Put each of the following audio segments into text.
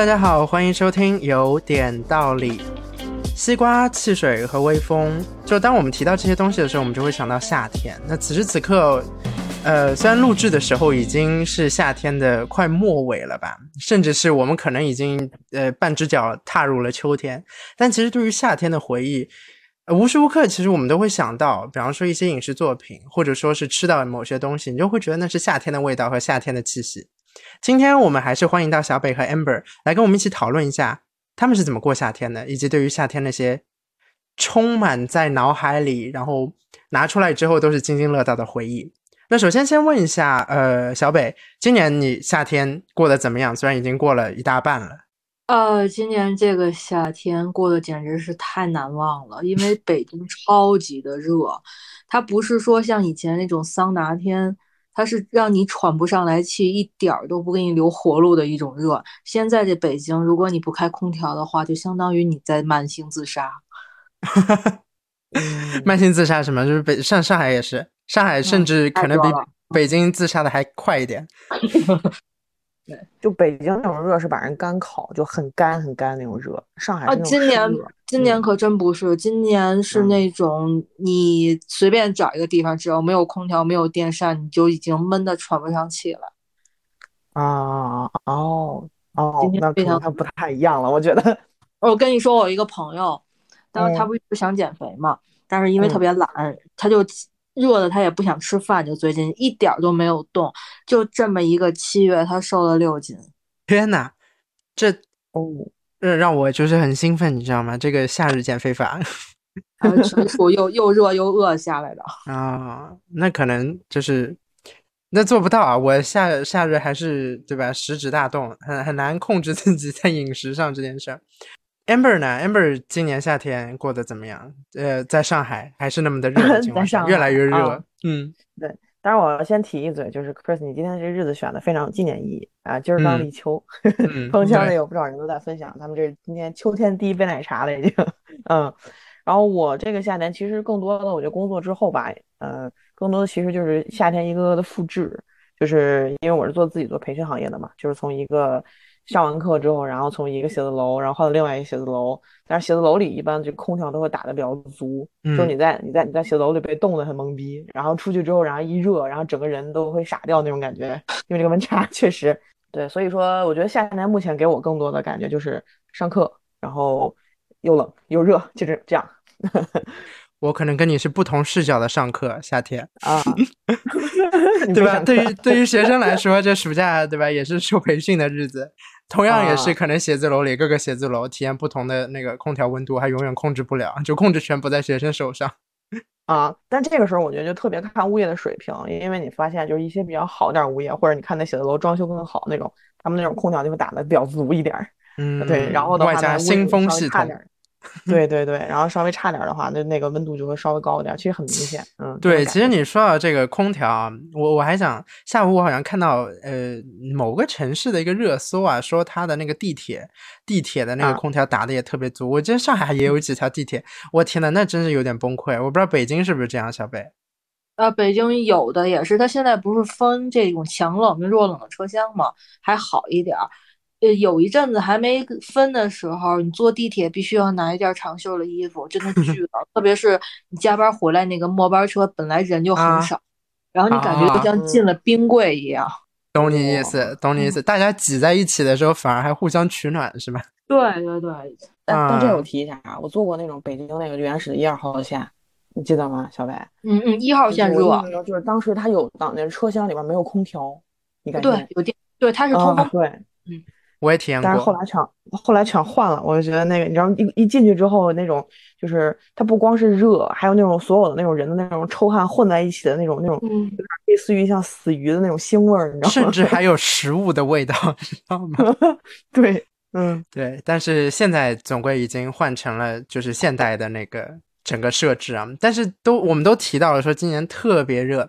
大家好，欢迎收听有点道理。西瓜、汽水和微风，就当我们提到这些东西的时候，我们就会想到夏天。那此时此刻，呃，虽然录制的时候已经是夏天的快末尾了吧，甚至是我们可能已经呃半只脚踏入了秋天，但其实对于夏天的回忆，无时无刻其实我们都会想到，比方说一些影视作品，或者说是吃到某些东西，你就会觉得那是夏天的味道和夏天的气息。今天我们还是欢迎到小北和 Amber 来跟我们一起讨论一下他们是怎么过夏天的，以及对于夏天那些充满在脑海里，然后拿出来之后都是津津乐道的回忆。那首先先问一下，呃，小北，今年你夏天过得怎么样？虽然已经过了一大半了，呃，今年这个夏天过得简直是太难忘了，因为北京超级的热，它不是说像以前那种桑拿天，它是让你喘不上来气，一点儿都不给你留活路的一种热。现在这北京，如果你不开空调的话，就相当于你在慢性自杀。嗯慢性自杀什么？就是北上上海也是，上海甚至可能比北京自杀的还快一点。就北京那种热是把人干烤，就很干很干那种热。上海今年今年可真不是，今年是嗯那种你随便找一个地方，只要没有空调、没有电扇，你就已经闷得喘不上气了。啊哦哦那可非常它不太一样了，我觉得。我 跟你说，我有一个朋友，当时他嗯不是想减肥嘛，但是因为特嗯别懒，他就热的他也不想吃饭，就最近一点儿都没有动，就这么一个七月，他瘦了六斤。天哪，这哦，让让我就是很兴奋，你知道吗？这个夏日减肥法纯属 又又热又饿下来的。啊，那可能就是那做不到啊。我夏夏日还是对吧，食指大动，很很难控制自己在饮食上这件事儿。Amber 呢？Amber 今年夏天过得怎么样？呃，在上海还是那么的热的 情况下，在上越来越热。嗯，当然我先提一嘴，就是 Chris，你今天这日子选的非常有纪念意义啊！今儿刚嗯立秋，嗯朋友圈里有不少人都在分享，他们这是今天秋天第一杯奶茶了已经。嗯，然后我这个夏天其实更多的，我觉得工作之后吧，呃，更多的其实就是夏天一个个的复制，就是因为我是做自己做培训行业的嘛，就是从一个上完课之后，然后从一个写字楼，然后换到另外一个写字楼，但是写字楼里一般这空调都会打得比较足，就你在你在你在写字楼里被冻得很懵逼，然后出去之后，然后一热，然后整个人都会傻掉那种感觉，因为这个温差 确实对，所以说我觉得夏天目前给我更多的感觉就是上课，然后又冷又热，就是这样 我可能跟你是不同视角的上课，夏天。啊，对吧？对于对于学生来说，这暑假对吧，也是受培训的日子，同样也是啊可能写字楼里各个写字楼体验不同的那个空调温度，还永远控制不了，就控制权不在学生手上。啊，但这个时候我觉得就特别看物业的水平，因为你发现就是一些比较好点儿物业，或者你看那写字楼装修更好那种，他们那种空调就会打的比较足一点儿。嗯，对，然后的话外，加新风系统。对 对对，然后稍微差点儿的话，那那个温度就会稍微高一点儿，其实很明显。嗯，对，其实你说到这个空调啊，我我还想下午我好像看到呃某个城市的一个热搜啊，说它的那个地铁地铁的那个啊空调打的也特别足。我记得上海也有几条地铁，我天呐，那真是有点崩溃。我不知道北京是不是这样，小北。呃，北京有的也是，它现在不是分这种强冷跟弱冷的车厢嘛，还好一点儿。呃，有一阵子还没分的时候，你坐地铁必须要拿一件长袖的衣服，真的巨冷。特别是你加班回来那个末班车，本来人就啊很少，然后你感觉啊就像进了冰柜一样。懂你意思，懂你意思。大家挤在一起的时候，反而还互相取暖，是吧？对对对，但但这啊我提一下啊，我坐过那种北京那个原始的一二号线，你记得吗，小白？嗯嗯，一号线热就是当时它有档那车厢里边没有空调，你感觉？对有电，对它是通风，啊对，我也体验过但是后。来全后来全换了，我就觉得那个，你知道一一进去之后那种，就是它不光是热，还有那种所有的那种人的那种臭汗混在一起的那种那种，嗯，有点类似于像死鱼的那种腥味儿，你知道吗？甚至还有食物的味道，知道吗？对，嗯对，但是现在总归已经换成了就是现代的那个整个设置啊。但是都我们都提到了说今年特别热，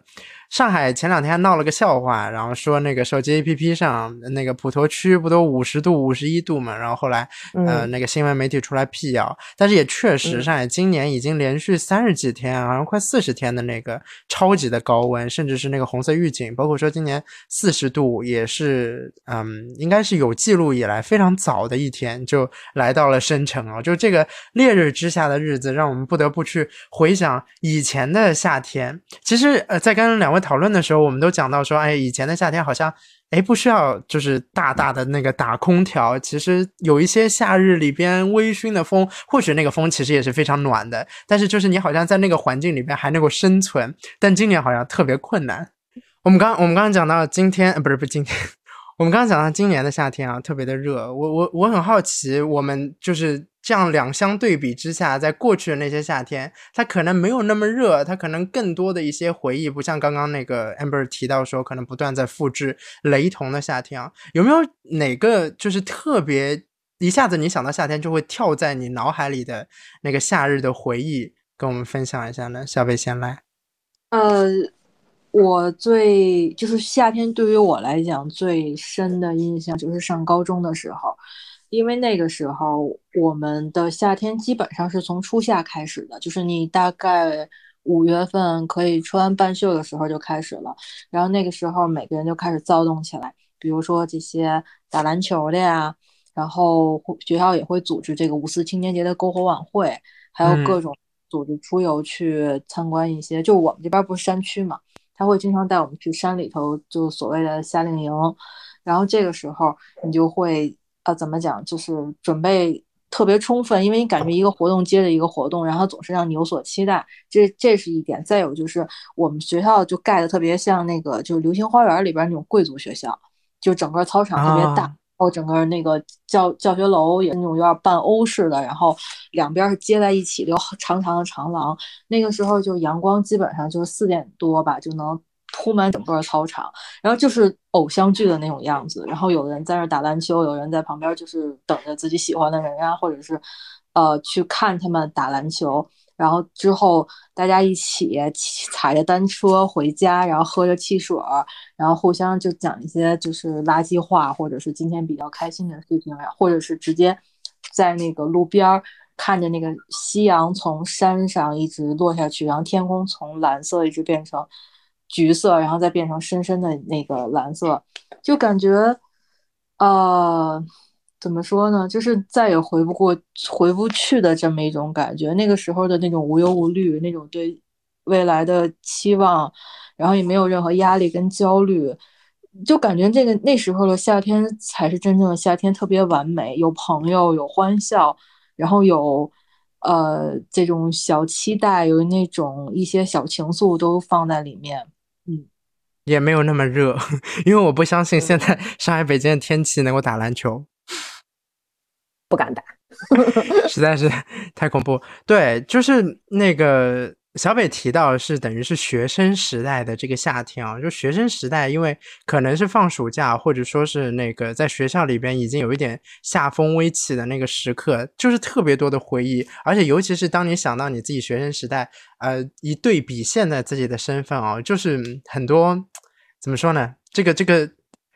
上海前两天闹了个笑话，然后说那个手机 APP 上那个普陀区不都五十度、五十一度嘛，然后后来呃那个新闻媒体出来辟谣，但是也确实上海今年已经连续三十几天，好像快四十天的那个超级的高温，甚至是那个红色预警，包括说今年四十度也是嗯应该是有记录以来非常早的一天就来到了深城啊，就这个烈日之下的日子，让我们不得不去回想以前的夏天。其实呃在跟两位。讨论的时候，我们都讲到说，哎，以前的夏天好像，哎，不需要就是大大的那个打空调，其实有一些夏日里边微醺的风，或许那个风其实也是非常暖的，但是就是你好像在那个环境里边还能够生存。但今年好像特别困难。我们刚我们刚刚讲到今天，不是不是今天，我们刚刚讲到今年的夏天啊，特别的热。我我我很好奇，我们就是。这样两相对比之下，在过去的那些夏天，它可能没有那么热，它可能更多的一些回忆，不像刚刚那个 Amber 提到说，可能不断在复制雷同的夏天啊。有没有哪个就是特别一下子你想到夏天就会跳在你脑海里的那个夏日的回忆，跟我们分享一下呢？小北先来。呃，我最就是夏天对于我来讲最深的印象就是上高中的时候。因为那个时候，我们的夏天基本上是从初夏开始的，就是你大概五月份可以穿半袖的时候就开始了。然后那个时候，每个人就开始躁动起来，比如说这些打篮球的呀，然后学校也会组织这个五四青年节的篝火晚会，还有各种组织出游去参观一些。就我们这边不是山区嘛，他会经常带我们去山里头，就所谓的夏令营。然后这个时候，你就会。呃，怎么讲？就是准备特别充分，因为你感觉一个活动接着一个活动，然后总是让你有所期待，这这是一点。再有就是我们学校就盖的特别像那个，就是流星花园里边那种贵族学校，就整个操场特别大，然后整个那个教教学楼也那种有点半欧式的，然后两边是接在一起的，有长长的长廊。那个时候就阳光基本上就是四点多吧就能。铺满整个操场，然后就是偶像剧的那种样子。然后有人在那打篮球，有人在旁边就是等着自己喜欢的人呀，或者是呃去看他们打篮球。然后之后大家一起踩着单车回家，然后喝着汽水，然后互相就讲一些就是垃圾话，或者是今天比较开心的事情呀，或者是直接在那个路边看着那个夕阳从山上一直落下去，然后天空从蓝色一直变成。橘色，然后再变成深深的那个蓝色，就感觉，呃，怎么说呢？就是再也回不过、回不去的这么一种感觉。那个时候的那种无忧无虑，那种对未来的期望，然后也没有任何压力跟焦虑，就感觉这个那时候的夏天才是真正的夏天，特别完美，有朋友，有欢笑，然后有。呃，这种小期待，有那种一些小情愫都放在里面。也没有那么热，因为我不相信现在上海、北京的天气能够打篮球，不敢打，实在是太恐怖。对，就是那个。小北提到是等于是学生时代的这个夏天啊，就学生时代，因为可能是放暑假，或者说是那个在学校里边已经有一点夏风微起的那个时刻，就是特别多的回忆，而且尤其是当你想到你自己学生时代，呃，一对比现在自己的身份啊，就是很多怎么说呢？这个这个。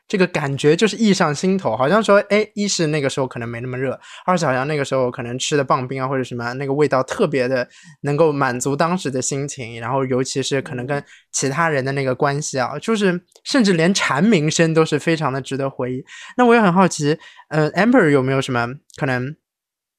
这个感觉就是意上心头，好像说，哎，一是那个时候可能没那么热，二是好像那个时候可能吃的棒冰啊或者什么，那个味道特别的能够满足当时的心情，然后尤其是可能跟其他人的那个关系啊，就是甚至连蝉鸣声都是非常的值得回忆。那我也很好奇，呃，amber 有没有什么可能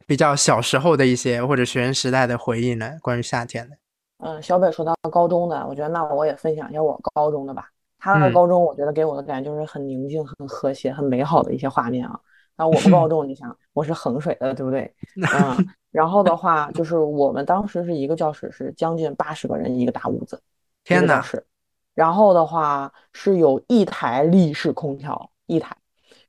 比较小时候的一些或者学生时代的回忆呢？关于夏天的？嗯，小北说到高中的，我觉得那我也分享一下我高中的吧。他的高中，我觉得给我的感觉就是很宁静、很和谐、很美好的一些画面啊。然后我们高中，你想，我是衡水的，对不对？嗯。然后的话，就是我们当时是一个教室，是将近八十个人一个大屋子，天哪！是。然后的话，是有一台立式空调，一台。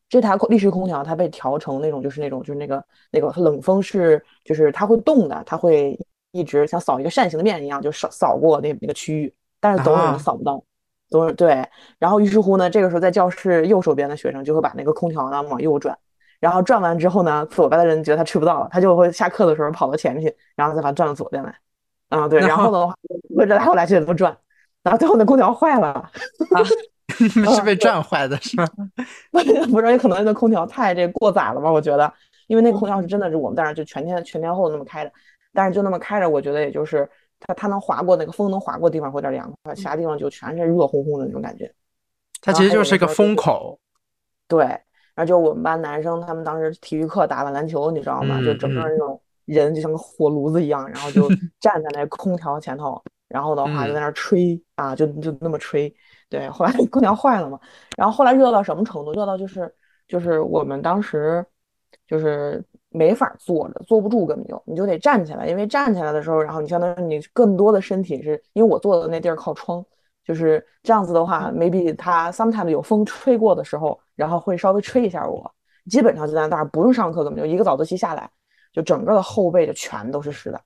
这台立式空调它被调成那种，就是那种，就是那个那个冷风是，就是它会动的，它会一直像扫一个扇形的面一样，就扫扫过那那个区域，但是总有人扫不到。都是对，然后于是乎呢，这个时候在教室右手边的学生就会把那个空调呢往右转，然后转完之后呢，左边的人觉得他吃不到了，他就会下课的时候跑到前面去，然后再把它转到左边来。啊，对，然后的话，或者他后来就这么转，然后最后那空调坏了，啊，是被转坏的是吗？不是，也可能那空调太这过载了吧？我觉得，因为那个空调是真的是我们在那就全天全天候那么开着，但是就那么开着，我觉得也就是它它能划过那个风能划过地方会有点凉快，其他地方就全是热烘烘的那种感觉。它其实就是一个风口。对，然后就我们班男生他们当时体育课打完篮球，你知道吗？就整个那种人就像个火炉子一样，然后就 站在那空调前头，然后的话就在那吹啊，就就那么吹。对，后来空调坏了嘛，然后后来热到什么程度？热到就是就是我们当时就是没法坐着，坐不住，根本就你就得站起来，因为站起来的时候，然后你相当于你更多的身体是因为我坐的那地儿靠窗，就是这样子的话，maybe 它 sometimes 有风吹过的时候，然后会稍微吹一下我，基本上就在那儿不用上课，根本就一个早自习下来，就整个的后背就全都是湿的，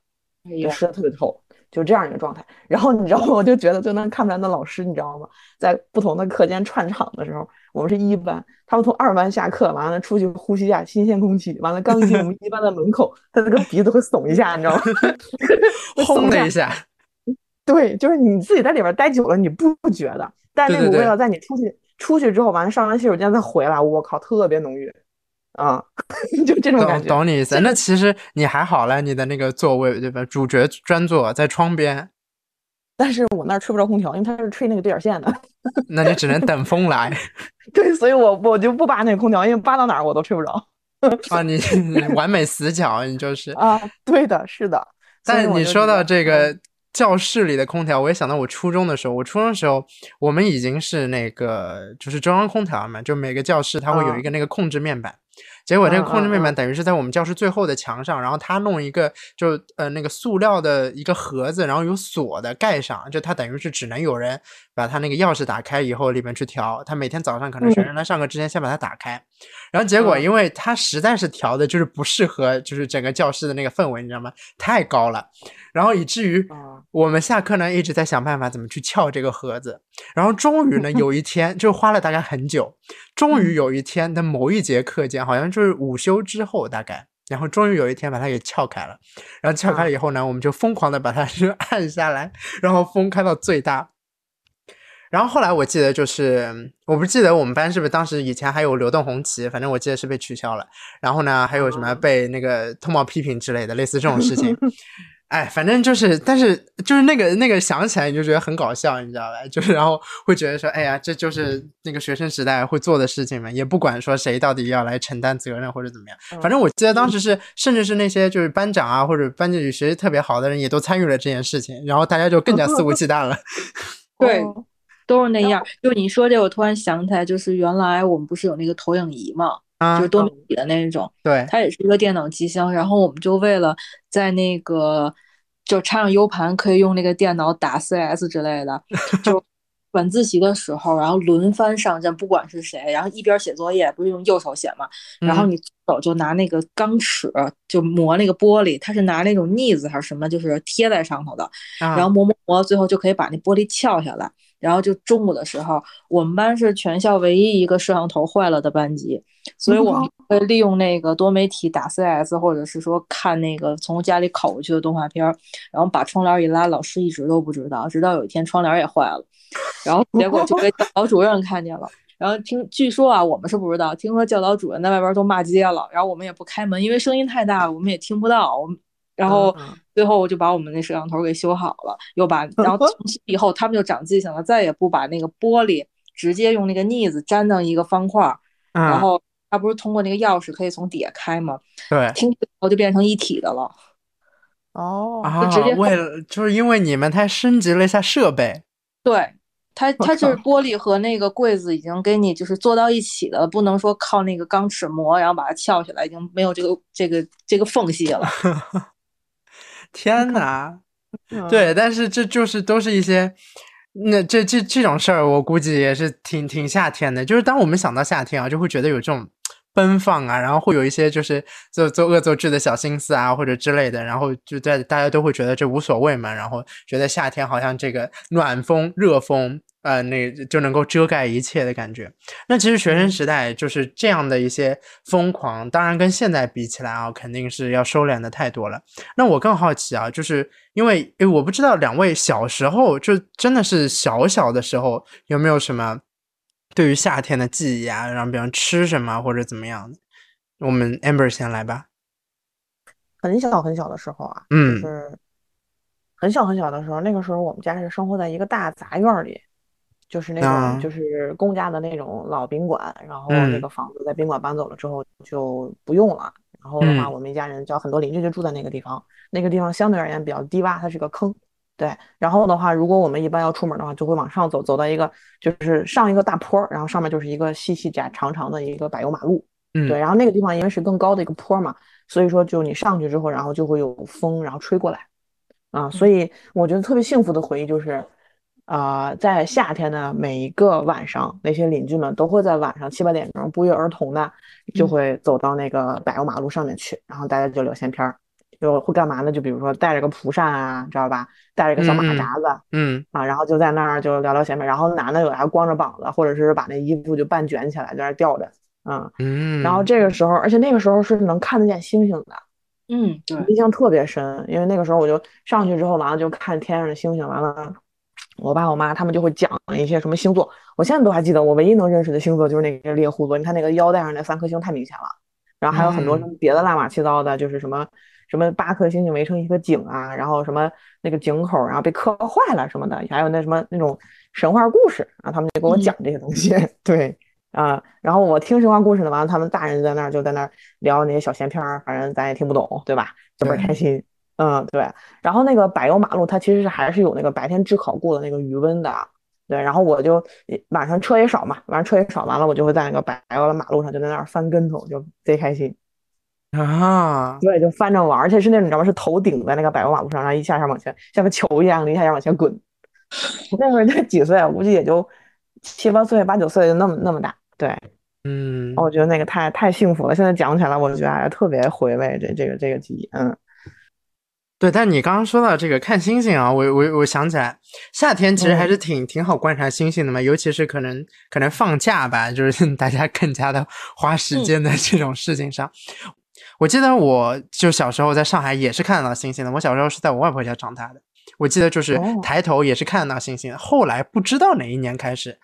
就湿的特别透。就这样一个状态，然后你知道吗？我就觉得就能看出来那老师，你知道吗？在不同的课间串场的时候，我们是一班，他们从二班下课完了出去呼吸一下新鲜空气，完了刚进我们一班的门口，他那个鼻子会耸一下，你知道吗？轰的一下。对，就是你自己在里边待久了，你不觉得？但那股味道在你出去出去之后，完了上完洗手间再回来，我靠，特别浓郁。啊，就这种感觉，懂你意思。那其实你还好了，你的那个座位对吧？主角专座在窗边，但是我那儿吹不着空调，因为它是吹那个对角线的。那你只能等风来。对，所以我我就不扒那个空调，因为扒到哪儿我都吹不着。啊，你完美死角，你就是啊，对的，是的。但你说到这个教室里的空调，我也想到我初中的时候。我初中的时候，我们已经是那个就是中央空调嘛，就每个教室它会有一个那个控制面板。结果这个控制面板等于是在我们教室最后的墙上，然后他弄一个就呃那个塑料的一个盒子，然后有锁的盖上，就他等于是只能有人把他那个钥匙打开以后里面去调。他每天早上可能学生来上课之前先把它打开，然后结果因为它实在是调的就是不适合就是整个教室的那个氛围，你知道吗？太高了。然后以至于我们下课呢一直在想办法怎么去撬这个盒子，然后终于呢 有一天就花了大概很久，终于有一天的某一节课间，好像就是午休之后大概，然后终于有一天把它给撬开了，然后撬开了以后呢，我们就疯狂的把它 就按下来，然后风开到最大。然后后来我记得就是我不记得我们班是不是当时以前还有流动红旗，反正我记得是被取消了。然后呢还有什么被那个通报批评之类的类似这种事情。哎，反正就是，但是就是那个那个想起来你就觉得很搞笑，你知道吧？就是然后会觉得说，哎呀，这就是那个学生时代会做的事情嘛，也不管说谁到底要来承担责任或者怎么样。反正我记得当时是，甚至是那些就是班长啊或者班级里学习特别好的人也都参与了这件事情，然后大家就更加肆无忌惮了。对，都是那样。就你说这，我突然想起来，就是原来我们不是有那个投影仪嘛？就是多媒体的那种，对，它也是一个电脑机箱。然后我们就为了在那个就插上 U 盘，可以用那个电脑打 CS 之类的。就 晚自习的时候，然后轮番上阵，不管是谁，然后一边写作业，不是用右手写嘛，然后你手就拿那个钢尺就磨那个玻璃，它是拿那种腻子还是什么，就是贴在上头的，然后磨磨磨，最后就可以把那玻璃撬下来。然后就中午的时候，我们班是全校唯一一个摄像头坏了的班级，所以我们会利用那个多媒体打 CS，或者是说看那个从家里拷过去的动画片，然后把窗帘一拉，老师一直都不知道，直到有一天窗帘也坏了，然后结果就被教导主任看见了。然后听据说啊，我们是不知道，听说教导主任在外边都骂街了，然后我们也不开门，因为声音太大了，我们也听不到。我们。然后最后我就把我们那摄像头给修好了，又把 然后从此以后他们就长记性了，再也不把那个玻璃直接用那个腻子粘到一个方块儿，然后它不是通过那个钥匙可以从底下开吗？对，听后就变成一体的了。哦，就直接为了就是因为你们才升级了一下设备。对，它它就是玻璃和那个柜子已经给你就是做到一起的，不能说靠那个钢尺磨，然后把它翘起来，已经没有这个这个这个缝隙了。天哪，对，但是这就是都是一些，那这这这种事儿，我估计也是挺挺夏天的。就是当我们想到夏天啊，就会觉得有这种奔放啊，然后会有一些就是做做恶作剧的小心思啊，或者之类的，然后就在大家都会觉得这无所谓嘛，然后觉得夏天好像这个暖风、热风呃，那就能够遮盖一切的感觉。那其实学生时代就是这样的一些疯狂，当然跟现在比起来啊，肯定是要收敛的太多了。那我更好奇啊，就是因为诶，我不知道两位小时候就真的是小小的时候有没有什么对于夏天的记忆啊？然后比方吃什么或者怎么样的？我们 Amber 先来吧。很小很小的时候啊，嗯，就是很小很小的时候，那个时候我们家是生活在一个大杂院里，就是那种就是公家的那种老宾馆，然后那个房子在宾馆搬走了之后就不用了，然后的话我们一家人叫很多邻居就住在那个地方，那个地方相对而言比较低洼，它是个坑，对，然后的话如果我们一般要出门的话，就会往上走，走到一个就是上一个大坡，然后上面就是一个细细窄长长的一个柏油马路，嗯，对，然后那个地方因为是更高的一个坡嘛。所以说，就你上去之后，然后就会有风，然后吹过来，啊，所以我觉得特别幸福的回忆就是，啊，在夏天的每一个晚上，那些邻居们都会在晚上七八点钟不约而同的就会走到那个柏油马路上面去，然后大家就聊闲篇儿，就会干嘛呢？就比如说带着个蒲扇啊，知道吧？带着个小马扎子，嗯啊，然后就在那儿就聊聊闲篇，然后男的有的还光着膀子，或者是把那衣服就半卷起来在那儿吊着。嗯，然后这个时候，而且那个时候是能看得见星星的，嗯，对，印象特别深，因为那个时候我就上去之后，完了就看天上的星星，完了，我爸我妈他们就会讲一些什么星座，我现在都还记得，我唯一能认识的星座就是那个猎户座，你看那个腰带上那三颗星太明显了，然后还有很多什么别的乱码七糟的，就是什么什么八颗星星围成一个井啊，然后什么那个井口然后被磕坏了什么的，还有那什么那种神话故事啊，他们就给我讲这些东西，对。啊，然后我听神话故事呢，完了他们大人在那儿就在那儿聊那些小闲篇儿，反正咱也听不懂，对吧？就倍儿开心。嗯，对。然后那个柏油马路，它其实是还是有那个白天炙烤过的那个余温的。对，然后我就晚上车也少嘛，晚上车也少，完了我就会在那个柏油的马路上就在那儿翻跟头，就贼开心啊。对，就翻着玩，而且是那种你知道吗？是头顶在那个柏油马路上，然后一下下往前，像个球一样的，一下下往前滚。那会儿才几岁啊？估计也就七八岁、八九岁，就那么那么大。对，嗯，我觉得那个太太幸福了。现在讲起来，我觉得还特别回味这这个这个记忆。嗯，对。但你刚刚说到这个看星星啊，我我我想起来，夏天其实还是挺挺好观察星星的嘛，尤其是可能可能放假吧，就是大家更加的花时间在这种事情上。我记得我就小时候在上海也是看得到星星的。我小时候是在我外婆家长大的，我记得就是抬头也是看得到星星。后来不知道哪一年开始。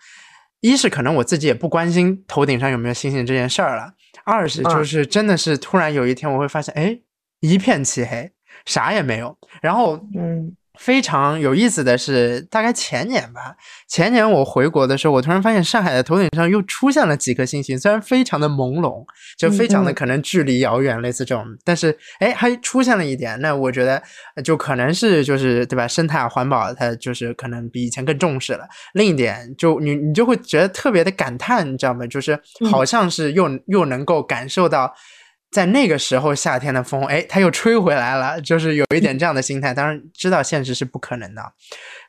一是可能我自己也不关心头顶上有没有星星这件事儿了，二是就是真的是突然有一天我会发现，哎，一片漆黑，啥也没有，然后嗯。非常有意思的是，大概前年吧，前年我回国的时候，我突然发现上海的头顶上又出现了几颗星星，虽然非常的朦胧，就非常的可能距离遥远，类似这种，但是哎，还出现了一点，那我觉得就可能是就是对吧，生态环保它就是可能比以前更重视了。另一点，就你你就会觉得特别的感叹，你知道吗？就是好像是又又能够感受到。在那个时候，夏天的风，哎，它又吹回来了，就是有一点这样的心态。当然，知道现实是不可能的，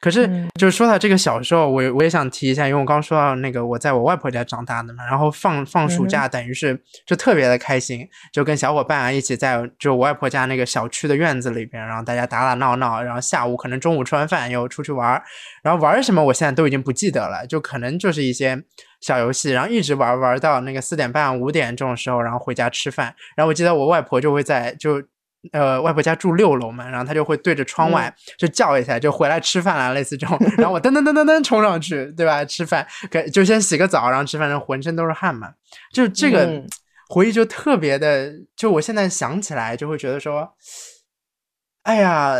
可是，就是说到这个小时候，我我也想提一下，因为我刚说到那个我在我外婆家长大的嘛，然后放放暑假，等于是就特别的开心，就跟小伙伴啊一起在就我外婆家那个小区的院子里边，然后大家打打闹闹，然后下午可能中午吃完饭又出去玩，然后玩什么我现在都已经不记得了，就可能就是一些。小游戏，然后一直玩玩到那个四点半、五点这种时候，然后回家吃饭。然后我记得我外婆就会在就，呃，外婆家住六楼嘛，然后他就会对着窗外就叫一下，就回来吃饭啦，类似这种。然后我噔噔噔噔噔冲上去，对吧？吃饭，给就先洗个澡，然后吃饭，然后浑身都是汗嘛。就这个回忆就特别的，就我现在想起来就会觉得说，哎呀。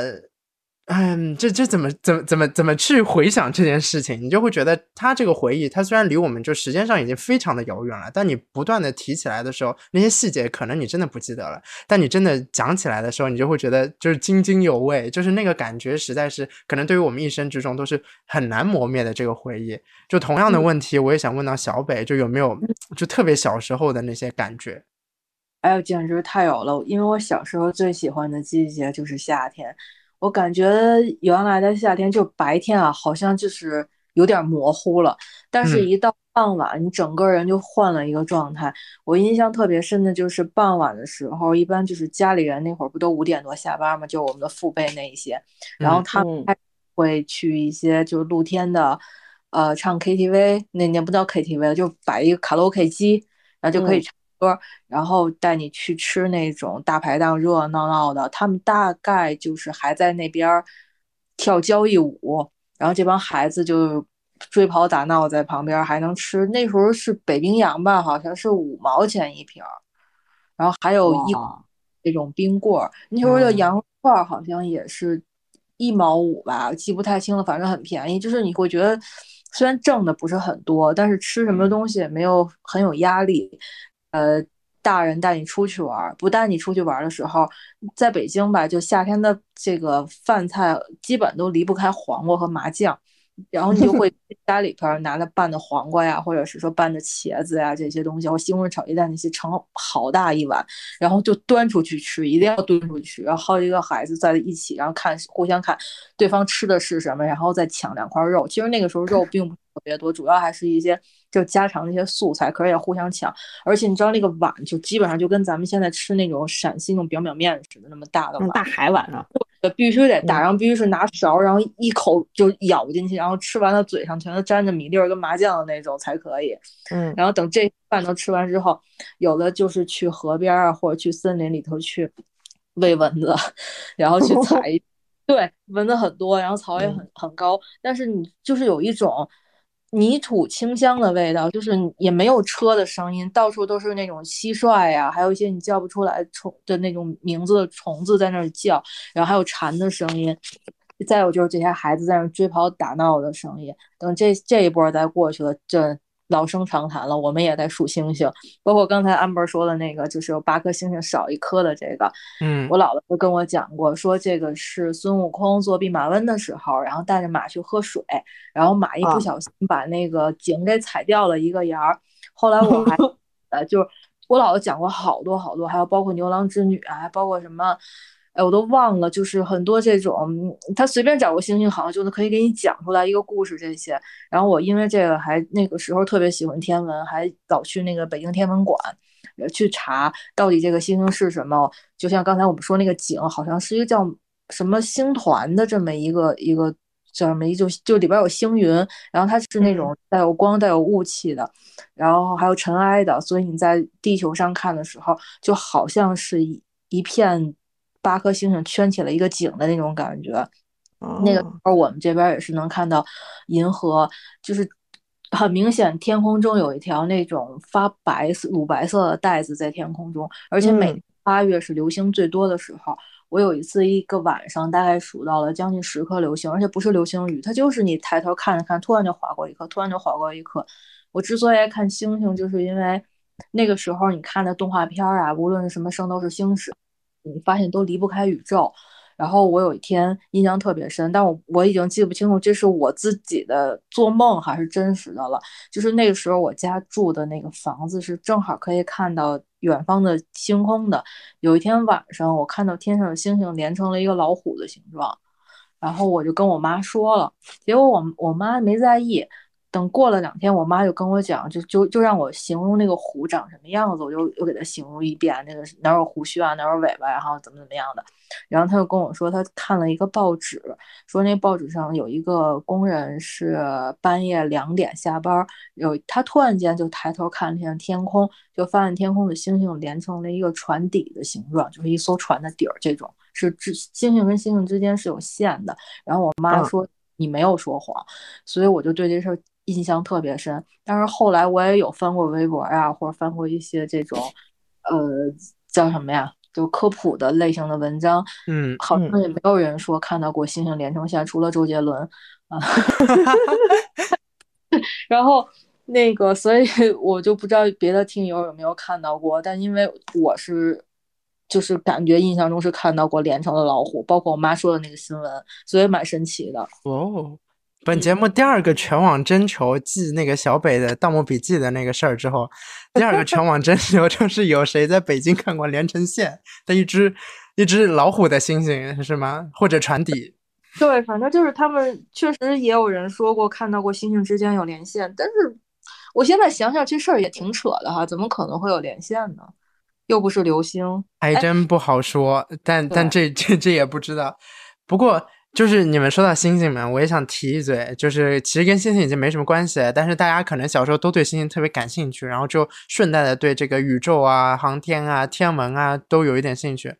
嗯，这这怎么怎么怎么怎么去回想这件事情，你就会觉得他这个回忆，他虽然离我们就时间上已经非常的遥远了，但你不断的提起来的时候，那些细节可能你真的不记得了，但你真的讲起来的时候，你就会觉得就是津津有味，就是那个感觉实在是可能对于我们一生之中都是很难磨灭的这个回忆。就同样的问题，我也想问到小北，就有没有就特别小时候的那些感觉？哎呦，简直太有了！因为我小时候最喜欢的季节就是夏天。我感觉原来的夏天就白天啊，好像就是有点模糊了，但是一到傍晚，你整个人就换了一个状态。我印象特别深的就是傍晚的时候，一般就是家里人那会儿不都五点多下班嘛，就我们的父辈那一些，然后他们 会去一些就是露天的，呃唱 KTV，那年不叫 KTV，就摆一个卡拉 OK 机，然后就可以唱歌，然后带你去吃那种大排档，热热闹闹的。他们大概就是还在那边跳交谊舞，然后这帮孩子就追跑打闹在旁边，还能吃。那时候是北冰洋吧，好像是五毛钱一瓶，然后还有一那种冰棍儿。那时候的羊肉串好像也是。一毛五吧，记不太清了，反正很便宜。就是你会觉得，虽然挣的不是很多，但是吃什么东西也没有很有压力。呃，大人带你出去玩，不带你出去玩的时候，在北京吧，就夏天的这个饭菜基本都离不开黄瓜和麻酱。然后你就会 家里边拿的拌的黄瓜呀，或者是说拌的茄子呀这些东西，或西红柿炒鸡蛋那些盛好大一碗，然后就端出去吃，一定要端出去，然后好几个孩子在一起，然后看互相看对方吃的是什么，然后再抢两块肉。其实那个时候肉并不特别多，主要还是一些就家常那些素菜，可是也互相抢。而且你知道那个碗就基本上就跟咱们现在吃那种陕西那种表表面似的那么大的碗，大海碗啊。必须得打，然后必须是拿勺，然后一口就咬进去，然后吃完了嘴上全都沾着米粒儿跟麻酱的那种才可以。嗯，然后等这饭都吃完之后，有的就是去河边啊，或者去森林里头去喂蚊子，然后去 采。对，蚊子很多，然后草也很很高，但是你就是有一种。泥土清香的味道，就是也没有车的声音，到处都是那种蟋蟀呀，还有一些你叫不出来虫的那种名字的虫子在那儿叫，然后还有蝉的声音，再有就是这些孩子在那追跑打闹的声音。等这这一波再过去了，这。老生常谈了，我们也在数星星，包括刚才 amber 说的那个，就是有八颗星星少一颗的这个，嗯，我姥姥就跟我讲过，说这个是孙悟空做弼马温的时候，然后带着马去喝水，然后马一不小心把那个井给踩掉了一个沿儿，后来我还 呃，就是我姥姥讲过好多好多，还有包括牛郎织女啊，还包括什么。哎，我都忘了，就是很多这种，他随便找个星星，好像就能可以给你讲出来一个故事这些。然后我因为这个还那个时候特别喜欢天文，还老去那个北京天文馆，去查到底这个星星是什么。就像刚才我们说那个井，好像是一个叫什么星团的这么一个一个叫什么一就就里边有星云，然后它是那种带有光、带有雾气的，然后还有尘埃的，所以你在地球上看的时候，就好像是一一片。八颗星星圈起了一个井的那种感觉，那个时候我们这边也是能看到银河，就是很明显天空中有一条那种发白色、乳白色的带子在天空中，而且每八月是流星最多的时候。我有一次一个晚上大概数到了将近十颗流星，而且不是流星雨，它就是你抬头看了看，突然就划过一颗，突然就划过一颗。我之所以爱看星星，就是因为那个时候你看的动画片啊，无论是什么《圣斗士星矢》。你发现都离不开宇宙，然后我有一天印象特别深，但我我已经记不清楚这是我自己的做梦还是真实的了。就是那个时候我家住的那个房子是正好可以看到远方的星空的。有一天晚上，我看到天上的星星连成了一个老虎的形状，然后我就跟我妈说了，结果我我妈没在意。等过了两天，我妈就跟我讲，就就就让我形容那个虎长什么样子，我就又给她形容一遍，那个哪有胡须啊，哪有尾巴，然后怎么怎么样的。然后她就跟我说，她看了一个报纸，说那报纸上有一个工人是半夜两点下班，有他突然间就抬头看了一下天空，就发现天空的星星连成了一个船底的形状，就是一艘船的底儿，这种是之星星跟星星之间是有线的。然后我妈说你没有说谎，所以我就对这事儿。印象特别深，但是后来我也有翻过微博呀，或者翻过一些这种，呃，叫什么呀，就科普的类型的文章，嗯，好像也没有人说看到过星星连成线，除了周杰伦啊。然后那个，所以 我就不知道别的听友有没有看到过，但因为我是，就是感觉印象中是看到过连成的老虎，包括我妈说的那个新闻，所以蛮神奇的哦。本节目第二个全网征求记那个小北的《盗墓笔记》的那个事儿之后，第二个全网征求就是有谁在北京看过连成线的一只一只老虎的星星是吗？或者船底？对，反正就是他们确实也有人说过看到过星星之间有连线，但是我现在想想这事儿也挺扯的哈，怎么可能会有连线呢？又不是流星，还真不好说。但但这这这也不知道。不过。就是你们说到星星们，我也想提一嘴，就是其实跟星星已经没什么关系了，但是大家可能小时候都对星星特别感兴趣，然后就顺带的对这个宇宙啊、航天啊、天文啊都有一点兴趣，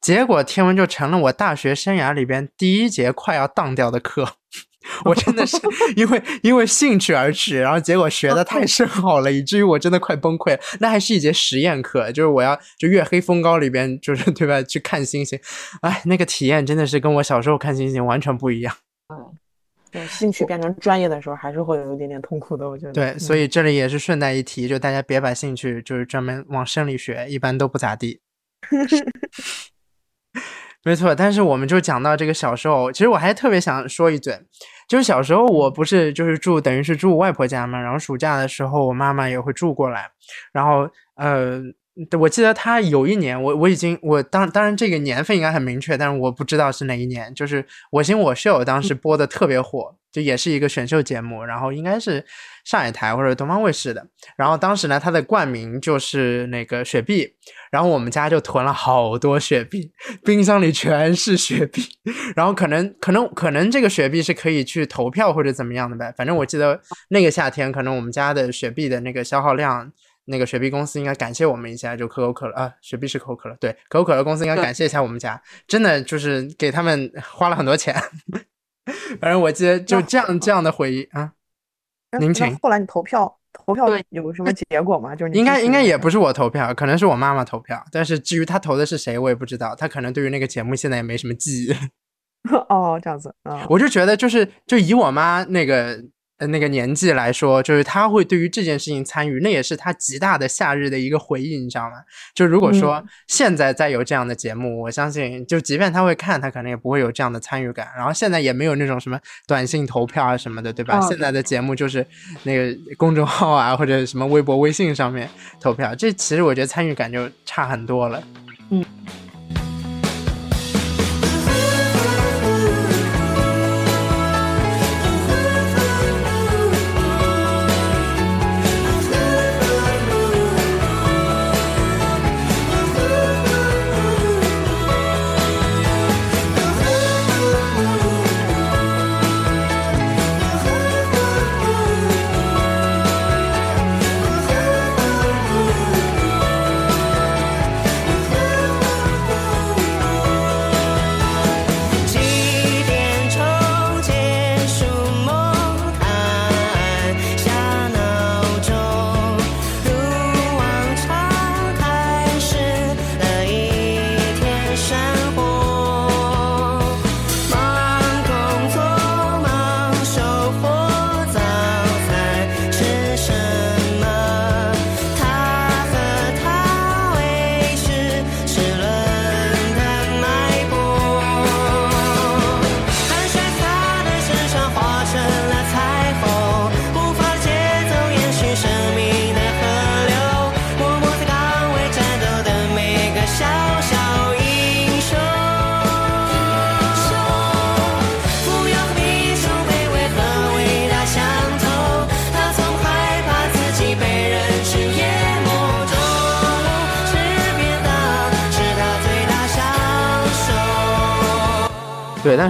结果天文就成了我大学生涯里边第一节快要当掉的课。我真的是因为因为兴趣而去，然后结果学的太深奥了，以至于我真的快崩溃。那还是一节实验课，就是我要就月黑风高里边，就是对吧？去看星星，哎，那个体验真的是跟我小时候看星星完全不一样。嗯，对，兴趣变成专业的时候，还是会有一点点痛苦的。我觉得。对，所以这里也是顺带一提，就大家别把兴趣就是专门往生理学，一般都不咋地。没错，但是我们就讲到这个小时候，其实我还特别想说一嘴。就是小时候，我不是就是住，等于是住外婆家嘛。然后暑假的时候，我妈妈也会住过来。然后，呃，我记得她有一年，我我已经我当当然这个年份应该很明确，但是我不知道是哪一年。就是《我行我秀》当时播的特别火。就也是一个选秀节目，然后应该是上海台或者东方卫视的。然后当时呢，它的冠名就是那个雪碧，然后我们家就囤了好多雪碧，冰箱里全是雪碧。然后可能可能可能这个雪碧是可以去投票或者怎么样的呗。反正我记得那个夏天，可能我们家的雪碧的那个消耗量，那个雪碧公司应该感谢我们一下，就可口可乐啊，雪碧是可口可乐，对，可口可乐公司应该感谢一下我们家，真的就是给他们花了很多钱。反正我记得就这样这样的回忆啊，您请。后来你投票投票有什么结果吗？就是应该应该也不是我投票，可能是我妈妈投票。但是至于她投的是谁，我也不知道。她可能对于那个节目现在也没什么记忆。哦，这样子啊，我就觉得就是就以我妈那个。那个年纪来说，就是他会对于这件事情参与，那也是他极大的夏日的一个回忆，你知道吗？就如果说现在再有这样的节目，我相信，就即便他会看，他可能也不会有这样的参与感。然后现在也没有那种什么短信投票啊什么的，对吧？现在的节目就是那个公众号啊或者什么微博、微信上面投票，这其实我觉得参与感就差很多了。嗯。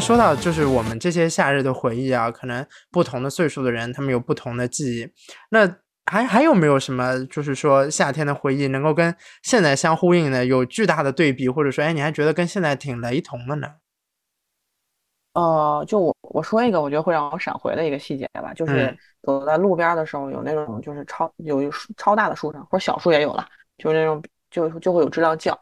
说到就是我们这些夏日的回忆啊，可能不同的岁数的人，他们有不同的记忆。那还还有没有什么，就是说夏天的回忆能够跟现在相呼应的，有巨大的对比，或者说，哎，你还觉得跟现在挺雷同的呢？呃，就我我说一个，我觉得会让我闪回的一个细节吧，就是走在路边的时候，有那种就是超有超大的树上，或者小树也有了，就是那种就就会有知了叫。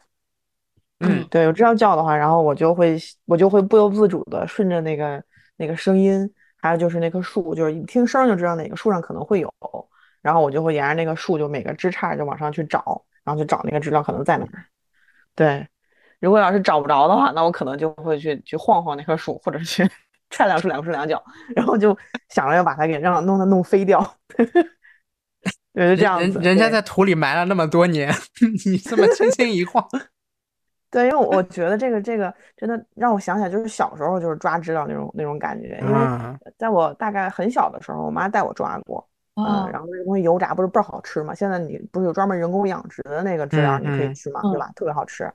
嗯，对，我这样叫的话，然后我就会我就会不由自主的顺着那个那个声音，还有就是那棵树，就是一听声就知道哪个树上可能会有，然后我就会沿着那个树，就每个枝杈就往上去找，然后去找那个知了可能在哪儿。对，如果要是找不着的话，那我可能就会去去晃晃那棵树，或者去 踹两树两树两脚，然后就想着要把它给让弄它弄飞掉。对，就这样子。人家在土里埋了那么多年，你这么轻轻一晃。对，因为我 觉得这个这个真的让我想起来，就是小时候就是抓知了那种那种感觉。因为在我大概很小的时候，我妈带我抓过，嗯，然后那个东西油炸不是倍儿好吃嘛。现在你不是有专门人工养殖的那个知了，你可以吃嘛，对吧？特别好吃，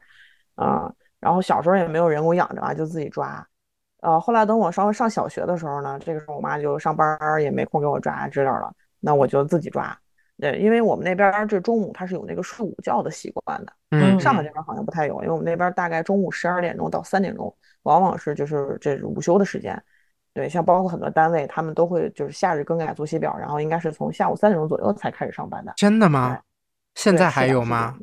嗯。然后小时候也没有人工养着啊，就自己抓，呃，后来等我稍微上小学的时候呢，这个时候我妈就上班也没空给我抓知了了，那我就自己抓。对，因为我们那边这中午他是有那个睡午觉的习惯的，嗯，上海这边好像不太有，因为我们那边大概中午十二点钟到三点钟，往往是就是这午休的时间。对，像包括很多单位，他们都会就是夏日更改作息表，然后应该是从下午三点钟左右才开始上班的。真的吗？现在还有吗？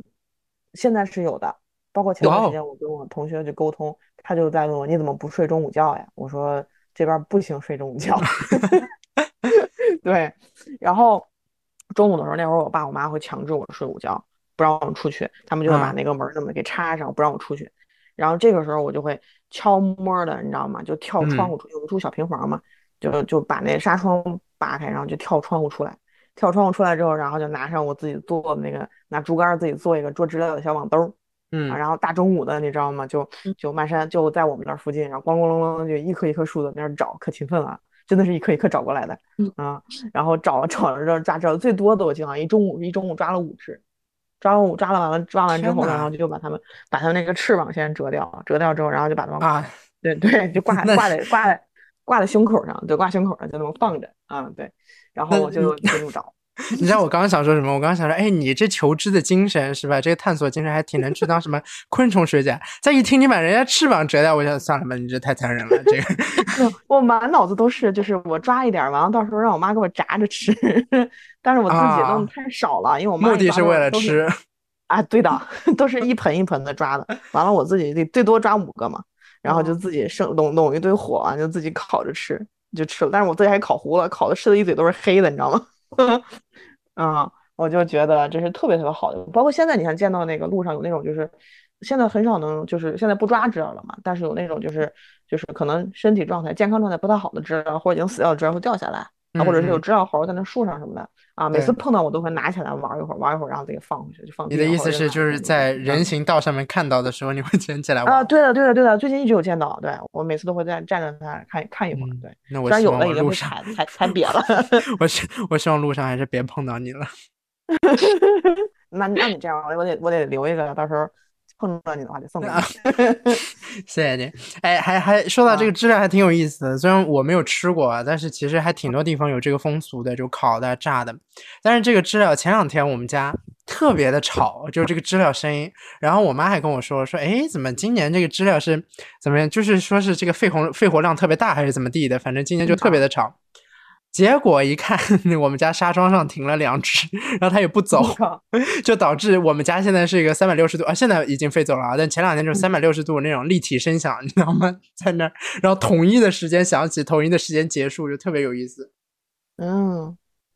现在是有的，包括前段时间我跟我同学去沟通，他就在问我你怎么不睡中午觉呀？我说这边不行睡中午觉。对，然后。中午的时候，那会儿我爸我妈会强制我睡午觉，不让我出去，他们就会把那个门那么给插上，不让我出去。然后这个时候我就会悄摸的，你知道吗？就跳窗户出去，我住小平房嘛，就就把那纱窗扒开，然后就跳窗户出来。跳窗户出来之后，然后就拿上我自己做的那个拿竹竿自己做一个做知了的小网兜，嗯，然后大中午的你知道吗？就就漫山就在我们那附近，然后咣咣啷啷就一棵一棵树的那儿找，可勤奋了。真的是一颗一颗找过来的，啊，然后找找着抓着最多的，我记得一中午一中午抓了五只，抓完五抓了完了抓完之后，然后就把它们把它们那个翅膀先折掉，折掉之后，然后就把它们啊，对对，就挂 挂在挂在挂在胸口上，对，挂胸口上就那么放着，啊，对，然后我就就这么找。你知道我刚刚想说什么？我刚刚想说，哎，你这求知的精神是吧？这个探索精神还挺能去当什么 昆虫学家。再一听你把人家翅膀折掉，我想算了吧，你这太残忍了。这个，我满脑子都是，就是我抓一点，完了到时候让我妈给我炸着吃。但是我自己弄太少了，因为我妈目的是为了吃。啊，对的，都是一盆一盆的抓的。完了我自己得最多抓五个嘛，然后就自己生弄弄一堆火啊，就自己烤着吃，就吃了。但是我自己还烤糊了，烤的吃的一嘴都是黑的，你知道吗？嗯，我就觉得这是特别特别好的，包括现在你看见到那个路上有那种，就是现在很少能，就是现在不抓知了了嘛，但是有那种就是就是可能身体状态、健康状态不太好的知了，或者已经死掉的知了会掉下来，啊，或者是有知了猴在那树上什么的啊，每次碰到我都会拿起来玩一会儿，玩一会儿，然后再给放回去，就放。你的意思是就是在人行道上面看到的时候，你会捡起来玩？啊，对的，对的，对的，最近一直有见到，对我每次都会在站着它看看一会儿，对。那我虽然有的已经被踩踩踩瘪了，我希我希望路上还是别碰到你了。那那你这样，我得我得留一个，到时候碰到你的话就送给你。谢谢你。哎，还还说到这个知了，还挺有意思的。虽然我没有吃过，但是其实还挺多地方有这个风俗的，就烤的、炸的。但是这个知了前两天我们家特别的吵，就这个知了声音。然后我妈还跟我说说，哎，怎么今年这个知了是怎么样？就是说是这个肺活肺活量特别大，还是怎么地的？反正今年就特别的吵。结果一看，我们家纱窗上停了两只，然后它也不走，就导致我们家现在是一个三百六十度啊，现在已经飞走了啊，但前两天就是三百六十度那种立体声响，你知道吗？在那儿，然后统一的时间响起，统一的时间结束，就特别有意思。嗯，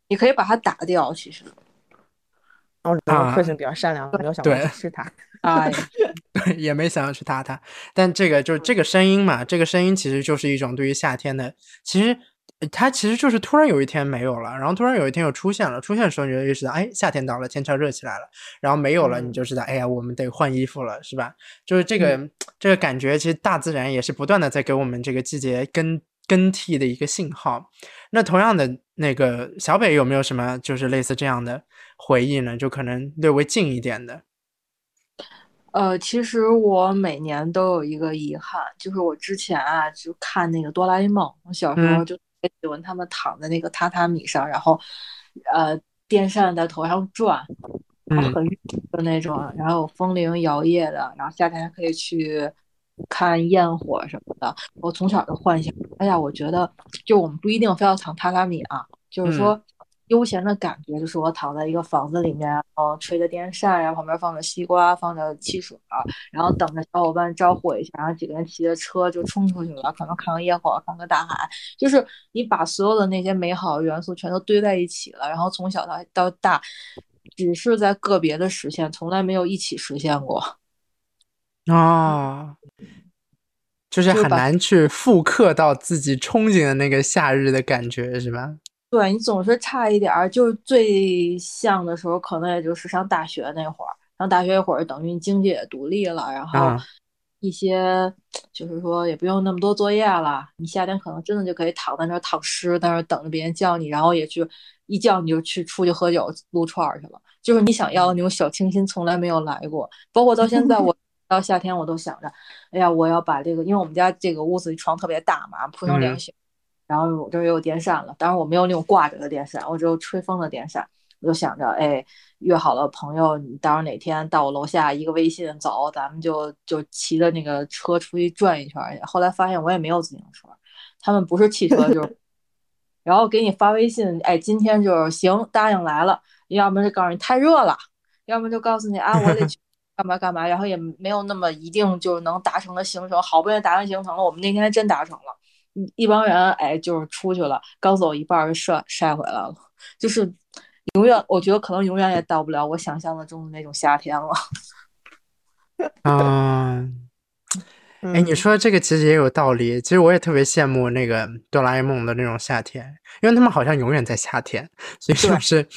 你可以把它打掉，其实。哦，个性比较善良，没有想过吃它。啊，对，也没想要去打它。但这个就是这个声音嘛，这个声音其实就是一种对于夏天的，其实。它其实就是突然有一天没有了，然后突然有一天又出现了。出现的时候你就意识到，哎，夏天到了，天气热起来了。然后没有了，你就知道，哎呀，我们得换衣服了，是吧？就是这个这个感觉，其实大自然也是不断的在给我们这个季节更更替的一个信号。那同样的，那个小北有没有什么就是类似这样的回忆呢？就可能略微近一点的。呃，其实我每年都有一个遗憾，就是我之前啊就看那个哆啦 A 梦，我小时候就。喜欢他们躺在那个榻榻米上，然后，呃，电扇在头上转，很热的那种，然后风铃摇曳的，然后夏天还可以去看焰火什么的。我从小就幻想，哎呀，我觉得就我们不一定非要躺榻榻米啊，就是说。悠闲的感觉就是我躺在一个房子里面，然后吹着电扇，然后旁边放着西瓜，放着汽水，然后等着小伙伴招呼一下，然后几个人骑着车就冲出去了，可能看个烟火，看个大海，就是你把所有的那些美好的元素全都堆在一起了，然后从小到到大，只是在个别的实现，从来没有一起实现过。啊，就是很难去复刻到自己憧憬的那个夏日的感觉，是吧？对你总是差一点儿，就是最像的时候，可能也就是上大学那会儿。上大学那会儿，等于你经济也独立了，然后一些就是说也不用那么多作业了。你夏天可能真的就可以躺在那儿躺尸，在那儿等着别人叫你，然后也去一叫你就去出去喝酒撸串儿去了。就是你想要的那种小清新，从来没有来过。包括到现在，我到夏天我都想着，哎呀，我要把这个，因为我们家这个屋子床特别大嘛，铺上凉席，然后我这也有电扇了，当然我没有那种挂着的电扇，我只有吹风的电扇。我就想着，哎，约好了朋友，你到时候哪天到我楼下一个微信走，咱们就就骑着那个车出去转一圈去。后来发现我也没有自行车，他们不是汽车就是，然后给你发微信，哎，今天就是行，答应来了，要么就告诉你太热了，要么就告诉你啊，我得去 干嘛干嘛，然后也没有那么一定就能达成的行程，好不容易达成行程了，我们那天真达成了，一帮人哎就是出去了，刚走一半就晒晒回来了，就是。永远，我觉得可能永远也到不了我想象的中的那种夏天了。嗯。哎，你说这个其实也有道理。其实我也特别羡慕那个哆啦 A 梦的那种夏天，因为他们好像永远在夏天，所以就是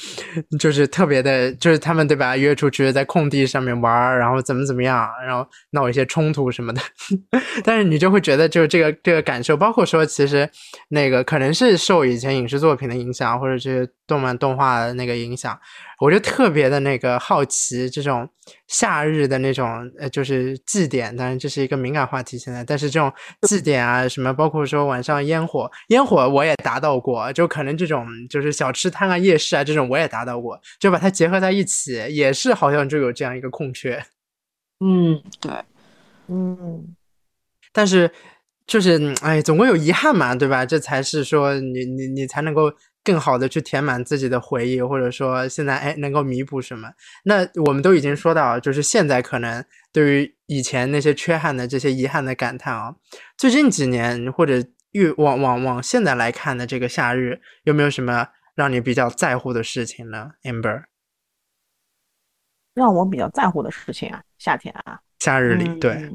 就是特别的，就是他们对吧？约出去在空地上面玩，然后怎么怎么样，然后闹一些冲突什么的。但是你就会觉得，就是这个这个感受，包括说，其实那个可能是受以前影视作品的影响，或者这些动漫动画的那个影响。我就特别的那个好奇这种夏日的那种呃，就是祭典，当然这是一个敏感话题现在。但是这种祭典啊，什么包括说晚上烟火，烟火我也达到过，就可能这种就是小吃摊啊、夜市啊这种我也达到过，就把它结合在一起，也是好像就有这样一个空缺。嗯，对，嗯，但是就是哎，总归有遗憾嘛，对吧？这才是说你你你才能够。更好的去填满自己的回忆，或者说现在哎能够弥补什么？那我们都已经说到，就是现在可能对于以前那些缺憾的这些遗憾的感叹啊。最近几年或者越往往往现在来看的这个夏日，有没有什么让你比较在乎的事情呢？Amber，让我比较在乎的事情啊，夏天啊，夏日里对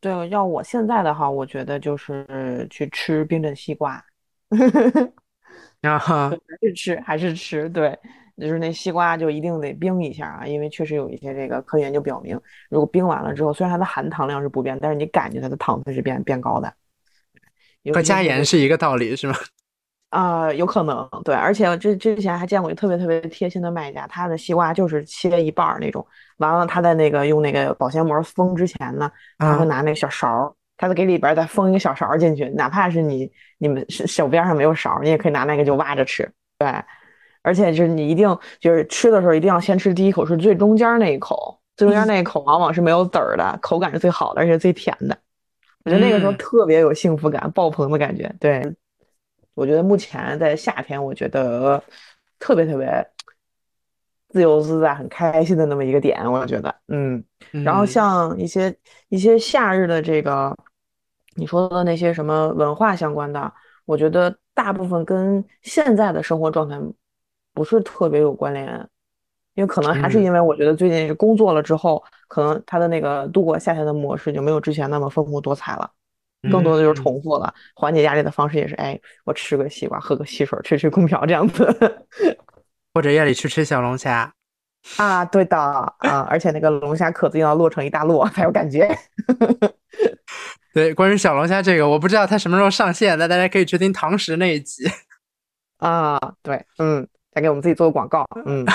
对，要我现在的话，我觉得就是去吃冰镇西瓜。啊哈，还是吃还是吃，对，就是那西瓜就一定得冰一下啊，因为确实有一些这个科研就表明，如果冰完了之后，虽然它的含糖量是不变，但是你感觉它的糖分是变变高的。和加盐是一个道理是吗？啊，有可能，对，而且之之前还见过一个特别特别贴心的卖家，他的西瓜就是切一半儿那种，完了他在那个用那个保鲜膜封之前呢，他会拿那个小勺。他再给里边再封一个小勺进去，哪怕是你你们手边上没有勺，你也可以拿那个就挖着吃。对，而且就是你一定就是吃的时候一定要先吃第一口是最中间那一口，最中间那一口往往是没有籽儿的，口感是最好的，而且最甜的。我觉得那个时候特别有幸福感，爆棚的感觉。对，我觉得目前在夏天，我觉得特别特别自由自在、很开心的那么一个点，我觉得，嗯。然后像一些一些夏日的这个。你说的那些什么文化相关的，我觉得大部分跟现在的生活状态不是特别有关联，因为可能还是因为我觉得最近工作了之后，可能他的那个度过夏天的模式就没有之前那么丰富多彩了，更多的就是重复了。缓解压力的方式也是，哎，我吃个西瓜，喝个汽水，吹吹空调这样子，或者夜里去吃小龙虾。啊，对的啊，而且那个龙虾壳子要落成一大摞才有感觉。对，关于小龙虾这个，我不知道它什么时候上线，那大家可以去听唐食那一集啊。对，嗯，再给我们自己做个广告。嗯，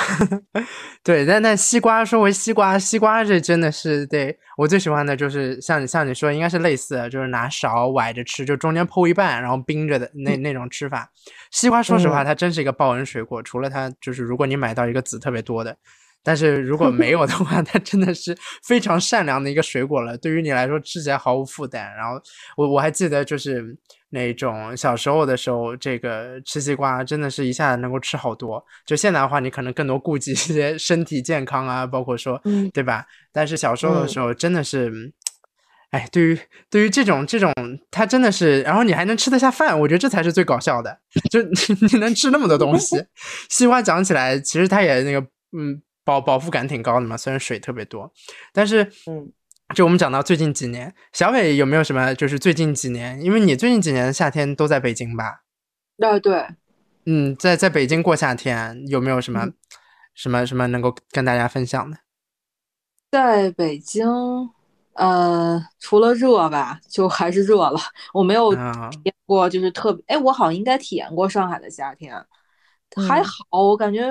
对，但但西瓜，说回西瓜，西瓜这真的是对我最喜欢的就是像你像你说，应该是类似，就是拿勺崴着吃，就中间剖一半，然后冰着的那那种吃法。西瓜，说实话，它真是一个报恩水果，除了它就是如果你买到一个籽特别多的。但是如果没有的话，它真的是非常善良的一个水果了。对于你来说，吃起来毫无负担。然后我我还记得，就是那种小时候的时候，这个吃西瓜真的是一下子能够吃好多。就现在的话，你可能更多顾及一些身体健康啊，包括说，对吧？但是小时候的时候，真的是，哎，对于对于这种这种，它真的是，然后你还能吃得下饭，我觉得这才是最搞笑的。就你你能吃那么多东西，西瓜讲起来，其实它也那个，嗯。饱饱腹感挺高的嘛，虽然水特别多，但是，嗯，就我们讲到最近几年，小伟有没有什么？就是最近几年，因为你最近几年的夏天都在北京吧？对对，嗯，在在北京过夏天有没有什么什么什么能够跟大家分享的？在北京，呃，除了热吧，就还是热了。我没有体验过，就是特别，哎，我好像应该体验过上海的夏天。还好，我感觉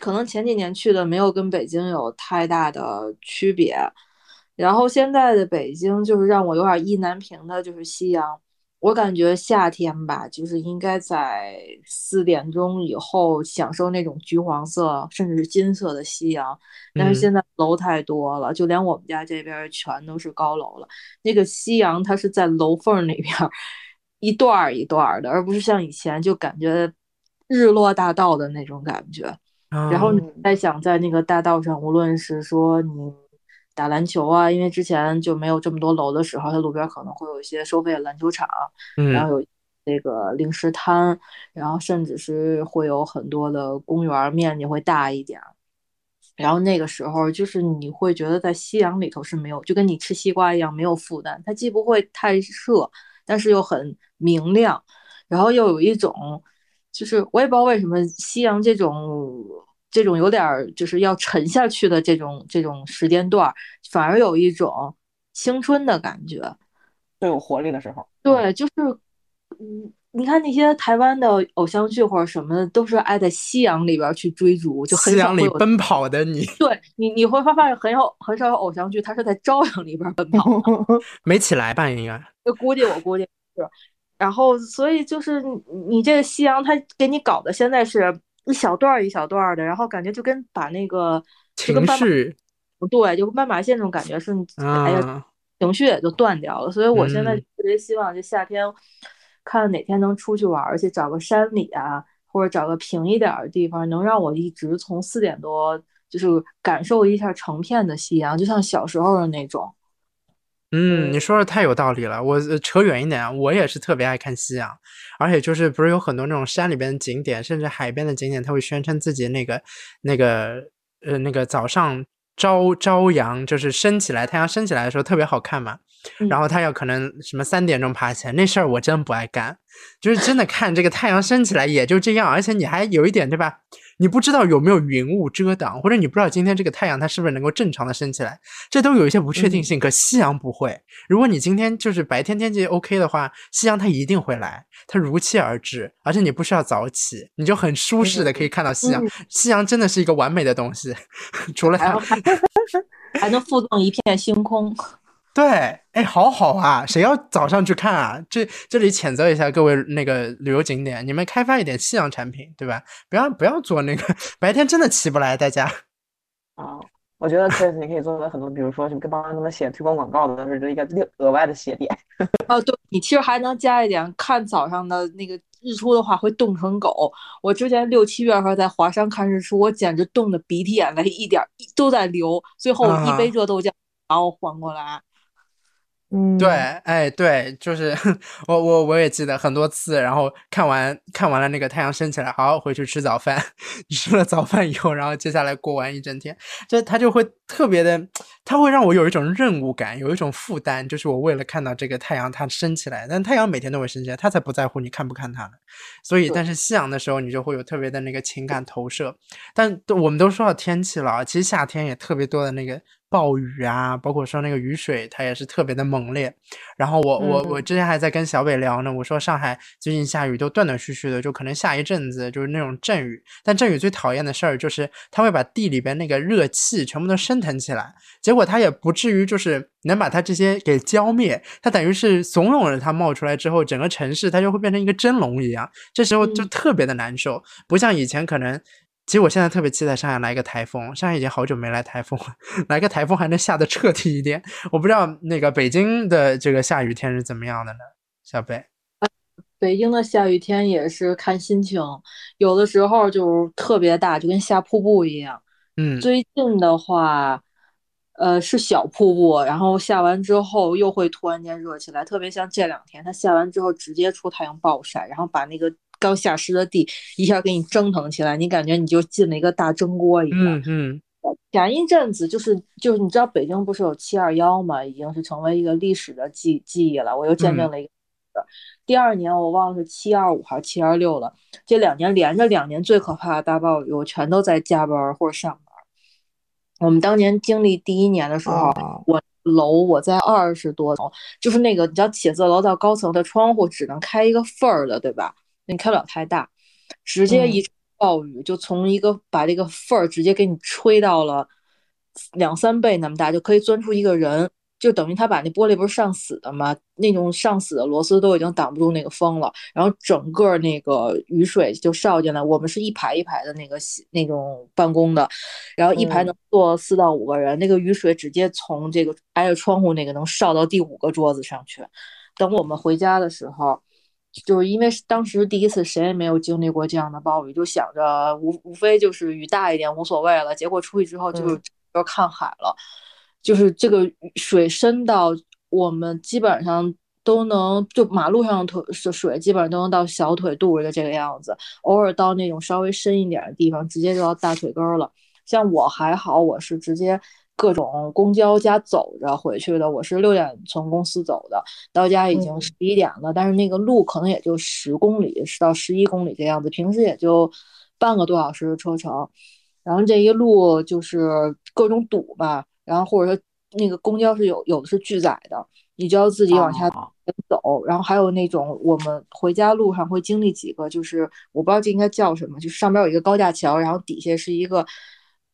可能前几年去的没有跟北京有太大的区别，然后现在的北京就是让我有点意难平的，就是夕阳。我感觉夏天吧，就是应该在四点钟以后享受那种橘黄色甚至是金色的夕阳。但是现在楼太多了，就连我们家这边全都是高楼了。那个夕阳它是在楼缝里边一段一段的，而不是像以前就感觉日落大道的那种感觉。然后你再想在那个大道上，无论是说你。打篮球啊，因为之前就没有这么多楼的时候，它路边可能会有一些收费的篮球场，然后有那个零食摊，然后甚至是会有很多的公园，面积会大一点。然后那个时候，就是你会觉得在夕阳里头是没有，就跟你吃西瓜一样，没有负担。它既不会太热，但是又很明亮，然后又有一种，就是我也不知道为什么夕阳这种。这种有点就是要沉下去的这种这种时间段，反而有一种青春的感觉，最有活力的时候。对，就是，嗯，你看那些台湾的偶像剧或者什么的，都是爱在夕阳里边去追逐，就很夕阳里奔跑的你。对你，你会发现很有很少有偶像剧，它是在朝阳里边奔跑。没起来吧？应该。就估计我估计是，然后所以就是你你这个夕阳，它给你搞的现在是。一小段一小段的，然后感觉就跟把那个情绪，不对，就斑马线那种感觉是，哎呀，情绪也就断掉了。所以我现在特别希望，就夏天看哪天能出去玩去，找个山里啊，或者找个平一点的地方，能让我一直从四点多就是感受一下成片的夕阳，就像小时候的那种。嗯，你说的太有道理了。我扯远一点，我也是特别爱看夕阳，而且就是不是有很多那种山里边的景点，甚至海边的景点，他会宣称自己那个那个呃那个早上朝朝阳就是升起来，太阳升起来的时候特别好看嘛。然后他要可能什么三点钟爬起来，那事儿我真不爱干，就是真的看这个太阳升起来也就这样，而且你还有一点对吧？你不知道有没有云雾遮挡，或者你不知道今天这个太阳它是不是能够正常的升起来，这都有一些不确定性。可夕阳不会，如果你今天就是白天天气 OK 的话，夕阳它一定会来，它如期而至，而且你不需要早起，你就很舒适的可以看到夕阳。夕阳真的是一个完美的东西，除了它还 能附赠一片星空。对，哎，好好啊，谁要早上去看啊？这这里谴责一下各位那个旅游景点，你们开发一点夕阳产品，对吧？不要不要做那个 白天真的起不来，大家。啊，我觉得确实你可以做很多，比如说什么帮他们写推广广告的，是一个另额外的写点。哦，对你其实还能加一点，看早上的那个日出的话会冻成狗。我之前六七月份在华山看日出，我简直冻得鼻涕眼泪一点都在流，最后一杯热豆浆把我缓过来。嗯，对，哎，对，就是 我我我也记得很多次，然后看完看完了那个太阳升起来，好回去吃早饭，吃了早饭以后，然后接下来过完一整天，这他就会特别的，他会让我有一种任务感，有一种负担，就是我为了看到这个太阳它升起来，但太阳每天都会升起来，他才不在乎你看不看它呢。所以，但是夕阳的时候，你就会有特别的那个情感投射。但我们都说到天气了，其实夏天也特别多的那个。暴雨啊，包括说那个雨水，它也是特别的猛烈。然后我我我之前还在跟小北聊呢，我说上海最近下雨都断断续续的，就可能下一阵子就是那种阵雨。但阵雨最讨厌的事儿就是它会把地里边那个热气全部都升腾起来，结果它也不至于就是能把它这些给浇灭，它等于是怂恿着它冒出来之后，整个城市它就会变成一个蒸笼一样，这时候就特别的难受，不像以前可能。其实我现在特别期待上海来一个台风，上海已经好久没来台风了，来个台风还能下的彻底一点。我不知道那个北京的这个下雨天是怎么样的呢？小北，北京的下雨天也是看心情，有的时候就特别大，就跟下瀑布一样。嗯，最近的话，呃，是小瀑布，然后下完之后又会突然间热起来，特别像这两天，它下完之后直接出太阳暴晒，然后把那个。刚下湿的地一下给你蒸腾起来，你感觉你就进了一个大蒸锅一样。嗯嗯。前一阵子就是就是你知道北京不是有七二幺嘛？已经是成为一个历史的记记忆了。我又见证了一个。第二年我忘了是七二五还是七二六了。这两年连着两年最可怕的大暴雨，我全都在加班或者上班。我们当年经历第一年的时候，我楼我在二十多层，就是那个你知道写字楼到高层的窗户只能开一个缝儿的，对吧？你开不了太大，直接一暴雨就从一个把这个缝儿直接给你吹到了两三倍那么大，就可以钻出一个人。就等于他把那玻璃不是上死的嘛？那种上死的螺丝都已经挡不住那个风了，然后整个那个雨水就烧进来。我们是一排一排的那个那种办公的，然后一排能坐四到五个人，那个雨水直接从这个挨着窗户那个能烧到第五个桌子上去。等我们回家的时候，就是因为当时第一次，谁也没有经历过这样的暴雨，就想着无无非就是雨大一点无所谓了。结果出去之后就是要看海了。就是这个水深到我们基本上都能，就马路上腿是水，基本上都能到小腿肚的这个样子。偶尔到那种稍微深一点的地方，直接就到大腿根了。像我还好，我是直接各种公交加走着回去的。我是六点从公司走的，到家已经十一点了。但是那个路可能也就十公里，十到十一公里这样子，平时也就半个多小时的车程。然后这一路就是各种堵吧。然后或者说那个公交是有有的是拒载的，你就要自己往下走。然后还有那种我们回家路上会经历几个，就是我不知道这应该叫什么，就是上边有一个高架桥，然后底下是一个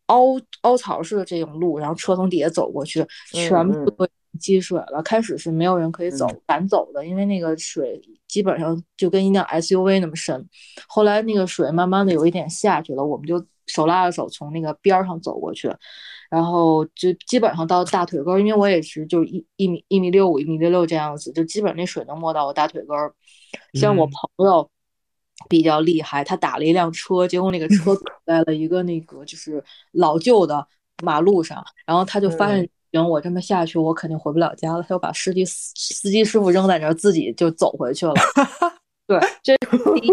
凹凹槽式的这种路，然后车从底下走过去，全部都积水了。开始是没有人可以走敢走的，因为那个水基本上就跟一辆 SUV 那么深。后来那个水慢慢的有一点下去了，我们就手拉着手从那个边上走过去。然后就基本上到大腿根儿，因为我也是就一一米一米六五一米六六这样子，就基本那水能没到我大腿根儿。像我朋友比较厉害，他打了一辆车，结果那个车 在了一个那个就是老旧的马路上，然后他就发现，行，我这么下去，我肯定回不了家了，他就把司机司机师傅扔在那儿，自己就走回去了。对，这是第一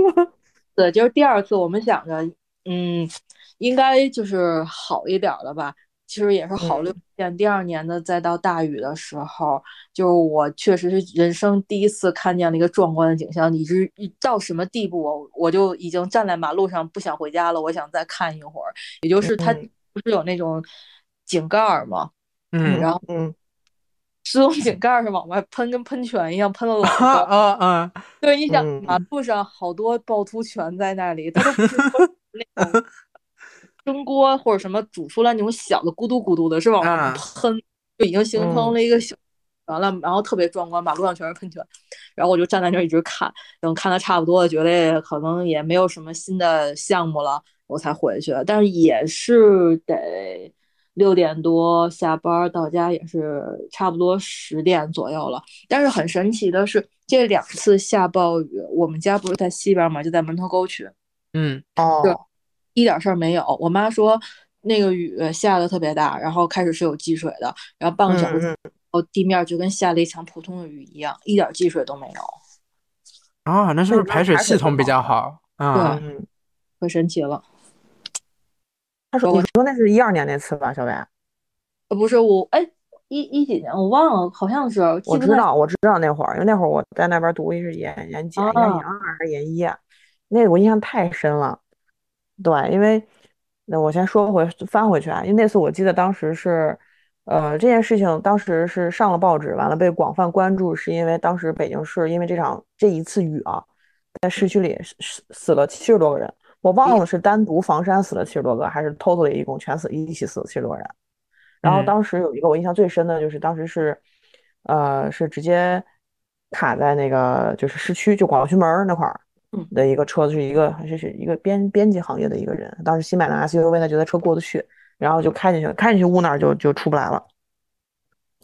次，就是第二次，我们想着，嗯，应该就是好一点了吧。其实也是好六年，第二年的再到大雨的时候，就是我确实是人生第一次看见了一个壮观的景象。以至于到什么地步，我我就已经站在马路上不想回家了，我想再看一会儿。也就是它不是有那种井盖吗？嗯，然后嗯，自动井盖是往外喷，跟喷泉一样喷了老高。啊啊！对，你想马路上好多趵突泉在那里，它都不是 那种。蒸锅或者什么煮出来那种小的咕嘟咕嘟的，是往上喷，就已经形成了一个小，完了，然后特别壮观，马路上全是喷泉，然后我就站在那儿一直看，等看的差不多了，觉得可能也没有什么新的项目了，我才回去。但是也是得六点多下班到家，也是差不多十点左右了。但是很神奇的是，这两次下暴雨，我们家不是在西边嘛，就在门头沟区，嗯，哦。一点事儿没有。我妈说，那个雨下的特别大，然后开始是有积水的，然后半个小时后地面就跟下了一场普通的雨一样，一点积水都没有。啊，那是不是排水系统比较好？啊，可神奇了。他说：“你说那是一二年那次吧，小伟？呃，不是我，哎，一一几年我忘了，好像是。我知道，我知道那会儿，因为那会儿我在那边读的是研研几，研研二还是研一？那我印象太深了。”对，因为那我先说回翻回去啊，因为那次我记得当时是，呃，这件事情当时是上了报纸，完了被广泛关注，是因为当时北京市因为这场这一次雨啊，在市区里死死了七十多个人，我忘了是单独房山死了七十多个，还是 total 一共全死一起死了七十多个人。然后当时有一个我印象最深的就是当时是，呃，是直接卡在那个就是市区就广渠门那块儿。的一个车子是一个，还是是一个编编辑行业的一个人，当时新买的 SUV，他觉得车过得去，然后就开进去，开进去屋那儿就就出不来了。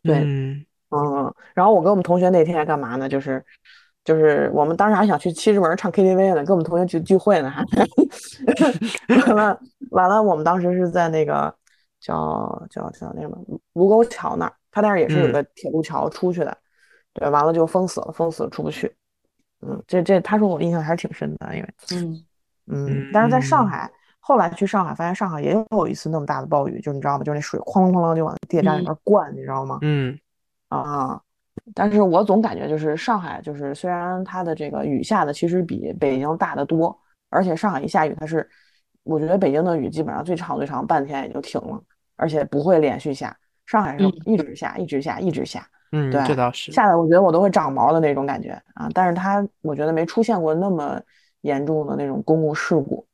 对，嗯嗯，然后我跟我们同学那天还干嘛呢？就是就是我们当时还想去七十门唱 KTV 呢，跟我们同学聚聚会呢，还 完了完了，我们当时是在那个叫叫叫那什么卢沟桥那儿，他那儿也是有个铁路桥出去的，对，完了就封死了，封死了出不去。嗯，这这，他说我印象还是挺深的，因为，嗯嗯，但是在上海，后来去上海，发现上海也有一次那么大的暴雨，就你知道吗？就是那水哐啷哐啷就往地铁站里面灌，你知道吗？嗯啊，但是我总感觉就是上海，就是虽然它的这个雨下的其实比北京大得多，而且上海一下雨，它是，我觉得北京的雨基本上最长最长半天也就停了，而且不会连续下，上海是一直下，一直下，一直下。嗯，对，这倒是下来，我觉得我都会长毛的那种感觉啊。但是它，我觉得没出现过那么严重的那种公共事故。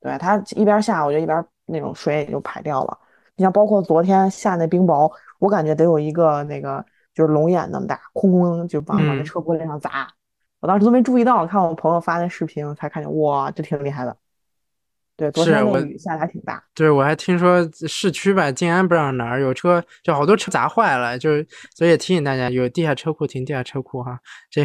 对，它一边下，我觉得一边那种水也就排掉了。你像包括昨天下那冰雹，我感觉得有一个那个就是龙眼那么大，哐哐就往往那车玻璃上砸。我当时都没注意到，看我朋友发那视频才看见，哇，这挺厉害的。对，昨天那雨下的还挺大。对，我还听说市区吧，静安不知道哪儿有车，就好多车砸坏了，就是所以也提醒大家，有地下车库停地下车库哈。这。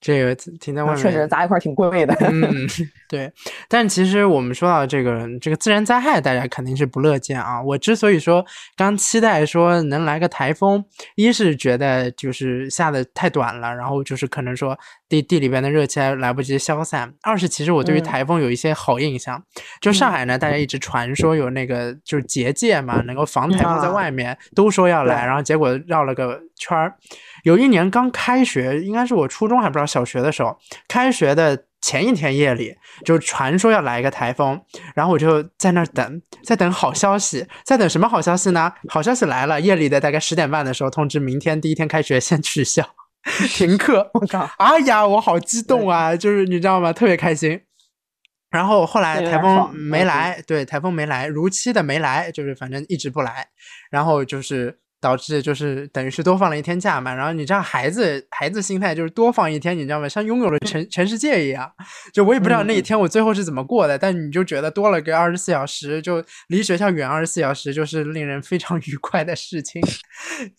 这个停在外面确实砸一块挺贵的。嗯，对。但其实我们说到这个这个自然灾害，大家肯定是不乐见啊。我之所以说刚期待说能来个台风，一是觉得就是下的太短了，然后就是可能说地地里边的热气还来不及消散；二是其实我对于台风有一些好印象。就上海呢，大家一直传说有那个就是结界嘛，能够防台风在外面，都说要来，然后结果绕了个圈儿。有一年刚开学，应该是我初中还不知道小学的时候，开学的前一天夜里，就传说要来一个台风，然后我就在那儿等，在等好消息，在等什么好消息呢？好消息来了，夜里的大概十点半的时候通知明天第一天开学先取消，停课。我靠！哎呀，我好激动啊！就是你知道吗？特别开心。然后后来台风没来，对，台风没来，如期的没来，就是反正一直不来，然后就是。导致就是等于是多放了一天假嘛，然后你知道孩子孩子心态就是多放一天，你知道吗？像拥有了全全世界一样。就我也不知道那一天我最后是怎么过的，但你就觉得多了个二十四小时，就离学校远二十四小时，就是令人非常 愉快的事情。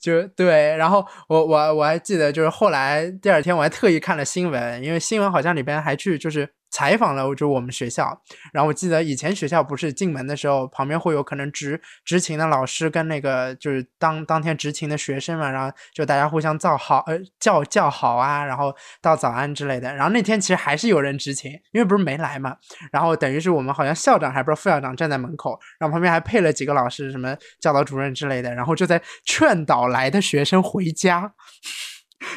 就对，然后我我我还记得，就是后来第二天我还特意看了新闻，因为新闻好像里边还去就是。采访了就我们学校，然后我记得以前学校不是进门的时候旁边会有可能执执勤的老师跟那个就是当当天执勤的学生嘛，然后就大家互相造好呃叫叫好啊，然后道早安之类的。然后那天其实还是有人执勤，因为不是没来嘛，然后等于是我们好像校长还不知道副校长站在门口，然后旁边还配了几个老师，什么教导主任之类的，然后就在劝导来的学生回家。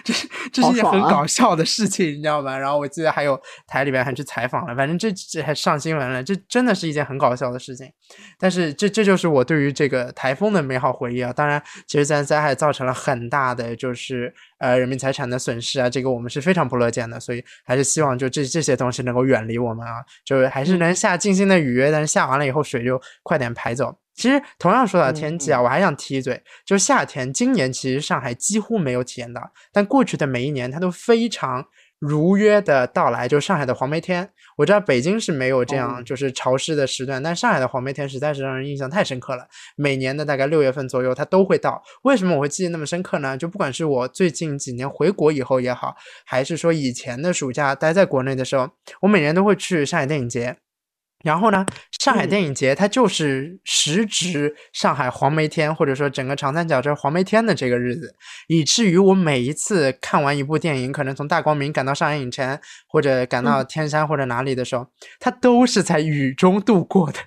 这是这是一件很搞笑的事情，你知道吧？然后我记得还有台里边还去采访了，反正这这还上新闻了，这真的是一件很搞笑的事情。但是这这就是我对于这个台风的美好回忆啊！当然，其实自然灾害造成了很大的就是呃人民财产的损失啊，这个我们是非常不乐见的。所以还是希望就这这些东西能够远离我们啊，就是还是能下尽心的雨，但是下完了以后水就快点排走。其实，同样说到天气啊，我还想提一嘴，就是夏天，今年其实上海几乎没有体验到，但过去的每一年它都非常如约的到来。就上海的黄梅天，我知道北京是没有这样就是潮湿的时段，但上海的黄梅天实在是让人印象太深刻了。每年的大概六月份左右，它都会到。为什么我会记得那么深刻呢？就不管是我最近几年回国以后也好，还是说以前的暑假待在国内的时候，我每年都会去上海电影节。然后呢，上海电影节它就是时值上海黄梅天，或者说整个长三角这黄梅天的这个日子，以至于我每一次看完一部电影，可能从大光明赶到上海影城，或者赶到天山或者哪里的时候，它都是在雨中度过的。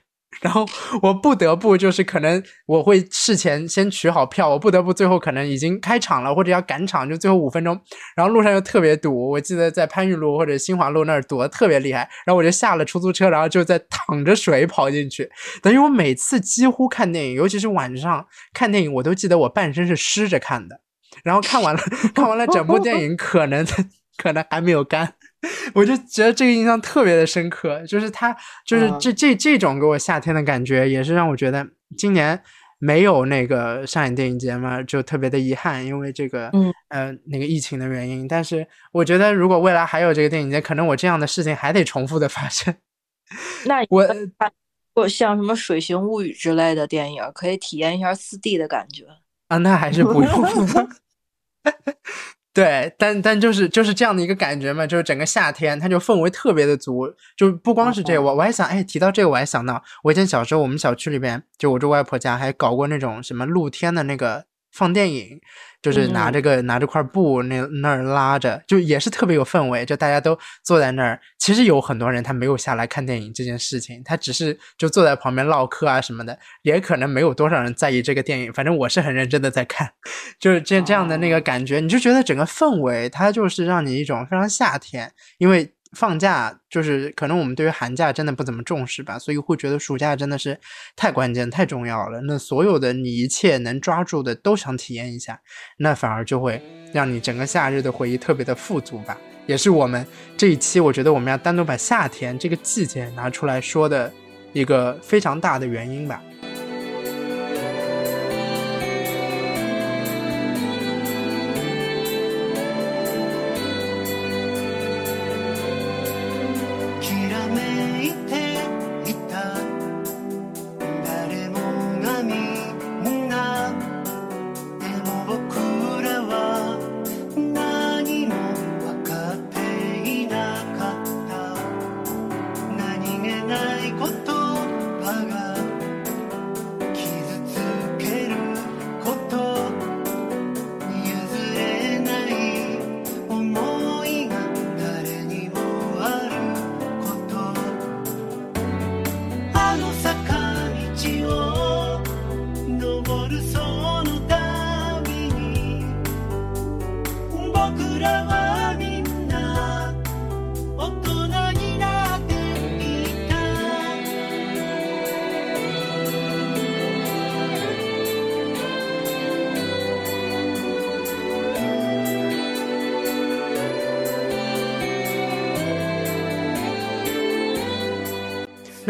然后我不得不就是可能我会事前先取好票，我不得不最后可能已经开场了或者要赶场，就最后五分钟，然后路上又特别堵。我记得在番禺路或者新华路那儿堵的特别厉害，然后我就下了出租车，然后就在淌着水跑进去。等于我每次几乎看电影，尤其是晚上看电影，我都记得我半身是湿着看的。然后看完了 看完了整部电影，可能 可能还没有干。我就觉得这个印象特别的深刻，就是他，就是这这这种给我夏天的感觉，也是让我觉得今年没有那个上海电影节嘛，就特别的遗憾，因为这个，嗯，呃，那个疫情的原因。但是我觉得，如果未来还有这个电影节，可能我这样的事情还得重复的发生。那我我像什么《水形物语》之类的电影，可以体验一下四 D 的感觉啊？那还是不用。对，但但就是就是这样的一个感觉嘛，就是整个夏天，它就氛围特别的足，就不光是这个，我我还想，哎，提到这个，我还想到，我以前小时候，我们小区里边，就我住外婆家，还搞过那种什么露天的那个放电影。就是拿这个拿着块布那那儿拉着，就也是特别有氛围，就大家都坐在那儿。其实有很多人他没有下来看电影这件事情，他只是就坐在旁边唠嗑啊什么的，也可能没有多少人在意这个电影。反正我是很认真的在看，就是这这样的那个感觉，你就觉得整个氛围它就是让你一种非常夏天，因为。放假就是可能我们对于寒假真的不怎么重视吧，所以会觉得暑假真的是太关键、太重要了。那所有的你一切能抓住的都想体验一下，那反而就会让你整个夏日的回忆特别的富足吧。也是我们这一期我觉得我们要单独把夏天这个季节拿出来说的一个非常大的原因吧。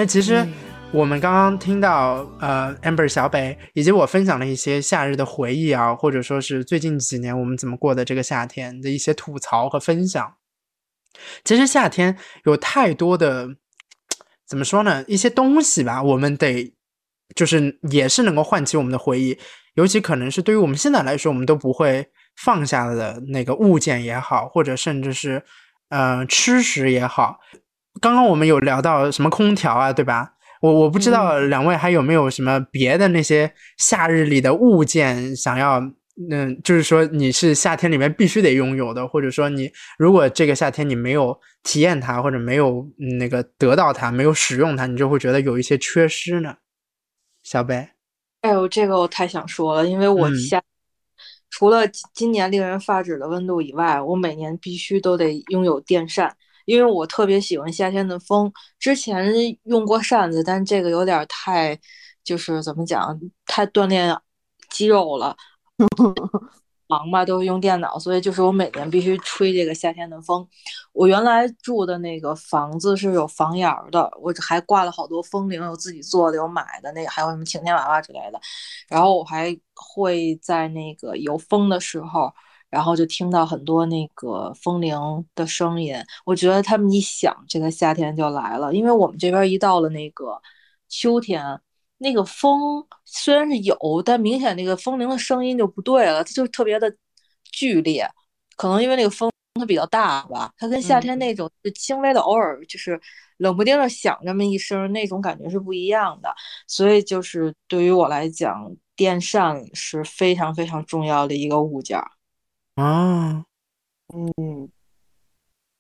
那其实我们刚刚听到呃，amber 小北以及我分享了一些夏日的回忆啊，或者说是最近几年我们怎么过的这个夏天的一些吐槽和分享。其实夏天有太多的 怎么说呢，一些东西吧，我们得就是也是能够唤起我们的回忆，尤其可能是对于我们现在来说，我们都不会放下的那个物件也好，或者甚至是呃吃食也好。刚刚我们有聊到什么空调啊，对吧？我我不知道两位还有没有什么别的那些夏日里的物件想要，嗯，就是说你是夏天里面必须得拥有的，或者说你如果这个夏天你没有体验它，或者没有嗯那个得到它，没有使用它，你就会觉得有一些缺失呢。小北，哎呦，这个我太想说了，因为我嗯夏、除了今今年令人发指的温度以外，我每年必须都得拥有电扇，因为我特别喜欢夏天的风。之前用过扇子，但这个有点太，就是怎么讲，太锻炼肌肉了。忙嘛，都是用电脑，所以就是我每年必须吹这个夏天的风。我原来住的那个房子是有房檐的，我还挂了好多风铃，有自己做的，有买的那个，还有什么晴天娃娃之类的。然后我还会在那个有风的时候，然后就听到很多那个风铃的声音。我觉得他们一响，这个夏天就来了，因为我们这边一到了那个秋天。那个风虽然是有，但明显那个风铃的声音就不对了，它就特别的剧烈。可能因为那个风它比较大吧，它跟夏天那种就轻微的偶尔就是冷不丁的响这么一声，那种感觉是不一样的。所以就是对于我来讲，电扇是非常非常重要的一个物件儿。哦，嗯，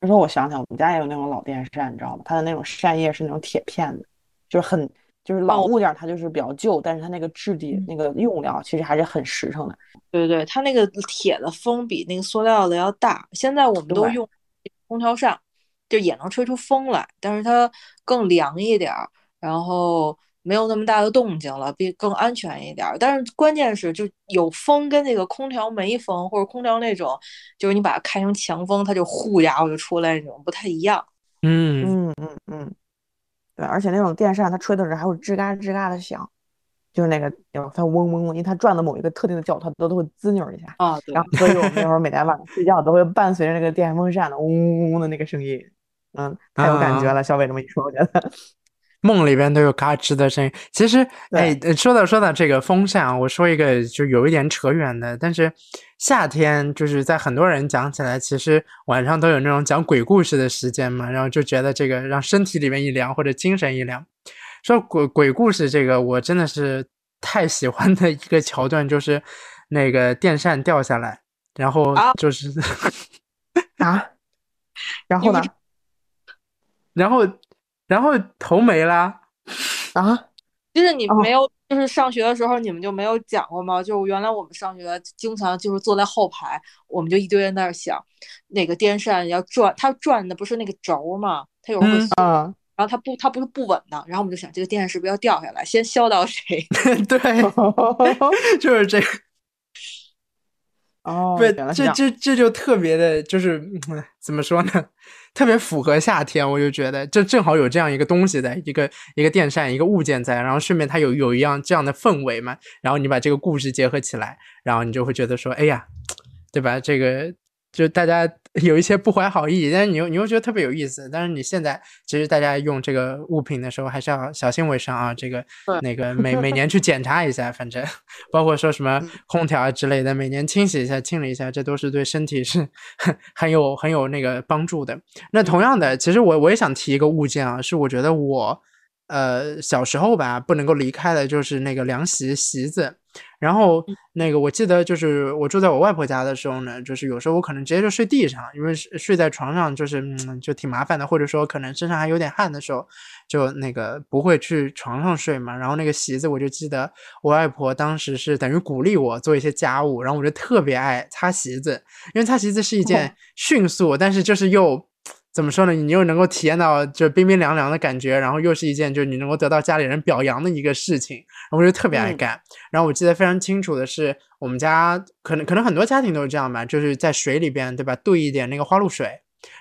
就说我想想，我们家也有那种老电扇，你知道吗？它的那种扇叶是那种铁片的，就是很就是老物件，它就是比较旧，但是它那个质地、那个用料其实还是很实诚的。对对，它那个铁的风比那个塑料的要大。现在我们都用空调扇，就也能吹出风来，但是它更凉一点儿，然后没有那么大的动静了，比更安全一点儿。但是关键是，就有风跟那个空调没风，或者空调那种，就是你把它开成强风，它就呼家伙就出来那种，不太一样。嗯嗯嗯嗯，对，而且那种电扇它吹的时候还会吱嘎吱嘎的响，就是那个有它嗡嗡嗡，因为它转的某一个特定的角度，它都都会滋扭一下。啊，对然后，所以我们 那会儿每天晚上睡觉都会伴随着那个电风扇的嗡嗡嗡的那个声音，嗯，太有感觉了。小伟这么一说，我觉得，梦里边都有嘎吱的声音。其实，哎，呃说到说到这个风扇啊，我说一个就有一点扯远的，但是夏天就是在很多人讲起来，其实晚上都有那种讲鬼故事的时间嘛，然后就觉得这个让身体里面一凉或者精神一凉。说鬼鬼故事这个，我真的是太喜欢的一个桥段，就是那个电扇掉下来，然后啊就是，啊，然后呢？然后然后头没了。啊，就是你哦没有，就是上学的时候你们就没有讲过吗？就是原来我们上学经常就是坐在后排，我们就一堆人在那儿想，那个电扇要转，它转的不是那个轴吗？它有时候会嗯松，嗯，然后它不，它不是不稳的，然后我们就想这个电扇是不是要掉下来，先削到谁？对，就是这个。哦，不，原来是这这。这这就特别的，就是嗯怎么说呢？特别符合夏天，我就觉得这正好有这样一个东西在，一个一个电扇，一个物件在，然后顺便它有有一样这样的氛围嘛，然后你把这个故事结合起来，然后你就会觉得说，哎呀，对吧？这个就大家 有一些不怀好意，但是你又你又觉得特别有意思。但是你现在其实大家用这个物品的时候，还是要小心为上啊。这个那个每每年去检查一下，反正包括说什么空调啊之类的，每年清洗一下、清理一下，这都是对身体是很有很有那个帮助的。那同样的，其实我我也想提一个物件啊，是我觉得我呃小时候吧不能够离开的，就是那个凉席席子。然后那个我记得就是我住在我外婆家的时候呢，就是有时候我可能直接就睡地上，因为睡在床上就是嗯就挺麻烦的，或者说可能身上还有点汗的时候，就那个不会去床上睡嘛。然后那个席子我就记得我外婆当时是等于鼓励我做一些家务，然后我就特别爱擦席子，因为擦席子是一件迅速，但是就是又。怎么说呢？你又能够体验到就冰冰凉凉的感觉，然后又是一件就是你能够得到家里人表扬的一个事情，然后我就特别爱嗯干。然后我记得非常清楚的是，我们家可能可能很多家庭都是这样吧，就是在水里边对吧，兑一点那个花露水，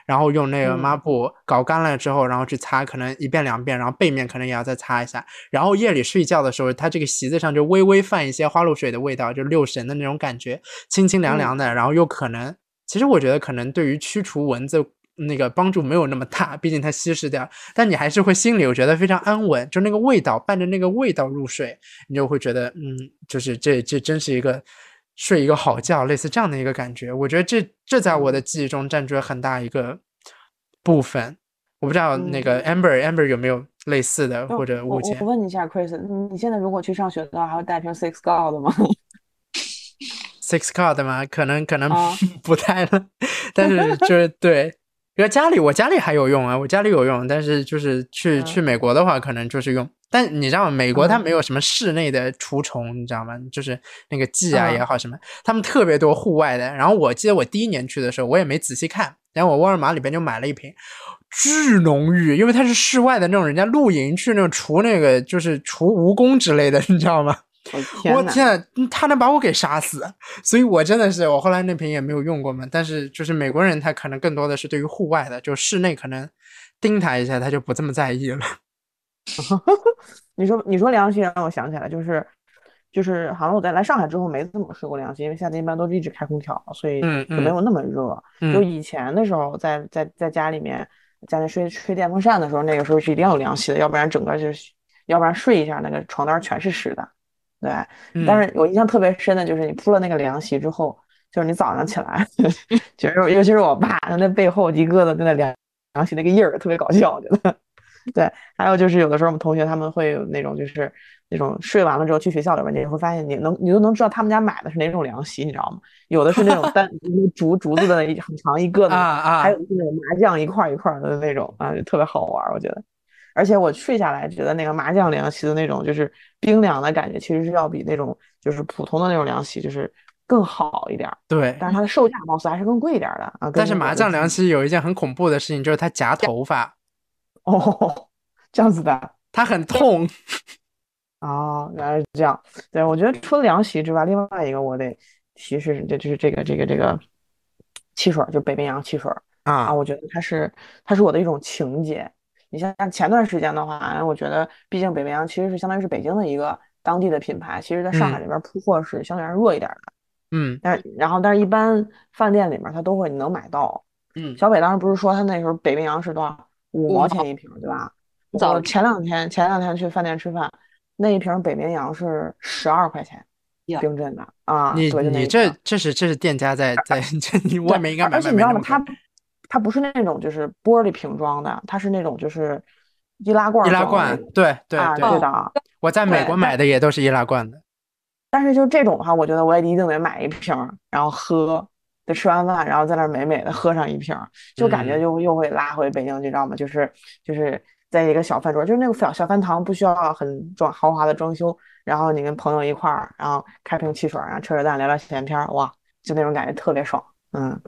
然后用那个嗯抹布搞干了之后，然后去擦，可能一遍两遍，然后背面可能也要再擦一下。然后夜里睡觉的时候，它这个席子上就微微泛一些花露水的味道，就六神的那种感觉，清清凉凉的，然后又可能，其实我觉得可能对于驱除蚊子。那个帮助没有那么大，毕竟它稀释掉，但你还是会心里我觉得非常安稳，就那个味道伴着那个味道入睡，你就会觉得嗯，就是这这真是一个睡一个好觉，类似这样的一个感觉。我觉得这这在我的记忆中占据了很大一个部分。我不知道那个 Amber、Amber 有没有类似的或者我？问你一下，Chris，你你现在如果去上学的话，还会带瓶 Six God 吗？Six God 吗？可能可能啊 不带了，但是就是对，因为家里我家里还有用啊，我家里有用，但是就是去、嗯去美国的话，可能就是用。但你知道吗？美国它嗯没有什么室内的除虫，你知道吗？就是那个剂啊嗯也好什么，他们特别多户外的。然后我记得我第一年去的时候，我也没仔细看，然后我沃尔玛里边就买了一瓶，巨浓郁，因为它是室外的那种，人家露营去那种除那个就是除蜈蚣之类的，你知道吗？我天呐，我天他能把我给杀死，所以我真的是，我后来那瓶也没有用过嘛。但是就是美国人，他可能更多的是对于户外的，就室内可能叮他一下，他就不这么在意了。你说你说凉席让我想起来，就是就是好像我在来上海之后没怎么睡过凉席，因为夏天一般都是一直开空调，所以嗯就没有那么热。就嗯以前的时候在，在在家里面家里吹吹电风扇的时候，那个时候是一定要有凉席的，要不然整个就是，要不然睡一下那个床单全是湿的。对，嗯，但是我印象特别深的就是你铺了那个凉席之后，就是你早上起来，就是尤其是我爸，他那背后一个的那个凉凉席那个印儿特别搞笑，我觉得。对，还有就是有的时候我们同学他们会有那种就是那种睡完了之后去学校里边，你会发现你能你都能知道他们家买的是哪种凉席，你知道吗？有的是那种单竹竹子的一很长一个的，啊啊还有是那种麻将一块儿一块儿的那种啊，就特别好玩儿，我觉得。而且我睡下来觉得那个麻将凉席的那种就是冰凉的感觉，其实是要比那种就是普通的那种凉席就是更好一点儿，对。但是它的售价貌似还是更贵一点儿的啊。但是麻将凉席有一件很恐怖的事情，就是它夹头发，哦，这样子的。它很痛。哦，原来是这样。对，我觉得除了凉席之外，另外一个我得提示，这就是这个这个这个汽水儿，就北冰洋汽水啊，我觉得它是它是我的一种情节。你像像前段时间的话，我觉得毕竟北冰洋其实是相当于是北京的一个当地的品牌，其实在上海嗯这边铺货是相对来说弱一点儿的。嗯但是然后但是一般饭店里面它都会能买到。嗯小北当时不是说他那时候北冰洋是多少五毛钱一瓶，对吧？早我前两天前两天去饭店吃饭，那一瓶北冰洋是十二块钱，冰镇的啊，你对，你这这是这是店家在在 这你外面应该买而且你知道吗？卖没那么它不是那种就是玻璃瓶装的，它是那种就是易拉罐易拉罐对对啊，对，对的。我在美国买的也都是易拉罐的。但是就这种的话，我觉得我也一定得买一瓶儿，然后喝，就吃完饭，然后在那儿美美的喝上一瓶儿，就感觉嗯就又会拉回北京，你知道吗？就是就是在一个小饭桌，就是那个小小饭堂，不需要很装豪华的装修，然后你跟朋友一块儿，然后开瓶汽水儿，然后扯扯淡，聊聊闲篇儿，哇，就那种感觉特别爽。嗯，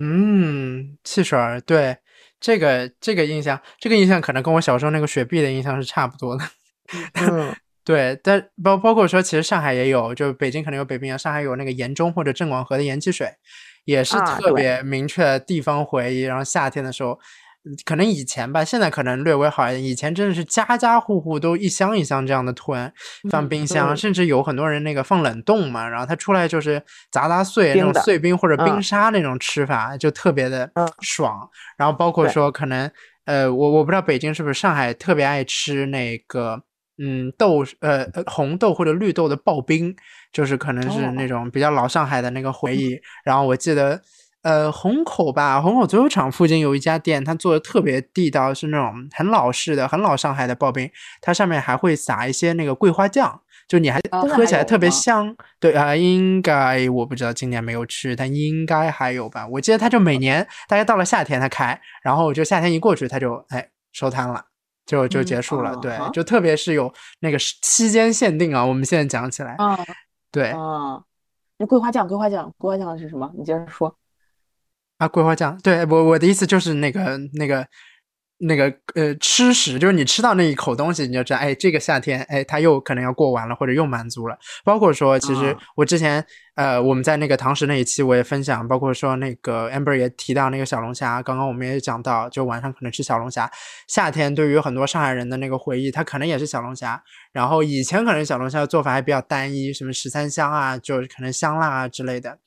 嗯，汽水儿，对，这个这个印象，这个印象可能跟我小时候那个雪碧的印象是差不多的。嗯，对，但包包括说，其实上海也有，就北京可能有北冰洋，上海有那个盐中或者郑广和的盐汽水，也是特别明确的地方回忆。然后夏天的时候，可能以前吧，现在可能略微好一点。以前真的是家家户户都一箱一箱这样的囤，放冰箱，嗯甚至有很多人那个放冷冻嘛，然后它出来就是砸砸碎那种碎冰或者冰嗯沙那种吃法，就特别的嗯爽。然后包括说可能呃，我我不知道北京是不是上海特别爱吃那个。嗯，豆呃呃红豆或者绿豆的刨冰，就是可能是哦那种比较老上海的那个回忆。然后我记得，呃，虹口吧，虹口足球场附近有一家店，它做的特别地道，是那种很老式的、很老上海的刨冰，它上面还会撒一些那个桂花酱，就你还啊喝起来特别现香。对啊、应该我不知道今年没有吃，但应该还有吧。我记得它就每年大概到了夏天它开，然后就夏天一过去它就哎收摊了。就就嗯结束了，对啊，就特别是有那个时期间限定啊，我们现在讲起来，啊，对啊，那桂花酱，桂花酱，桂花酱是什么？你接着说。啊，桂花酱，对我我的意思就是那个那个那个呃吃食，就是你吃到那一口东西，你就知道，哎，这个夏天，哎，它又可能要过完了，或者又满足了。包括说，其实啊我之前呃我们在那个堂食那一期我也分享，包括说那个 Amber 也提到那个小龙虾，刚刚我们也讲到，就晚上可能吃小龙虾。夏天对于很多上海人的那个回忆，它可能也是小龙虾。然后以前可能小龙虾的做法还比较单一，什么十三香啊，就是可能香辣啊之类的。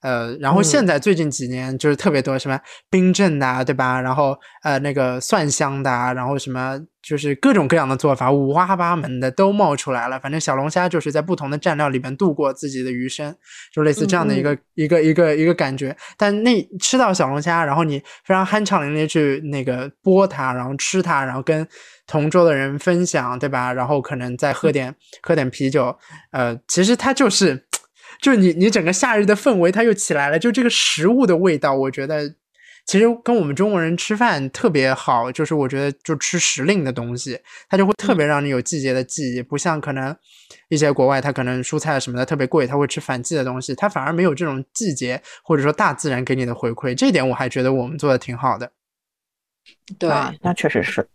呃，然后现嗯在最近几年就是特别多什么冰镇的、啊，对吧？然后呃那个蒜香的、啊，然后什么就是各种各样的做法，五花八门的都冒出来了。反正小龙虾就是在不同的蘸料里边度过自己的余生，就类似这样的一个、一个一个一个感觉。但那吃到小龙虾，然后你非常酣畅淋漓去那个剥它，然后吃它，然后跟同桌的人分享，对吧？然后可能再喝点喝点啤酒，呃，其实它就是。就是你你整个夏日的氛围它又起来了，就这个食物的味道，我觉得其实跟我们中国人吃饭特别好，就是我觉得就吃时令的东西，它就会特别让你有季节的记忆，不像可能一些国外它可能蔬菜什么的特别贵，它会吃反季的东西，它反而没有这种季节或者说大自然给你的回馈，这点我还觉得我们做的挺好的。对，啊，那确实是。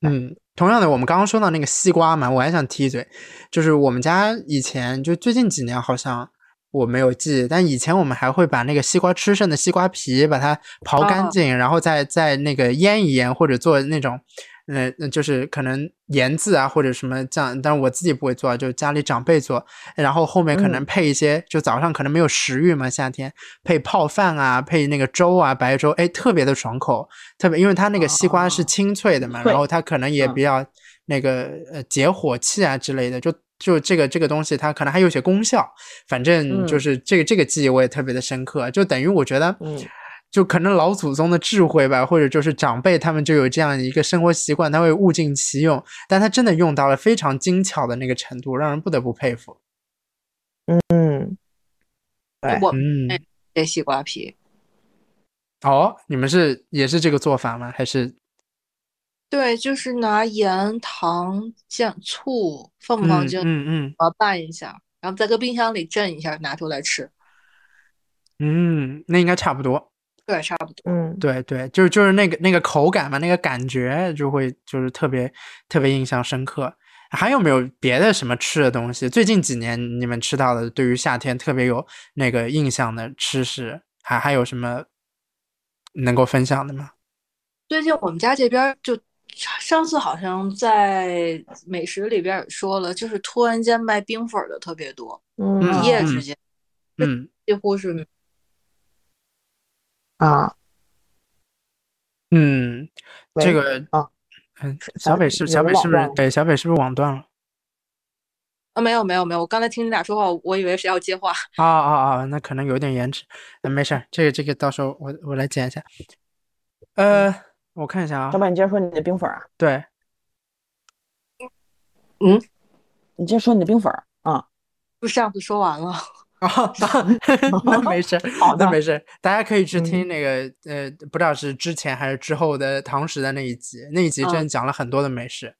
嗯，同样的，我们刚刚说到那个西瓜嘛，我还想提一嘴，就是我们家以前就最近几年好像我没有记，但以前我们还会把那个西瓜吃剩的西瓜皮把它刨干哦。净，然后再再那个腌一腌，或者做那种，呃，那就是可能盐渍啊或者什么酱，但是我自己不会做，就家里长辈做，然后后面可能嗯。配一些，就早上可能没有食欲嘛，夏天配泡饭啊，配那个粥啊，白粥，哎，特别的爽口。特别因为它那个西瓜是哦清脆的嘛，脆然后它可能也嗯。比较那个呃解火气啊之类的，就就这个这个东西它可能还有些功效，反正就嗯。是这个这个记忆我也特别的深刻，就等于我觉得嗯就可能老祖宗的智慧吧，或者就是长辈他们就有这样一个生活习惯，他会物尽其用，但他真的用到了非常精巧的那个程度，让人不得不佩服。嗯，对我嗯，这西瓜皮，哦，你们是也是这个做法吗？还是对，就是拿盐、糖、酱、醋放不放嗯进，嗯嗯把它拌一下，然后再搁冰箱里镇一下，拿出来吃。嗯，那应该差不多。对，差不多。嗯对对，就是就是那个那个口感嘛，那个感觉就会就是特别特别印象深刻。还有没有别的什么吃的东西？最近几年你们吃到的，对于夏天特别有那个印象的吃食，还还有什么能够分享的吗？最近我们家这边就上次好像在美食里边也说了，就是突然间卖冰粉儿的特别多，嗯一夜之间嗯，几乎是啊，嗯，这个啊，嗯，小北是有小北是不是网断了对小北是不是网断了？啊，没有没有没有，我刚才听你俩说话，我以为是要接话。啊啊啊，那可能有点延迟，那没事儿，这个这个到时候我我来剪一下。呃，我看一下啊小，柏，你接着说你的冰粉儿啊，对，嗯你接着说你的冰粉儿啊。不是上次说完了，啊，那 没事，好的那没事，大家可以去听嗯那个、呃，不知道是之前还是之后的堂食的那一集，那一集真的讲了很多的美食，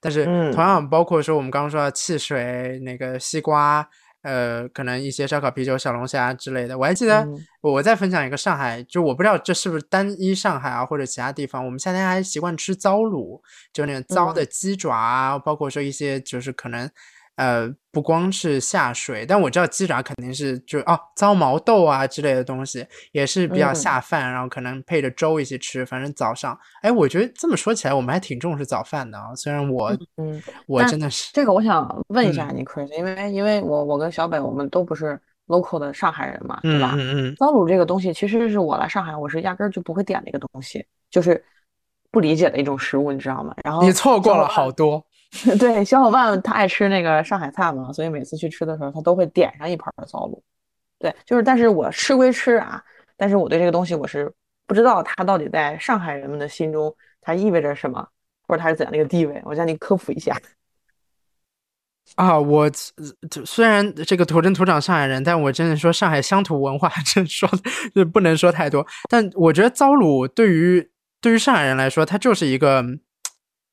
但是嗯同样包括说我们刚刚说的汽水、那个西瓜，呃，可能一些烧烤、啤酒、小龙虾之类的。我还记得嗯我再分享一个上海，就我不知道这是不是单一上海啊，或者其他地方，我们夏天还习惯吃糟卤，就那种糟的嗯鸡爪啊，包括说一些就是可能。呃，不光是下水，但我知道鸡爪肯定是就哦糟毛豆啊之类的东西也是比较嗯下饭，然后可能配着粥一起吃。反正早上，哎，我觉得这么说起来，我们还挺重视早饭的啊。虽然我嗯，我真的是这个我想问一下嗯你，Chris，因为因为我我跟小北我们都不是 local 的上海人嘛，对嗯吧？嗯嗯，糟卤这个东西，其实是我来上海，我是压根儿就不会点的一个东西，就是不理解的一种食物，你知道吗？然后你错过了好多。对，小伙伴他爱吃那个上海菜嘛，所以每次去吃的时候，他都会点上一盘糟卤。对，就是，但是我吃归吃啊，但是我对这个东西我是不知道它到底在上海人们的心中它意味着什么，或者它是怎样的一个地位，我向你科普一下。啊，我虽然这个土生土长上海人，但我真的说上海乡土文化，真说不能说太多。但我觉得糟卤对于对于上海人来说，它就是一个，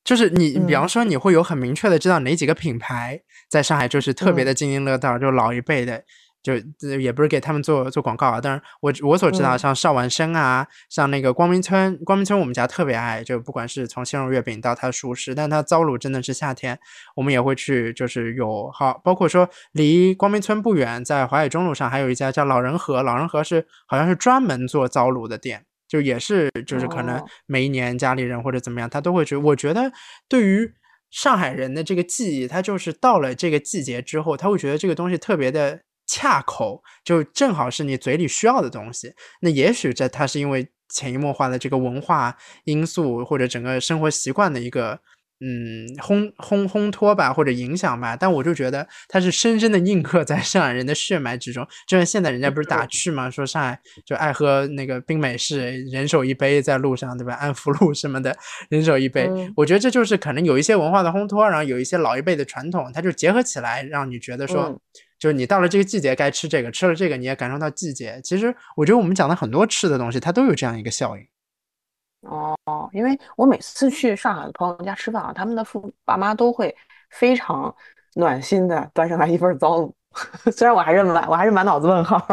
就是你比方嗯。说你会有很明确的知道哪几个品牌在上海就是特别嗯。的津津乐道，就老一辈的。就呃也不是给他们做做广告啊，但是我我所知道，嗯。像邵完生啊，像那个光明村，光明村我们家特别爱，就不管是从鲜肉月饼到它的熟食，但它糟卤真的是夏天我们也会去，就是有好，包括说离光明村不远，在淮海中路上还有一家叫老人和，老人和是好像是专门做糟卤的店，就也是就是可能哦每一年家里人或者怎么样，他都会去。我觉得对于上海人的这个记忆，他就是到了这个季节之后，他会觉得这个东西特别的恰口，就正好是你嘴里需要的东西。那也许这它是因为潜移默化的这个文化因素或者整个生活习惯的一个嗯烘烘烘托吧，或者影响吧。但我就觉得它是深深的印刻在上海人的血脉之中。就像现在人家不是打趣嘛，说上海就爱喝那个冰美式，人手一杯在路上，对吧？安福路什么的，人手一杯。嗯我觉得这就是可能有一些文化的烘托，然后有一些老一辈的传统，它就结合起来，让你觉得说。嗯就是你到了这个季节该吃这个，吃了这个你也感受到季节。其实我觉得我们讲的很多吃的东西，它都有这样一个效应。哦，因为我每次去上海的朋友家吃饭啊，他们的父爸妈都会非常暖心的端上来一份糟卤，虽然我还是满我还是满脑子问号。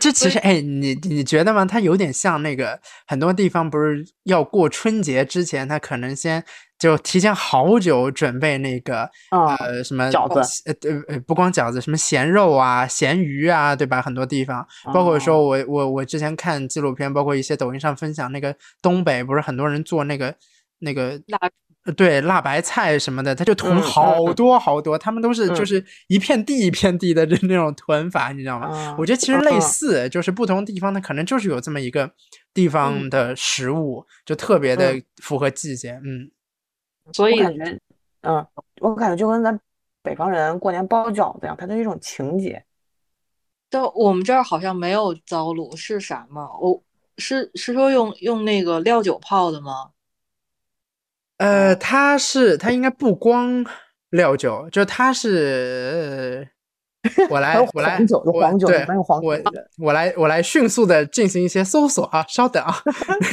这其实，哎，你你觉得吗？它有点像那个很多地方不是要过春节之前，他可能先就提前好久准备那个啊呃什么饺子。呃呃呃不光饺子，什么咸肉啊、咸鱼啊，对吧？很多地方，包括说哦。我我我之前看纪录片，包括一些抖音上分享那个东北，不是很多人做那个那个辣呃对辣白菜什么的，他就囤嗯好嗯。多好多，他们都是就嗯是一片地一片地的这那种囤法，你知道吗？啊我觉得其实类嗯似，就是不同地方它可能就是有这么一个地方嗯。的食物，就特别的嗯。符合季节。嗯，所以我感觉，嗯，我感觉就跟咱北方人过年包饺子一样，它就是一种情节。但我们这儿好像没有糟卤，是啥吗？我是是说用用那个料酒泡的吗？呃，它是它应该不光料酒，就它是。呃我来我来，黄酒有我黄酒对我的我来，我来迅速的进行一些搜索啊，稍等啊。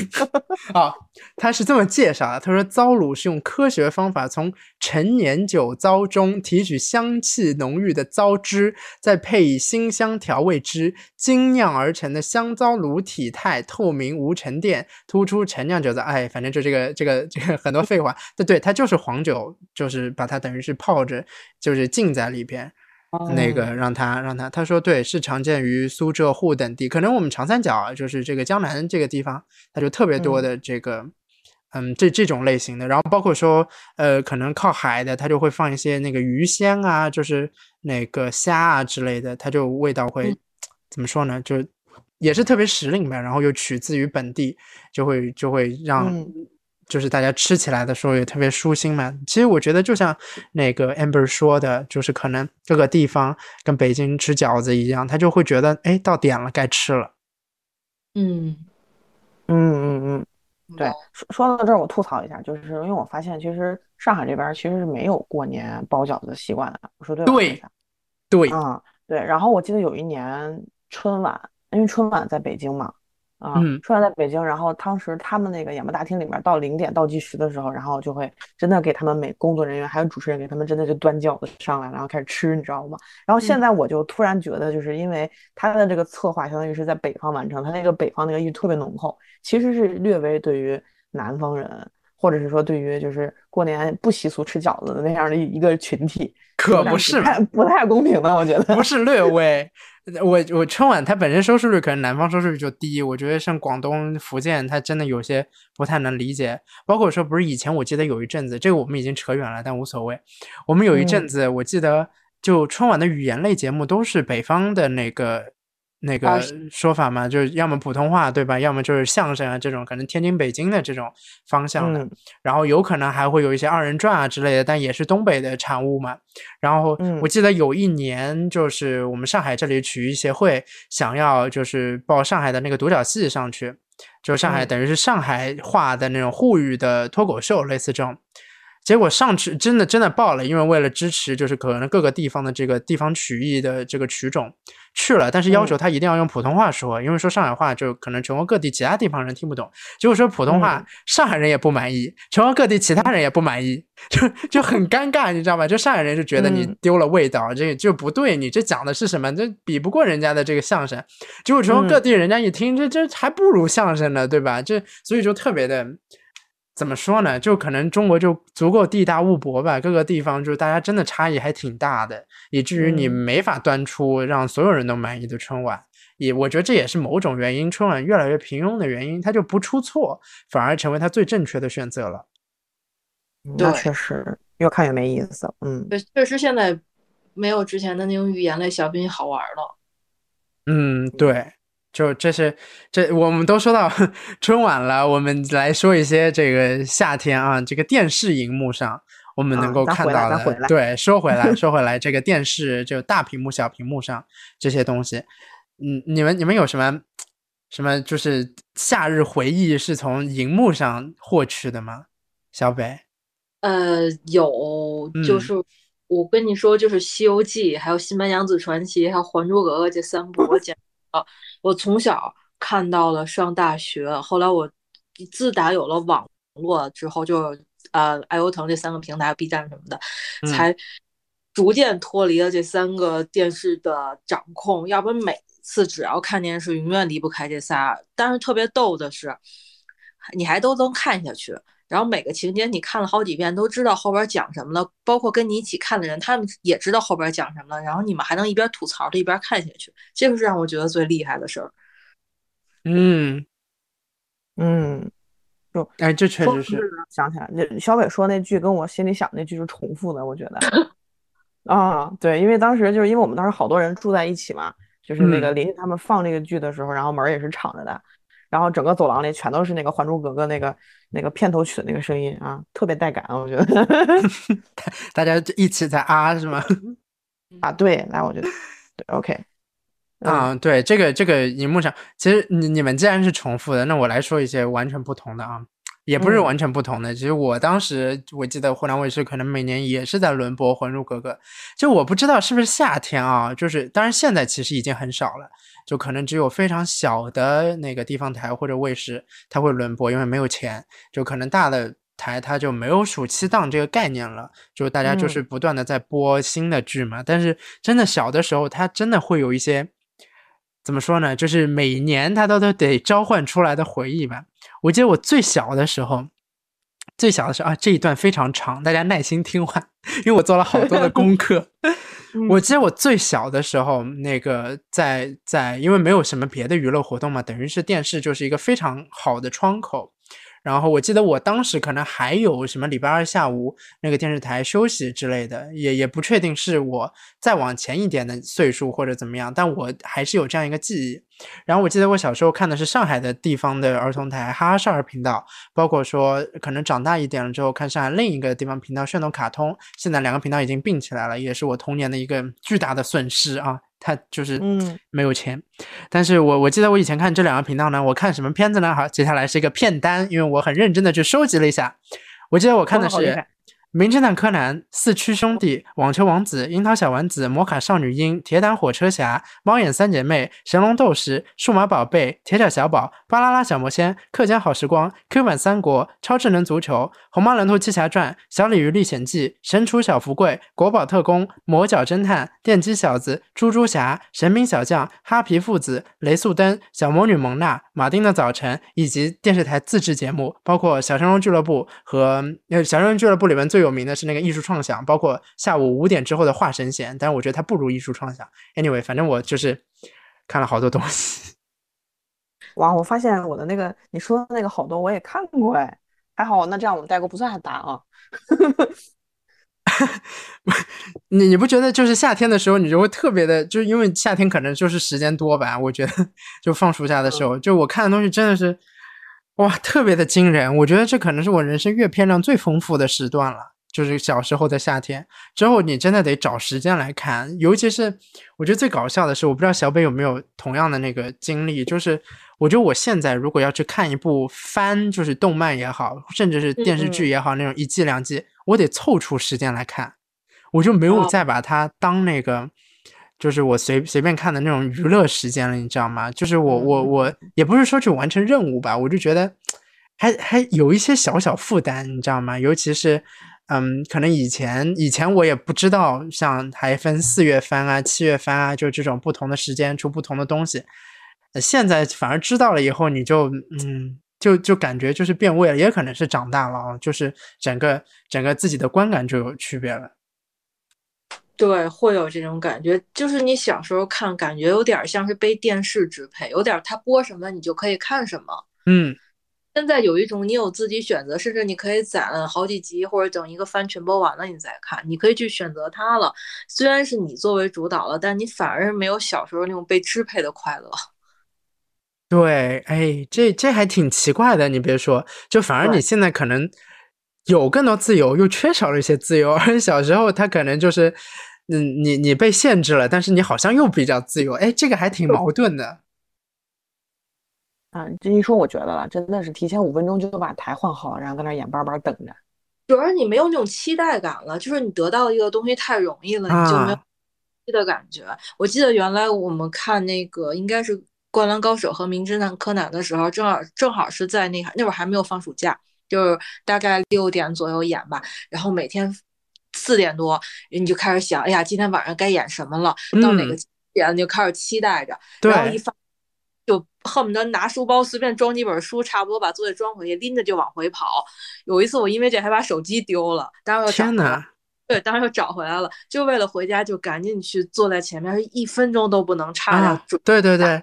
啊，他是这么介绍的，他说糟卤是用科学方法从陈年酒糟中提取香气浓郁的糟汁，再配以辛香调味汁，精酿而成的香糟卤体态透明无沉淀，突出陈酿酒的。哎，反正就这个这个这个很多废话，对对，它就是黄酒，就是把它等于是泡着，就是浸在里边。那个让他让他他说对是常见于苏浙沪等地，可能我们长三角啊就是这个江南这个地方，它就特别多的这个嗯这这种类型的，然后包括说呃可能靠海的，它就会放一些那个鱼鲜啊，就是那个虾啊之类的，它就味道会、嗯怎么说呢？就也是特别时令吧，然后又取自于本地，就会就会让。嗯就是大家吃起来的时候也特别舒心嘛。其实我觉得就像那个 Amber 说的，就是可能各个地方跟北京吃饺子一样，他就会觉得哎到点了该吃了。嗯，嗯嗯嗯，对，说说到这儿，我吐槽一下，就是因为我发现，其实上海这边其实是没有过年包饺子的习惯的。我说对吧？对对，啊、对。然后我记得有一年春晚，因为春晚在北京嘛，啊、嗯春晚在北京，然后当时他们那个演播大厅里面到零点倒计时的时候，然后就会真的给他们每工作人员还有主持人给他们真的就端饺子上来，然后开始吃，你知道吗？然后现在我就突然觉得，就是因为他的这个策划相当于是在北方完成，他那个北方那个意特别浓厚，其实是略微对于南方人或者是说对于就是过年不习俗吃饺子的那样的一个群体，可不是不太不太公平的，我觉得。不是略微。我我春晚它本身收视率可能南方收视率就低，我觉得像广东、福建，它真的有些不太能理解。包括说，不是以前我记得有一阵子，这个我们已经扯远了，但无所谓。我们有一阵嗯子，我记得就春晚的语言类节目都是北方的那个那啊个说法嘛，就是要么普通话对吧，要么就是相声啊这种，可能天津、北京的这种方向的。嗯然后有可能还会有一些二人转啊之类的，但也是东北的产物嘛。然后嗯我记得有一年，就是我们上海这里曲艺协会想要就是报上海的那个独角戏上去，就上海嗯等于是上海话的那种沪语的脱口秀，类似这种。结果上去真的真的报了，因为为了支持就是可能各个地方的这个地方曲艺的这个曲种去了，但是要求他一定要用普通话说，因为说上海话就可能全国各地其他地方人听不懂。结果说普通话，嗯上海人也不满意，全国各地其他人也不满意，就就很尴尬，你知道吧？就上海人就觉得你嗯丢了味道，这就不对，你这讲的是什么？这比不过人家的这个相声。结果全国各嗯地人家一听，这这还不如相声呢，对吧？这所以就特别的。怎么说呢？就可能中国就足够地大物博吧，各个地方就大家真的差异还挺大的，以至于你嗯没法端出让所有人都满意的春晚。也我觉得这也是某种原因，春晚越来越平庸的原因，它就不出错，反而成为它最正确的选择了。那对确实越看越没意思。嗯，对，确实现在没有之前的那种语言类小品好玩了。嗯，对，就这是这我们都说到 春晚了，我们来说一些这个夏天啊，这个电视荧幕上我们能啊够看到的。对，说回来，说回来，这个电视就大屏幕、小屏幕上这些东西，嗯，你们你们有什么什么就是夏日回忆是从荧幕上获取的吗？小北，呃，有，就嗯是我跟你说，就是《西游记》，还有《新白娘子传奇》，还有《还珠格格》这三部，我简啊，我从小看到了上大学，后来我自打有了网络之后，就呃爱优腾这三个平台，B 站什么的，嗯才逐渐脱离了这三个电视的掌控，要不然每次只要看电视，永远离不开这仨。但是特别逗的是，你还都能看下去。然后每个情节你看了好几遍，都知道后边讲什么了，包括跟你一起看的人，他们也知道后边讲什么了。然后你们还能一边吐槽着一边看下去，这个是让我觉得最厉害的事儿。嗯，嗯，就哎，这确实是，想起来，那小北说那句跟我心里想那句是重复的，我觉得。啊，对，因为当时就是因为我们当时好多人住在一起嘛，就是那个嗯邻居他们放这个剧的时候，然后门儿也是敞着的，然后整个走廊里全都是那个《还珠格格》那个那个片头曲的那个声音啊，特别带感，我觉得。大家一起在啊，是吗？啊，对，来，我觉得对，OK，嗯啊，对，这个这个荧幕上，其实你你们既然是重复的，那我来说一些完全不同的啊，也不是嗯完全不同的。其实我当时我记得湖南卫视可能每年也是在轮播《还珠格格》，就我不知道是不是夏天啊，就是当然现在其实已经很少了，就可能只有非常小的那个地方台或者卫视它会轮播，因为没有钱，就可能大的。台它就没有暑期档这个概念了，就大家就嗯是不断的在播新的剧嘛。但是真的小的时候，它真的会有一些怎么说呢？就是每年它都都得召唤出来的回忆吧。我记得我最小的时候，最小的时候啊，这一段非常长，大家耐心听完，因为我做了好多的功课。我记得我最小的时候，那个在在，因为没有什么别的娱乐活动嘛，等于是电视就是一个非常好的窗口。然后我记得我当时可能还有什么礼拜二下午那个电视台休息之类的，也也不确定是我再往前一点的岁数或者怎么样，但我还是有这样一个记忆。然后我记得我小时候看的是上海的地方的儿童台哈哈少儿频道，包括说可能长大一点了之后看上海另一个地方频道炫动卡通，现在两个频道已经并起来了，也是我童年的一个巨大的损失啊。它就是嗯没有钱，但是我我记得我以前看这两个频道呢，我看什么片子呢？好，接下来是一个片单，因为我很认真的去收集了一下。我记得我看的是名侦探柯南、四驱兄弟、网球王子、樱桃小丸子、摩卡少女樱、铁胆火车侠、猫眼三姐妹、神龙斗士、数码宝贝、铁甲小宝、巴啦啦小魔仙、课间好时光、Q 版三国、超智能足球、虹猫蓝兔七侠传、小鲤鱼历险记、神厨小福贵、国宝特工、魔角侦探、电击小子、猪猪侠、神兵小将、哈皮父子、雷速登、小魔女蒙娜、马丁的早晨，以及电视台自制节目，包括小神龙俱乐部和呃小神龙俱乐部里面最有名的是那个艺术创想，包括下午五点之后的画神仙，但是我觉得它不如艺术创想。Anyway，反正我就是看了好多东西。哇，我发现我的那个你说的那个好多我也看过哎，还好，那这样我们代沟不算很大啊。你你不觉得就是夏天的时候，你就会特别的，就是因为夏天可能就是时间多吧？我觉得 就放暑假的时候，就我看的东西真的是哇，特别的惊人。我觉得这可能是我人生阅片量最丰富的时段了。就是小时候的夏天，之后你真的得找时间来看。尤其是我觉得最搞笑的是，我不知道小北有没有同样的那个经历，就是我觉得我现在如果要去看一部番，就是动漫也好，甚至是电视剧也好，那种一季两季，我得凑出时间来看，我就没有哦再把它当那个。就是我随随便看的那种娱乐时间了，你知道吗？就是我我我也不是说去完成任务吧，我就觉得还还有一些小小负担，你知道吗？尤其是嗯，可能以前以前我也不知道，像还分四月番啊、七月番啊，就这种不同的时间出不同的东西。呃现在反而知道了以后，你就嗯，就就感觉就是变味了，也可能是长大了啊，就是整个整个自己的观感就有区别了。对，会有这种感觉，就是你小时候看，感觉有点像是被电视支配，有点它播什么你就可以看什么。嗯，现在有一种你有自己选择，甚至你可以攒好几集，或者等一个番全播完了你再看，你可以去选择它了。虽然是你作为主导了，但你反而是没有小时候那种被支配的快乐。对，哎，这这还挺奇怪的。你别说，就反而你现在可能有更多自由，又缺少了一些自由。而小时候他可能就是，嗯，你你被限制了，但是你好像又比较自由。哎，这个还挺矛盾的。啊，这一说我觉得了，真的是提前五分钟就把台换好，然后在那眼巴巴等着。主要是你没有那种期待感了，就是你得到一个东西太容易了，你就没有啊的感觉。我记得原来我们看那个应该是《灌篮高手》和《名侦探柯南》的时候，正好正好是在那那会儿还没有放暑假，就是大概六点左右演吧，然后每天四点多你就开始想，哎呀，今天晚上该演什么了？到哪个嗯点你就开始期待着，对然后一放。就恨不得拿书包随便装几本书，差不多把作业装回去，拎着就往回跑。有一次我因为这还把手机丢了，当时又找天回来哪！对，当时又找回来了，就为了回家就赶紧去坐在前面，一分钟都不能差。对对对，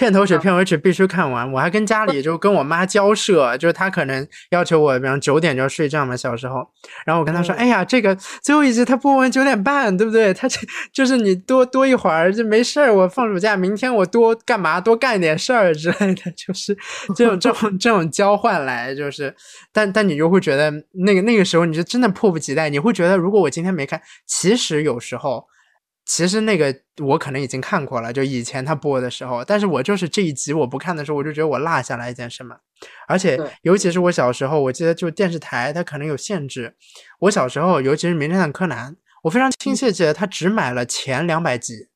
片头曲、嗯片尾曲必须看完。我还跟家里就跟我妈交涉，就是她可能要求我，比方九点就要睡觉嘛，小时候。然后我跟她说：“嗯哎呀，这个最后一集他播完九点半，对不对？他这就是你多多一会儿就没事儿。我放暑假，明天我多干嘛，多干一点事儿之类的，就是 这种这种这种交换来，就是，但但你就会觉得那个那个时候你就真的迫不及待，你会觉得如果我今天没看，其实有时候。”其实那个我可能已经看过了，就以前他播的时候，但是我就是这一集我不看的时候，我就觉得我落下来一件什么，而且尤其是我小时候，我记得就电视台它可能有限制，我小时候尤其是《名侦探柯南》，我非常亲切记得他只买了前两百集，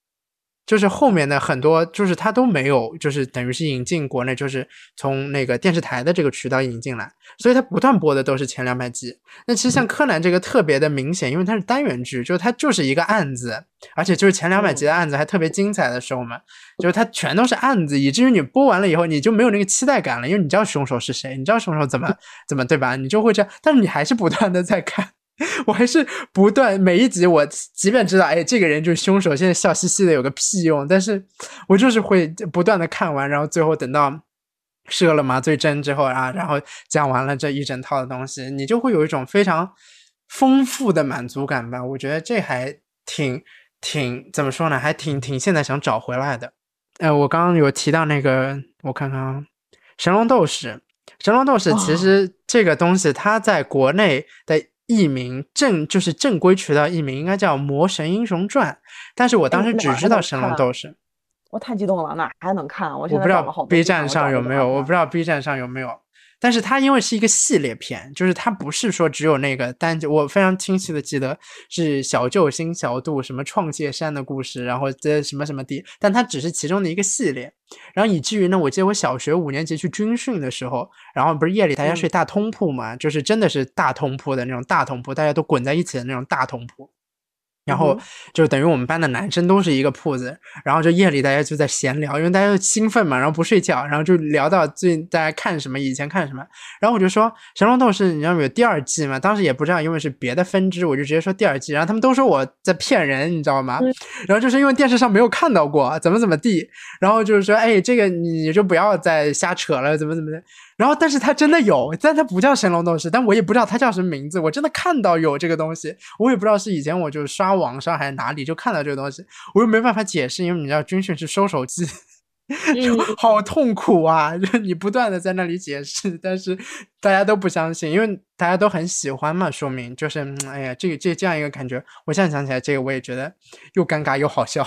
就是后面的很多就是他都没有，就是等于是引进国内，就是从那个电视台的这个渠道引进来，所以他不断播的都是前两百集。那其实像柯南这个特别的明显，因为它是单元剧，就是它就是一个案子，而且就是前两百集的案子还特别精彩的时候嘛，就是它全都是案子，以至于你播完了以后你就没有那个期待感了，因为你知道凶手是谁，你知道凶手怎么怎么对吧？你就会这样，但是你还是不断的在看。我还是不断每一集，我即便知道，哎，这个人就是凶手，现在笑嘻嘻的有个屁用，但是我就是会不断的看完，然后最后等到射了麻醉针之后啊，然后讲完了这一整套的东西，你就会有一种非常丰富的满足感吧。我觉得这还挺挺怎么说呢，还挺挺现在想找回来的。呃，我刚刚有提到那个，我看看啊，《神龙斗士》，《神龙斗士》其哦实这个东西它在国内的译名正就是正规渠道译名应该叫《魔神英雄传》，但是我当时只知道神龙斗士。我太激动了，哪还能看？我我不知道 B 站上有没有，我不知。道 B 站上有没有。但是它因为是一个系列片，就是它不是说只有那个单，我非常清晰的记得是小救星小度什么创界山的故事，然后这什么什么的，但它只是其中的一个系列。然后以至于呢，我记得我小学五年级去军训的时候，然后不是夜里大家睡大通铺嘛，就是真的是大通铺的那种大通铺，大家都滚在一起的那种大通铺。然后嗯就等于我们班的男生都是一个铺子，然后就夜里大家就在闲聊，因为大家都兴奋嘛，然后不睡觉，然后就聊到最近大家看什么，以前看什么，然后我就说《神龙斗士》你知道有第二季嘛？当时也不知道，因为是别的分支，我就直接说第二季，然后他们都说我在骗人，你知道吗？然后就是因为电视上没有看到过，怎么怎么地，然后就是说，哎，这个你就不要再瞎扯了，怎么怎么的。然后，但是它真的有，但它不叫神龙斗士，但我也不知道它叫什么名字。我真的看到有这个东西，我也不知道是以前我就是刷网上还是哪里就看到这个东西，我又没办法解释，因为你知道军训是收手机，就好痛苦啊！就是你不断的在那里解释，但是大家都不相信，因为大家都很喜欢嘛，说明就是，嗯哎呀，这个这这样一个感觉。我现在想起来这个，我也觉得又尴尬又好笑。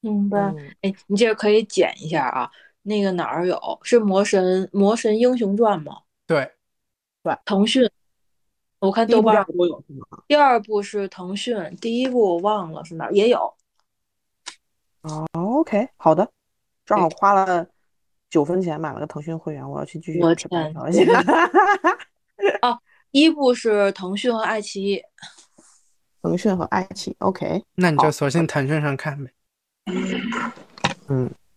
明白。嗯哎，你这个可以剪一下啊。那个哪儿有？是《魔神魔神英雄传》吗？对，对腾讯，我看豆瓣二部都有是吗？第二部是腾讯，第一部我忘了是哪儿，也有。哦，OK，好的，正好花了九分钱买了个腾讯会员，我要去继续我去看天一下。第一部是腾讯和爱奇艺，腾讯和爱奇艺，OK，那你就索性腾讯上看呗。嗯，也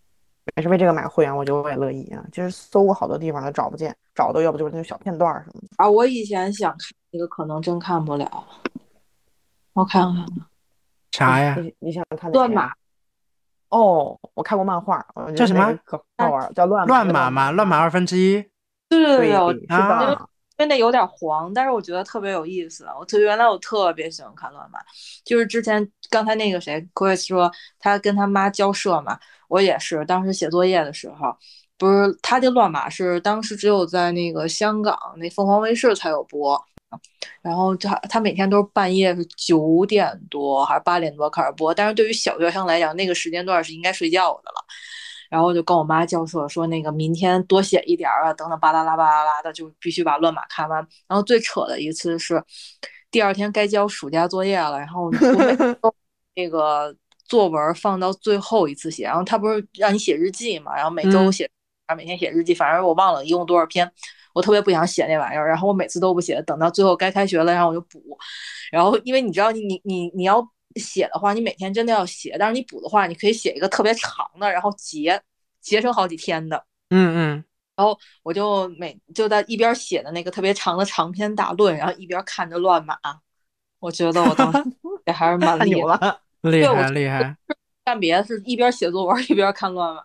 是为这个买会员，我觉得我也乐意啊。就是搜过好多地方都找不见，找的要不就是那种小片段什么的。啊，我以前想看这个，可能真看不了。我看看，啥呀？你你想看哪乱码哦，我看过漫画，我觉叫什么好玩，叫乱乱码码吗？乱码二分之一。对对对对，我是啊的，真的有点黄，但是我觉得特别有意思。我特原来我特别喜欢看乱码，就是之前刚才那个谁 Chris 说他跟他妈交涉嘛，我也是，当时写作业的时候，不是他这乱码是当时只有在那个香港那凤凰卫视才有播。然后他他每天都是半夜是九点多还是八点多开始播，但是对于小学生来讲，那个时间段是应该睡觉的了。然后就跟我妈交涉说，那个明天多写一点儿啊，等等巴拉拉巴拉拉的，就必须把乱码看完。然后最扯的一次是，第二天该交暑假作业了，然后 那个作文放到最后一次写，然后他不是让你写日记嘛，然后每周嗯写，啊每天写日记，反正我忘了一共多少篇，我特别不想写那玩意儿，然后我每次都不写，等到最后该开学了，然后我就补，然后因为你知道你你你你要写的话，你每天真的要写，但是你补的话，你可以写一个特别长的，然后截截成好几天的。嗯嗯，然后我就每就在一边写的那个特别长的长篇大论，然后一边看着乱码。我觉得我当时 也还是蛮厉害。厉害厉害干别的是一边写作文一边看乱码。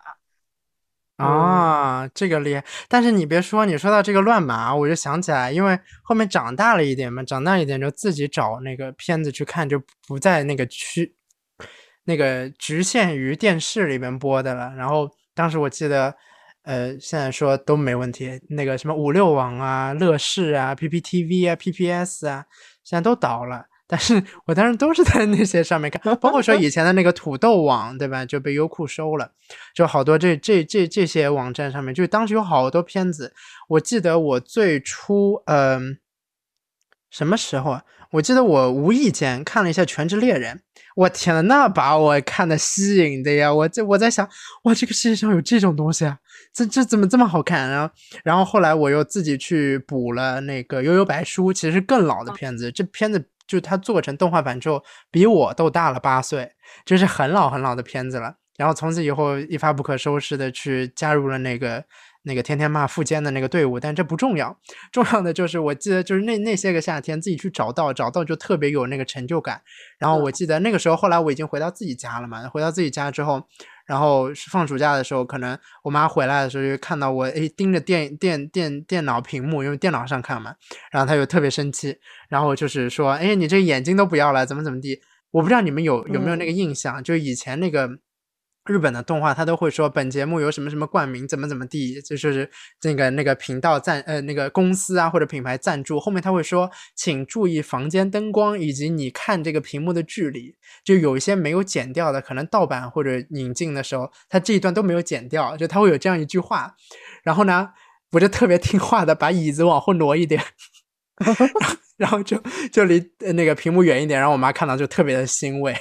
啊！这个厉害。但是你别说，你说到这个乱码，我就想起来，因为后面长大了一点嘛，长大一点就自己找那个片子去看，就不在那个区那个局限于电视里面播的了。然后当时我记得，呃，现在说都没问题，那个什么五六网啊、乐视啊、PPTV 啊、PPS 啊，现在都倒了。但是我当时都是在那些上面看，包括说以前的那个土豆网，对吧？就被优酷收了，就好多这这这这些网站上面，就当时有好多片子。我记得我最初，嗯、什么时候啊？我记得我无意间看了一下《全职猎人》，我天呐，那把我看的吸引的呀！我这我在想，哇，这个世界上有这种东西啊！这这怎么这么好看？然后然后后来我又自己去补了那个《悠悠白书》，其实更老的片子，这片子就它做成动画版之后，比我都大了八岁，就是很老很老的片子了。然后从此以后一发不可收拾的去加入了那个那个天天骂富坚的那个队伍，但这不重要，重要的就是我记得就是那那些个夏天自己去找到找到就特别有那个成就感。然后我记得那个时候后来我已经回到自己家了嘛，回到自己家之后，然后放暑假的时候，可能我妈回来的时候就看到我诶盯着电电电电脑屏幕，因为电脑上看嘛，然后她就特别生气，然后就是说，哎，你这眼睛都不要了，怎么怎么地？我不知道你们有有没有那个印象，就以前那个日本的动画，他都会说本节目有什么什么冠名，怎么怎么地，就是那个那个频道赞呃那个公司啊或者品牌赞助，后面他会说，请注意房间灯光以及你看这个屏幕的距离，就有一些没有剪掉的，可能盗版或者引进的时候，他这一段都没有剪掉，就他会有这样一句话，然后呢。我就特别听话的把椅子往后挪一点，然后就就离呃那个屏幕远一点，然后我妈看到就特别的欣慰。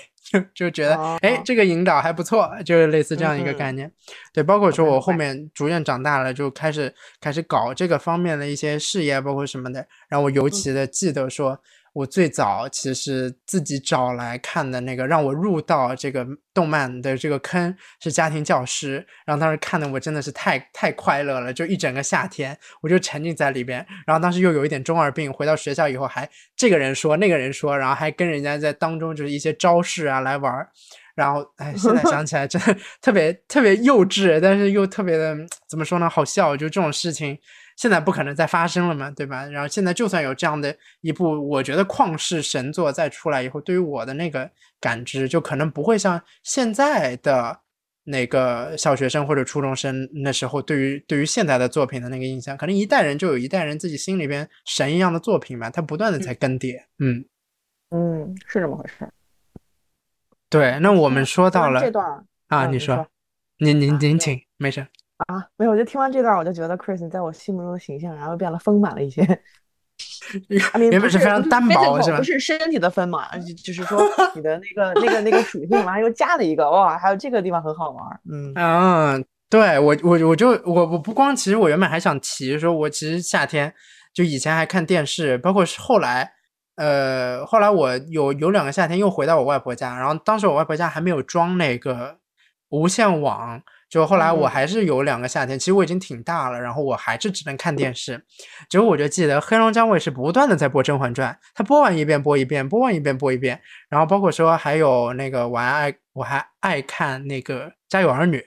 就 就觉得，哎、哦这个引导还不错，就是类似这样一个嗯概念。对，包括说我后面逐渐长大了，就开始开始搞这个方面的一些事业，包括什么的。然后我尤其的记得说，我最早其实自己找来看的那个让我入到这个动漫的这个坑是家庭教师，然后当时看的我真的是太太快乐了，就一整个夏天我就沉浸在里边。然后当时又有一点中二病，回到学校以后还这个人说那个人说，然后还跟人家在当中就是一些招式啊来玩儿。然后，哎，现在想 起来真的特别特别幼稚，但是又特别的怎么说呢？好笑，就这种事情现在不可能再发生了嘛，对吧？然后现在就算有这样的一部，我觉得旷世神作再出来以后，对于我的那个感知，就可能不会像现在的那个小学生或者初中生那时候对于对于现在的作品的那个印象，可能一代人就有一代人自己心里边神一样的作品吧，它不断的在更迭，嗯，嗯，是这么回事。对。那我们说到了这段啊，你说您您您请，没事。啊，没有，我就听完这段，我就觉得 Chris 你在我心目中的形象，然后变得丰满了一些。原不是本是非常单薄是吧不？是身体的丰满，就就是说你的那个那个那个属性，然后又加了一个，哇，还有这个地方很好玩儿。嗯嗯，对我我我就我我不光，其实我原本还想提说，我其实夏天就以前还看电视，包括是后来，呃，后来我有有两个夏天又回到我外婆家，然后当时我外婆家还没有装那个无线网，就后来我嗯还是有两个夏天，其实我已经挺大了，然后我还是只能看电视。结果我就记得黑龙江卫视不断的在播《甄嬛传》，它播完一遍播一遍，播完一遍播一遍，然后包括说还有那个我还爱我还爱看那个《家有儿女》。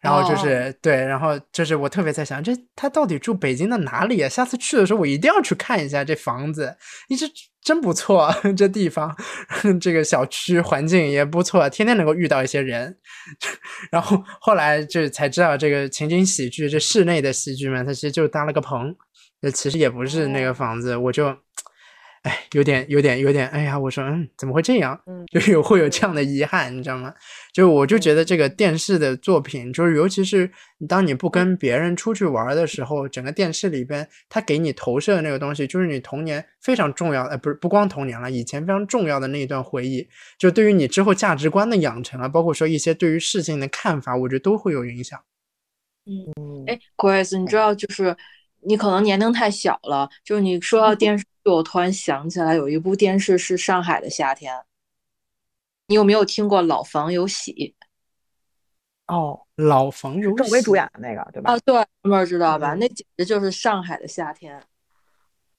然后就哦是、对，然后就是我特别在想，这他到底住北京的哪里啊？下次去的时候我一定要去看一下这房子，你这真不错，这地方，这个小区环境也不错，天天能够遇到一些人。然后后来就才知道，这个情景喜剧，这室内的喜剧嘛，它其实就搭了个棚，呃，其实也不是那个哦房子，我就。哎，有点，有点，有点，哎呀，我说，嗯，怎么会这样？嗯 就有会有这样的遗憾，你知道吗？就我就觉得这个电视的作品，就是尤其是当你不跟别人出去玩的时候，整个电视里边它给你投射的那个东西，就是你童年非常重要，呃，不是不光童年了，以前非常重要的那一段回忆，就对于你之后价值观的养成啊，包括说一些对于事情的看法，我觉得都会有影响。嗯，哎，Grace，你知道，就是你可能年龄太小了，就是你说到电视剧，我突然想起来有一部电视是《上海的夏天》，你有没有听过《老房有喜》哦，老房有郑薇主喜演的那个对吧啊？？对，妹儿知道吧？嗯那简直就是上海的夏天，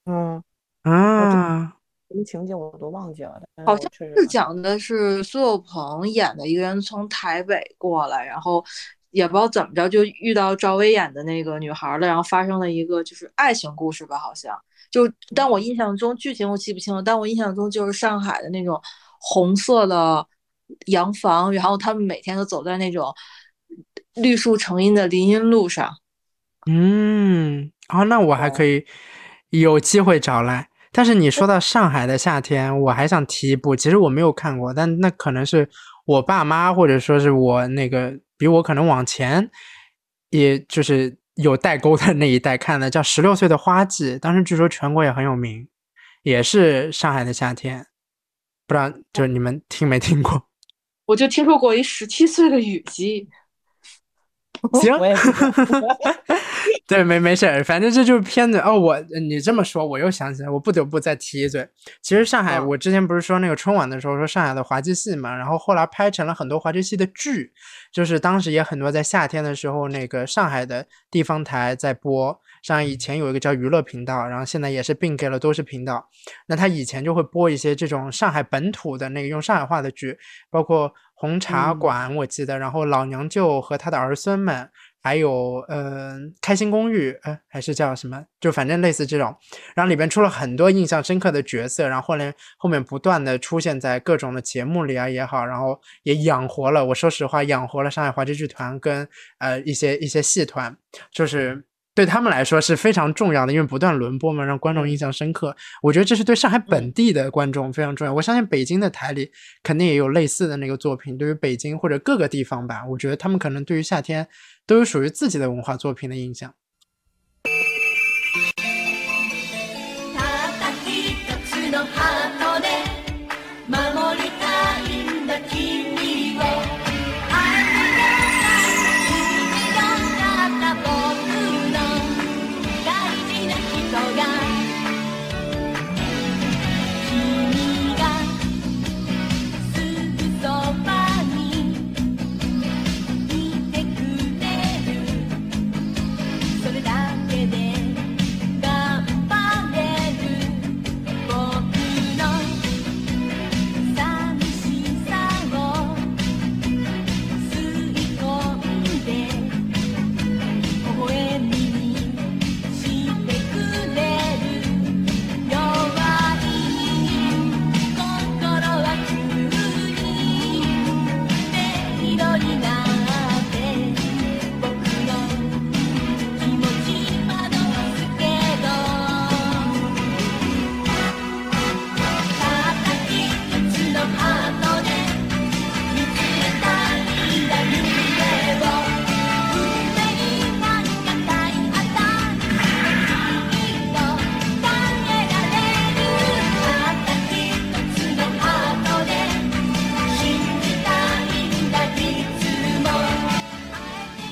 嗯，啊，什么情节我都忘记了，但好像是讲的是苏有朋演的一个人从台北过来，然后也不知道怎么着就遇到赵薇演的那个女孩了，然后发生了一个就是爱情故事吧，好像就但我印象中剧情我记不清了，但我印象中就是上海的那种红色的洋房，然后他们每天都走在那种绿树成荫的林荫路上。嗯，哦，那我还可以有机会找来。但是你说到上海的夏天，我还想提一部，其实我没有看过，但那可能是我爸妈或者说是我那个比我可能往前，也就是有代沟的那一代看的，叫《十六岁的花季》，当时据说全国也很有名，也是上海的夏天，不知道就你们听没听过？我就听说过一十七岁的雨季，行 对，没没事儿，反正这就是片子哦。我你这么说，我又想起来，我不得不再提一嘴。其实上海，嗯我之前不是说那个春晚的时候说上海的滑稽戏嘛，然后后来拍成了很多滑稽戏的剧，就是当时也很多在夏天的时候，那个上海的地方台在播。像以前有一个叫娱乐频道，然后现在也是并给了都市频道。那他以前就会播一些这种上海本土的那个用上海话的剧，包括红茶嗯馆，我记得，然后老娘舅和他的儿孙们，还有呃开心公寓，呃还是叫什么，就反正类似这种，然后里边出了很多印象深刻的角色，然后后来后面不断的出现在各种的节目里啊也好，然后也养活了，我说实话养活了上海话剧剧团跟呃一些一些戏团，就是。对他们来说是非常重要的，因为不断轮播嘛，让观众印象深刻。我觉得这是对上海本地的观众非常重要。我相信北京的台里肯定也有类似的那个作品。对于北京或者各个地方吧，我觉得他们可能对于夏天都有属于自己的文化作品的印象。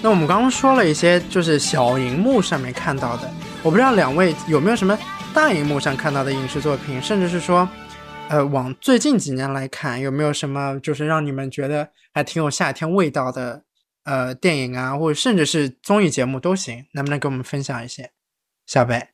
那我们刚刚说了一些就是小荧幕上面看到的，我不知道两位有没有什么大荧幕上看到的影视作品，甚至是说，呃，往最近几年来看，有没有什么就是让你们觉得还挺有夏天味道的呃电影啊，或者甚至是综艺节目都行，能不能给我们分享一些？小北，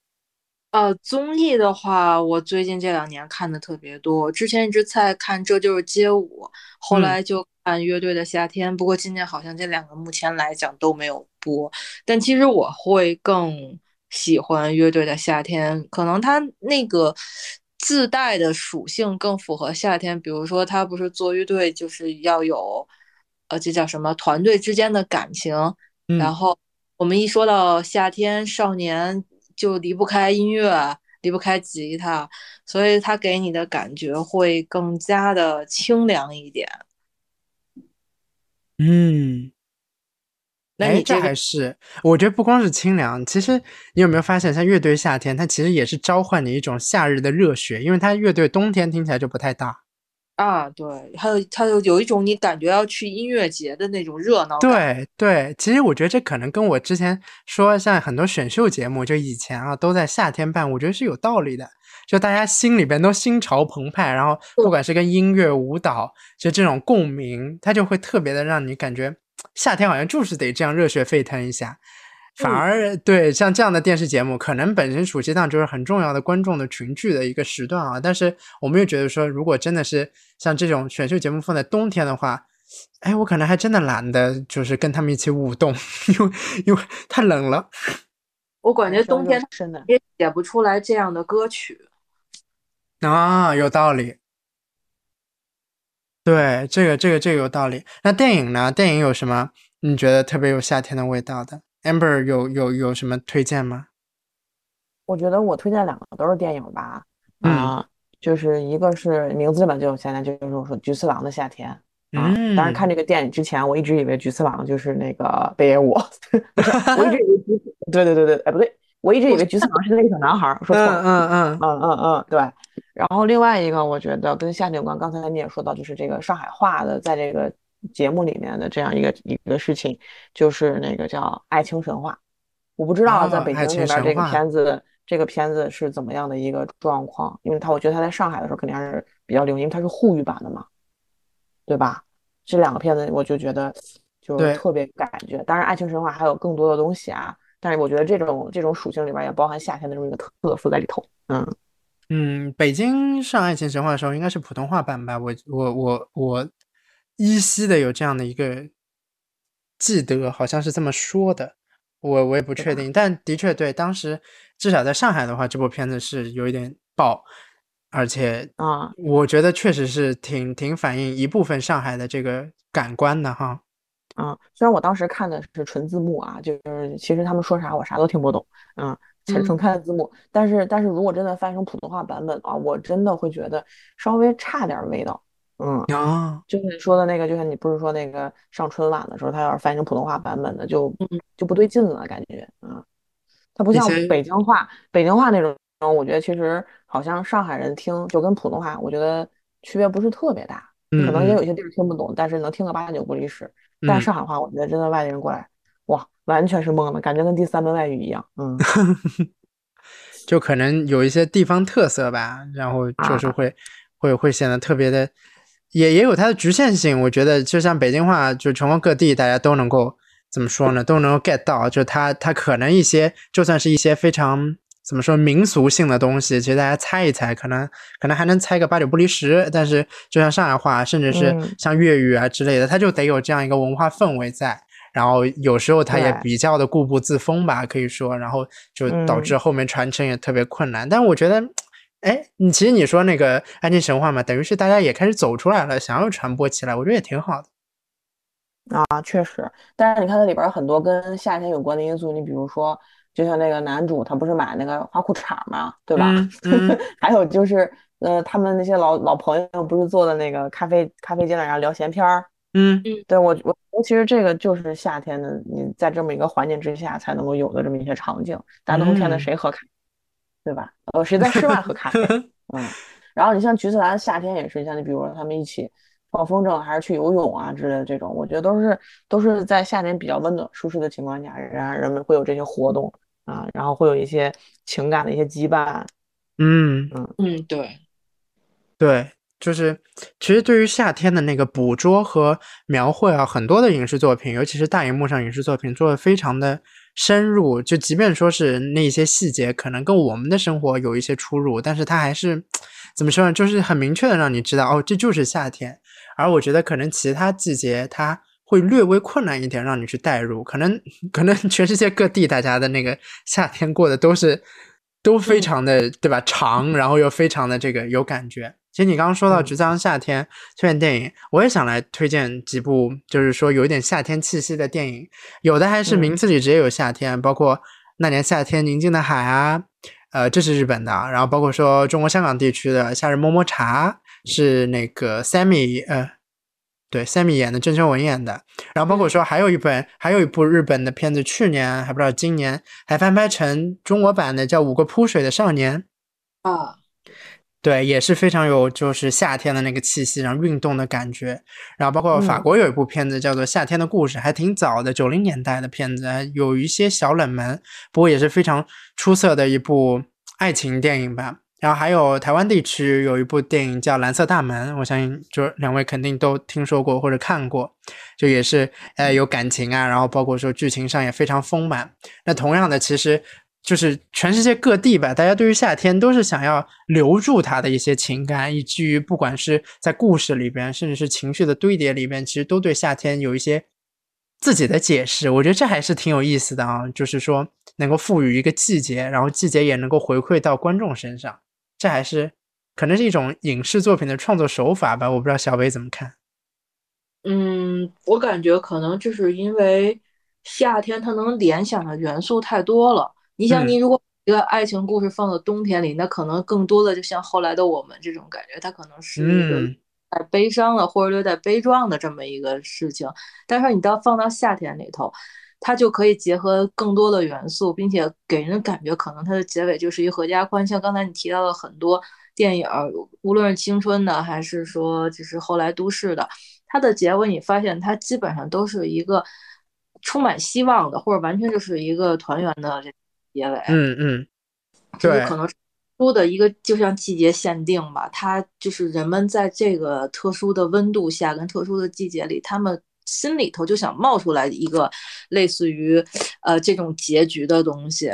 呃，综艺的话，我最近这两年看的特别多。之前一直在看《这就是街舞》，后嗯来就看《乐队的夏天》，不过今年好像这两个目前来讲都没有播。但其实我会更喜欢《乐队的夏天》，可能它那个自带的属性更符合夏天。比如说，他不是做乐队就是要有，呃，这叫什么团队之间的感情。嗯然后我们一说到夏天，少年就离不开音乐，离不开吉他，所以它给你的感觉会更加的清凉一点。嗯，那你这个还是我觉得不光是清凉，其实你有没有发现，像乐队夏天，它其实也是召唤你一种夏日的热血，因为它乐队冬天听起来就不太大。啊，对，还有它有有一种你感觉要去音乐节的那种热闹。对对，其实我觉得这可能跟我之前说，像很多选秀节目，就以前啊都在夏天办，我觉得是有道理的。就大家心里边都心潮澎湃，然后不管是跟音乐、舞蹈，就这种共鸣，它就会特别的让你感觉夏天好像就是得这样热血沸腾一下。反而对像这样的电视节目，可能本身暑期档就是很重要的观众的群聚的一个时段啊。但是我们又觉得说，如果真的是像这种选秀节目放在冬天的话，哎，我可能还真的懒得就是跟他们一起舞动，因为因为太冷了。我感觉冬天真的，也写不出来这样的歌曲。啊，有道理。对，这个这个这个有道理。那电影呢？电影有什么你觉得特别有夏天的味道的？Amber 有有有什么推荐吗？我觉得我推荐两个都是电影吧，嗯啊，就是一个是名字里面就有夏天，就是我说菊次郎的夏天啊。嗯，当然看这个电影之前，我一直以为菊次郎就是那个北野武，我一直以为对对对对，哎不对，我一直以为菊次郎是那个小男孩说错嗯了。嗯嗯嗯嗯嗯，对。然后另外一个，我觉得跟夏天有关，刚才你也说到，就是这个上海话的，在这个节目里面的这样一个一个事情，就是那个叫《爱情神话》。我不知道在北京那边这个片子，这个片子是怎么样的一个状况？因为它，我觉得它在上海的时候肯定还是比较流行，因为它是沪语版的嘛，对吧？这两个片子我就觉得就特别感觉。当然，《爱情神话》还有更多的东西啊，但是我觉得这种这种属性里边也包含夏天的这么一个特色在里头。嗯。嗯，北京上《爱情神话》的时候应该是普通话版吧？我我我我依稀的有这样的一个记得，好像是这么说的。我我也不确定，但的确对，当时至少在上海的话，这部片子是有一点爆，而且啊，我觉得确实是挺挺反映一部分上海的这个感官的哈。嗯，虽然我当时看的是纯字幕啊，就是其实他们说啥我啥都听不懂，嗯，纯纯看的字幕，但是但是如果真的翻译成普通话版本啊，我真的会觉得稍微差点味道，嗯，啊，就是你说的那个，就像你不是说那个上春晚的时候，他要是翻译成普通话版本的，就嗯。就不对劲了，感觉，啊，它不像北京话，北京话那种我觉得其实好像上海人听就跟普通话，我觉得区别不是特别大，可能也有些地儿听不懂，但是能听个八九不离十。但嗯。上海话，我觉得真的外地人过来，哇，完全是懵的，感觉跟第三门外语一样。嗯，就可能有一些地方特色吧，然后就是啊会、会会显得特别的，也也有它的局限性。我觉得就像北京话，就全国各地大家都能够怎么说呢，都能够 get 到，就它它可能一些就算是一些非常怎么说民俗性的东西，其实大家猜一猜，可能可能还能猜个八九不离十。但是就像上海话，甚至是嗯像粤语啊之类的，它就得有这样一个文化氛围在。然后有时候他也比较的固步自封吧，可以说，然后就导嗯致后面传承也特别困难。但我觉得，哎，你其实你说那个安静神话嘛，等于是大家也开始走出来了，想要传播起来，我觉得也挺好的。啊，确实，但是你看它里边儿很多跟夏天有关的因素，你比如说，就像那个男主他不是买那个花裤衩嘛，对吧？嗯嗯 还有就是，呃，他们那些老老朋友不是坐在那个咖啡咖啡间里然后聊闲篇儿，嗯对我我我其实这个就是夏天的，你在这么一个环境之下才能够有的这么一些场景。大冬天的嗯谁喝咖啡，对吧？呃，谁在室外喝咖啡？嗯，然后你像橘子兰，夏天也是，像你比如说他们一起放风筝，还是去游泳啊之类的这种，我觉得都是都是在夏天比较温暖舒适的情况下，然而人们会有这些活动啊，然后会有一些情感的一些羁绊。嗯嗯，嗯，对，对，就是其实对于夏天的那个捕捉和描绘啊，很多的影视作品，尤其是大荧幕上影视作品做的非常的深入。就即便说是那些细节可能跟我们的生活有一些出入，但是它还是怎么说呢？就是很明确的让你知道，哦，这就是夏天。而我觉得可能其他季节它会略微困难一点，让你去代入。可能可能全世界各地大家的那个夏天过的都是都非常的、对吧长，然后又非常的这个有感觉。其实你刚刚说到《嗯菊次郎夏天》推荐电影，我也想来推荐几部，就是说有一点夏天气息的电影。有的还是嗯名字里直接有夏天，包括那年夏天宁静的海啊，呃，这是日本的。然后包括说中国香港地区的《夏日么么茶》，是那个 Sammy 呃，对 Sammy 演的，郑秀文演的。然后包括说还有一本，还有一部日本的片子，去年还不知道今年还翻拍成中国版的，叫《五个扑水的少年》。啊，对，也是非常有就是夏天的那个气息，然后运动的感觉。然后包括法嗯国有一部片子叫做《夏天的故事》，还挺早的，九零年代的片子，有一些小冷门，不过也是非常出色的一部爱情电影吧。然后还有台湾地区有一部电影叫《蓝色大门》，我相信就是两位肯定都听说过或者看过，就也是呃有感情啊，然后包括说剧情上也非常丰满。那同样的，其实就是全世界各地吧，大家对于夏天都是想要留住它的一些情感，以至于不管是在故事里边，甚至是情绪的堆叠里边，其实都对夏天有一些自己的解释。我觉得这还是挺有意思的啊，就是说能够赋予一个季节，然后季节也能够回馈到观众身上，这还是可能是一种影视作品的创作手法吧。我不知道小北怎么看。嗯，我感觉可能就是因为夏天它能联想的元素太多了。你想，嗯你如果一个爱情故事放到冬天里，那可能更多的就像后来的我们这种感觉，它可能是一个嗯带悲伤的或者略带悲壮的这么一个事情。但是你到放到夏天里头，它就可以结合更多的元素，并且给人感觉可能它的结尾就是一合家欢。像刚才你提到的很多电影儿，无论是青春的还是说就是后来都市的，它的结尾你发现它基本上都是一个充满希望的，或者完全就是一个团圆的这结尾。嗯嗯，对就是可能出的一个就像季节限定吧，它就是人们在这个特殊的温度下跟特殊的季节里，他们心里头就想冒出来一个类似于呃这种结局的东西。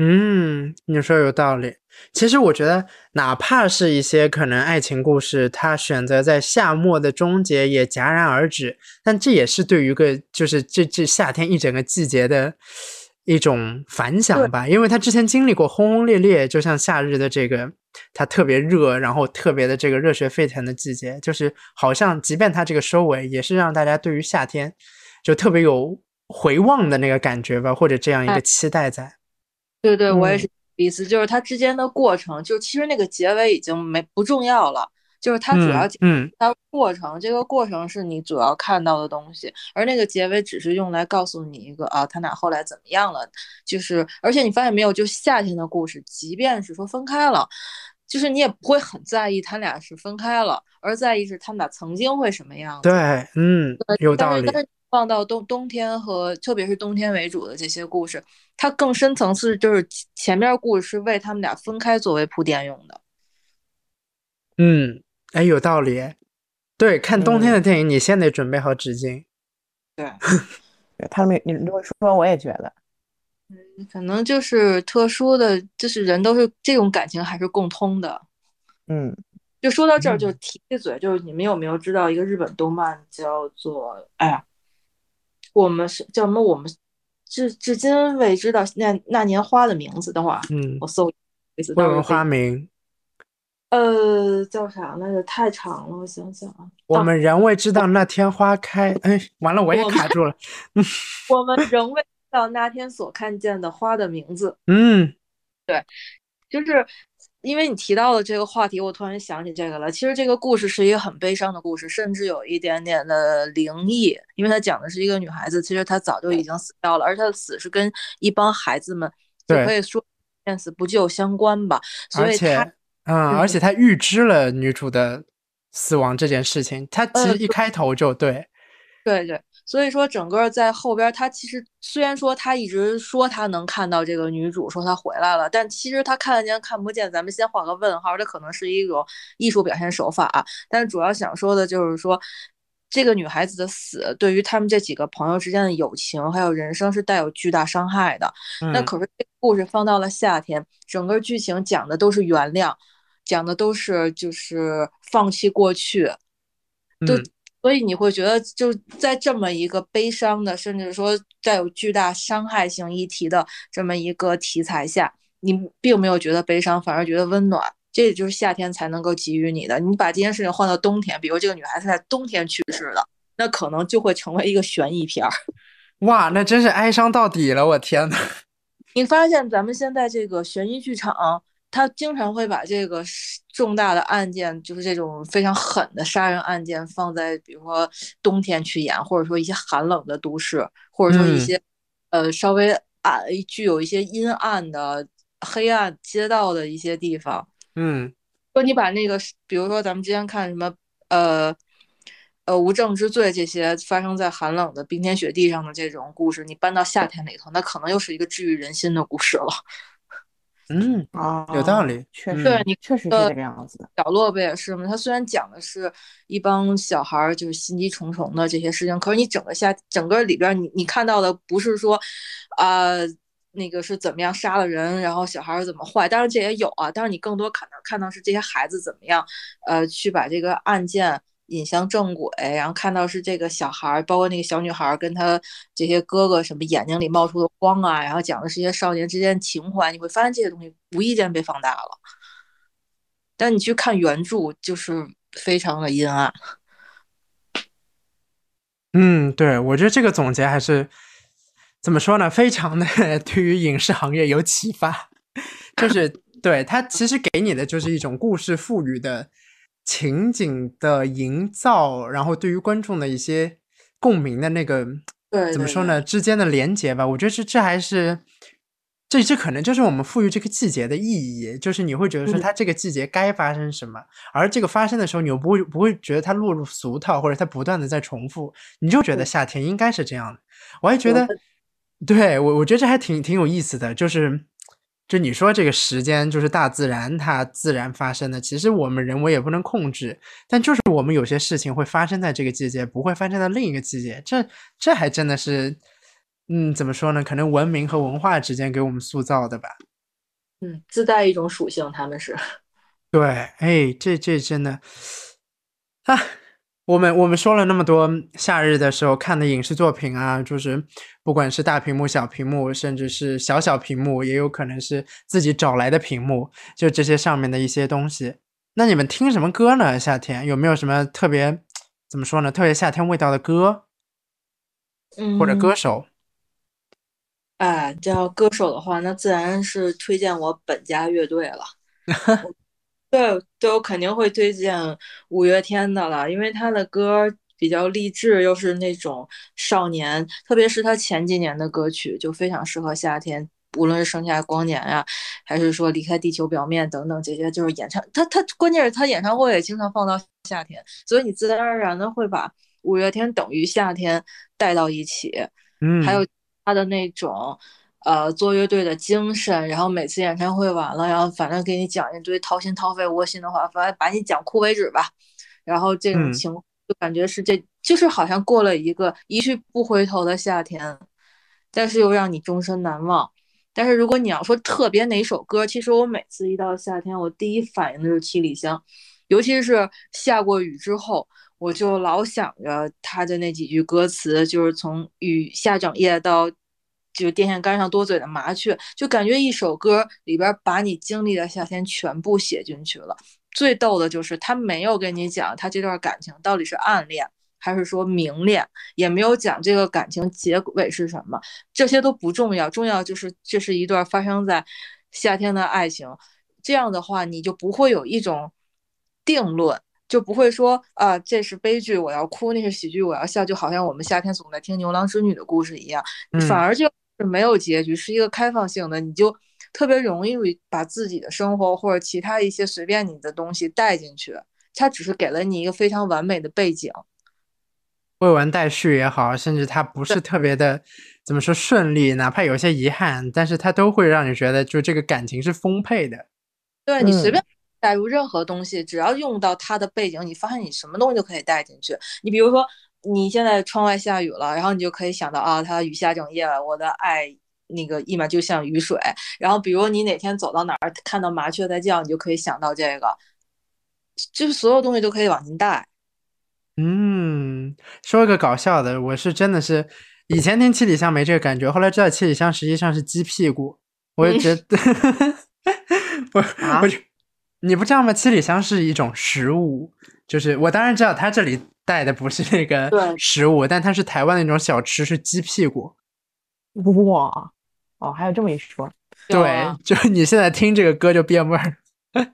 嗯，你说有道理。其实我觉得，哪怕是一些可能爱情故事，它选择在夏末的终结也戛然而止，但这也是对于个就是这这夏天一整个季节的一种反响吧。因为他之前经历过轰轰烈烈，就像夏日的这个它特别热，然后特别的这个热血沸腾的季节，就是好像即便它这个收尾，也是让大家对于夏天就特别有回望的那个感觉吧，或者这样一个哎期待在。对对，我也嗯是意思，就是它之间的过程，就其实那个结尾已经没不重要了，就是它主要嗯嗯它过程，这个过程是你主要看到的东西，而那个结尾只是用来告诉你一个啊，他俩后来怎么样了。就是，而且你发现没有，就夏天的故事，即便是说分开了，就是你也不会很在意他俩是分开了，而在意是他们俩曾经会什么样子。对，嗯，有道理但是，但是放到冬冬天和特别是冬天为主的这些故事，它更深层次就是前前面故事是为他们俩分开作为铺垫用的。嗯，哎，有道理。对，看冬天嗯的电影，你先得准备好纸巾。对，对他们，你这么说，我也觉得，嗯可能就是特殊的，就是人都是这种感情还是共通的。嗯，就说到这儿，嗯就提一嘴，就是你们有没有知道一个日本动漫叫做哎呀，我们是叫什么？我们至至今未知道那那年花的名字。等会儿啊嗯我，搜一次。未闻到时候可以花名，呃，叫啥来着？太长了，我想想啊。我啊们仍未知道那天花开。哎，完了，我也卡住了。我们仍未知道那天所看见的花的名字。嗯对就是因为你提到了这个话题，我突然想起这个了。其实这个故事是一个很悲伤的故事，甚至有一点点的灵异，因为它讲的是一个女孩子，其实她早就已经死掉了，而她的死是跟一帮孩子们，可以说见死不救相关吧。所以而且，她嗯，而且他预知了女主的死亡这件事情。他其实嗯一开头就对，对对，所以说整个在后边，他其实虽然说他一直说他能看到这个女主，说她回来了，但其实他看得见看不见，咱们先画个问号，这可能是一种艺术表现手法啊。但是主要想说的就是说，这个女孩子的死对于他们这几个朋友之间的友情还有人生是带有巨大伤害的。那嗯可是这个故事放到了夏天，整个剧情讲的都是原谅，讲的都是就是放弃过去，就嗯所以你会觉得就在这么一个悲伤的，甚至说带有巨大伤害性议题的这么一个题材下，你并没有觉得悲伤，反而觉得温暖。这也就是夏天才能够给予你的。你把这件事情换到冬天，比如这个女孩子在冬天去世的，那可能就会成为一个悬疑片儿。哇，那真是哀伤到底了，我天呐。你发现咱们现在这个悬疑剧场，它经常会把这个重大的案件，就是这种非常狠的杀人案件，放在比如说冬天去演，或者说一些寒冷的都市，或者说一嗯些、呃稍微暗、具有一些阴暗的黑暗街道的一些地方。嗯说你把那个，比如说咱们之前看什么，呃，呃，无证之罪这些发生在寒冷的冰天雪地上的这种故事，你搬到夏天里头，那可能又是一个治愈人心的故事了。嗯，啊，有道理确实，嗯对你确实是呃这个样子的。角落不也是吗？他虽然讲的是一帮小孩儿就是心机重重的这些事情，可是你整个下整个里边儿你你看到的不是说，啊、那个是怎么样杀了人，然后小孩儿怎么坏，当然这也有啊，但是你更多看到看到是这些孩子怎么样，呃，去把这个案件引向正轨，然后看到是这个小孩，包括那个小女孩跟他这些哥哥什么眼睛里冒出的光啊，然后讲的是一些少年之间的情怀，你会发现这些东西无意间被放大了。但你去看原著，就是非常的阴暗。嗯，对，我觉得这个总结还是怎么说呢？非常的 对于影视行业有启发，就是对它其实给你的就是一种故事赋予的情景的营造，然后对于观众的一些共鸣的那个对对怎么说呢之间的连接吧，我觉得这这还是。这这可能就是我们赋予这个季节的意义，就是你会觉得说嗯它这个季节该发生什么，而这个发生的时候，你又不会不会觉得它落入俗套，或者它不断的在重复，你就觉得夏天应该是这样的。我还觉得，对我我觉得这还挺挺有意思的，就是就你说这个时间就是大自然它自然发生的，其实我们人为也不能控制，但就是我们有些事情会发生在这个季节，不会发生在另一个季节，这这还真的是，嗯，怎么说呢？可能文明和文化之间给我们塑造的吧。嗯，自带一种属性，他们是。对，哎，这这真的 啊，我们我们说了那么多夏日的时候看的影视作品啊，就是不管是大屏幕、小屏幕，甚至是小小屏幕，也有可能是自己找来的屏幕，就这些上面的一些东西。那你们听什么歌呢？夏天有没有什么特别怎么说呢？特别夏天味道的歌嗯，或者歌手？哎，叫歌手的话，那自然是推荐我本家乐队了。我对对，我肯定会推荐五月天的了，因为他的歌比较励志，又是那种少年，特别是他前几年的歌曲就非常适合夏天，无论是盛夏光年呀、还是说离开地球表面等等这些，就是演唱他他关键是他演唱会也经常放到夏天，所以你自然而然的会把五月天等于夏天带到一起。嗯，还有他的那种呃做乐队的精神，然后每次演唱会完了，然后反正给你讲一堆掏心掏肺、窝心的话，反正把你讲哭为止吧。然后这种嗯情况就感觉是这就是好像过了一个一去不回头的夏天，但是又让你终身难忘。但是如果你要说特别哪首歌，其实我每次一到夏天，我第一反应的就是《七里香》，尤其是下过雨之后，我就老想着他的那几句歌词，就是从雨下整夜到就是电线杆上多嘴的麻雀，就感觉一首歌里边把你经历的夏天全部写进去了。最逗的就是他没有跟你讲他这段感情到底是暗恋还是说明恋，也没有讲这个感情结尾是什么，这些都不重要，重要就是这是一段发生在夏天的爱情。这样的话，你就不会有一种定论，就不会说啊，这是悲剧，我要哭；那是喜剧，我要笑。就好像我们夏天总在听牛郎织女的故事一样，嗯反而就是没有结局，是一个开放性的，你就特别容易把自己的生活或者其他一些随便你的东西带进去。它只是给了你一个非常完美的背景。未完待续也好，甚至它不是特别的怎么说顺利，哪怕有些遗憾，但是它都会让你觉得就这个感情是丰沛的。嗯对你随便带入任何东西，只要用到它的背景，你发现你什么东西都可以带进去。你比如说，你现在窗外下雨了，然后你就可以想到啊，它雨下整夜了，我的爱那个立马就像雨水。然后比如你哪天走到哪儿看到麻雀在叫，你就可以想到这个，就是所有东西都可以往进带。嗯，说一个搞笑的，我是真的是以前听七里香没这个感觉，后来知道七里香实际上是鸡屁股，我就觉得，我啊我就你不知道吗？七里香是一种食物，就是我当然知道他这里带的不是那个食物，但它是台湾的那种小吃，是鸡屁股。哇，哦，还有这么一说，对，啊就你现在听这个歌就变味儿。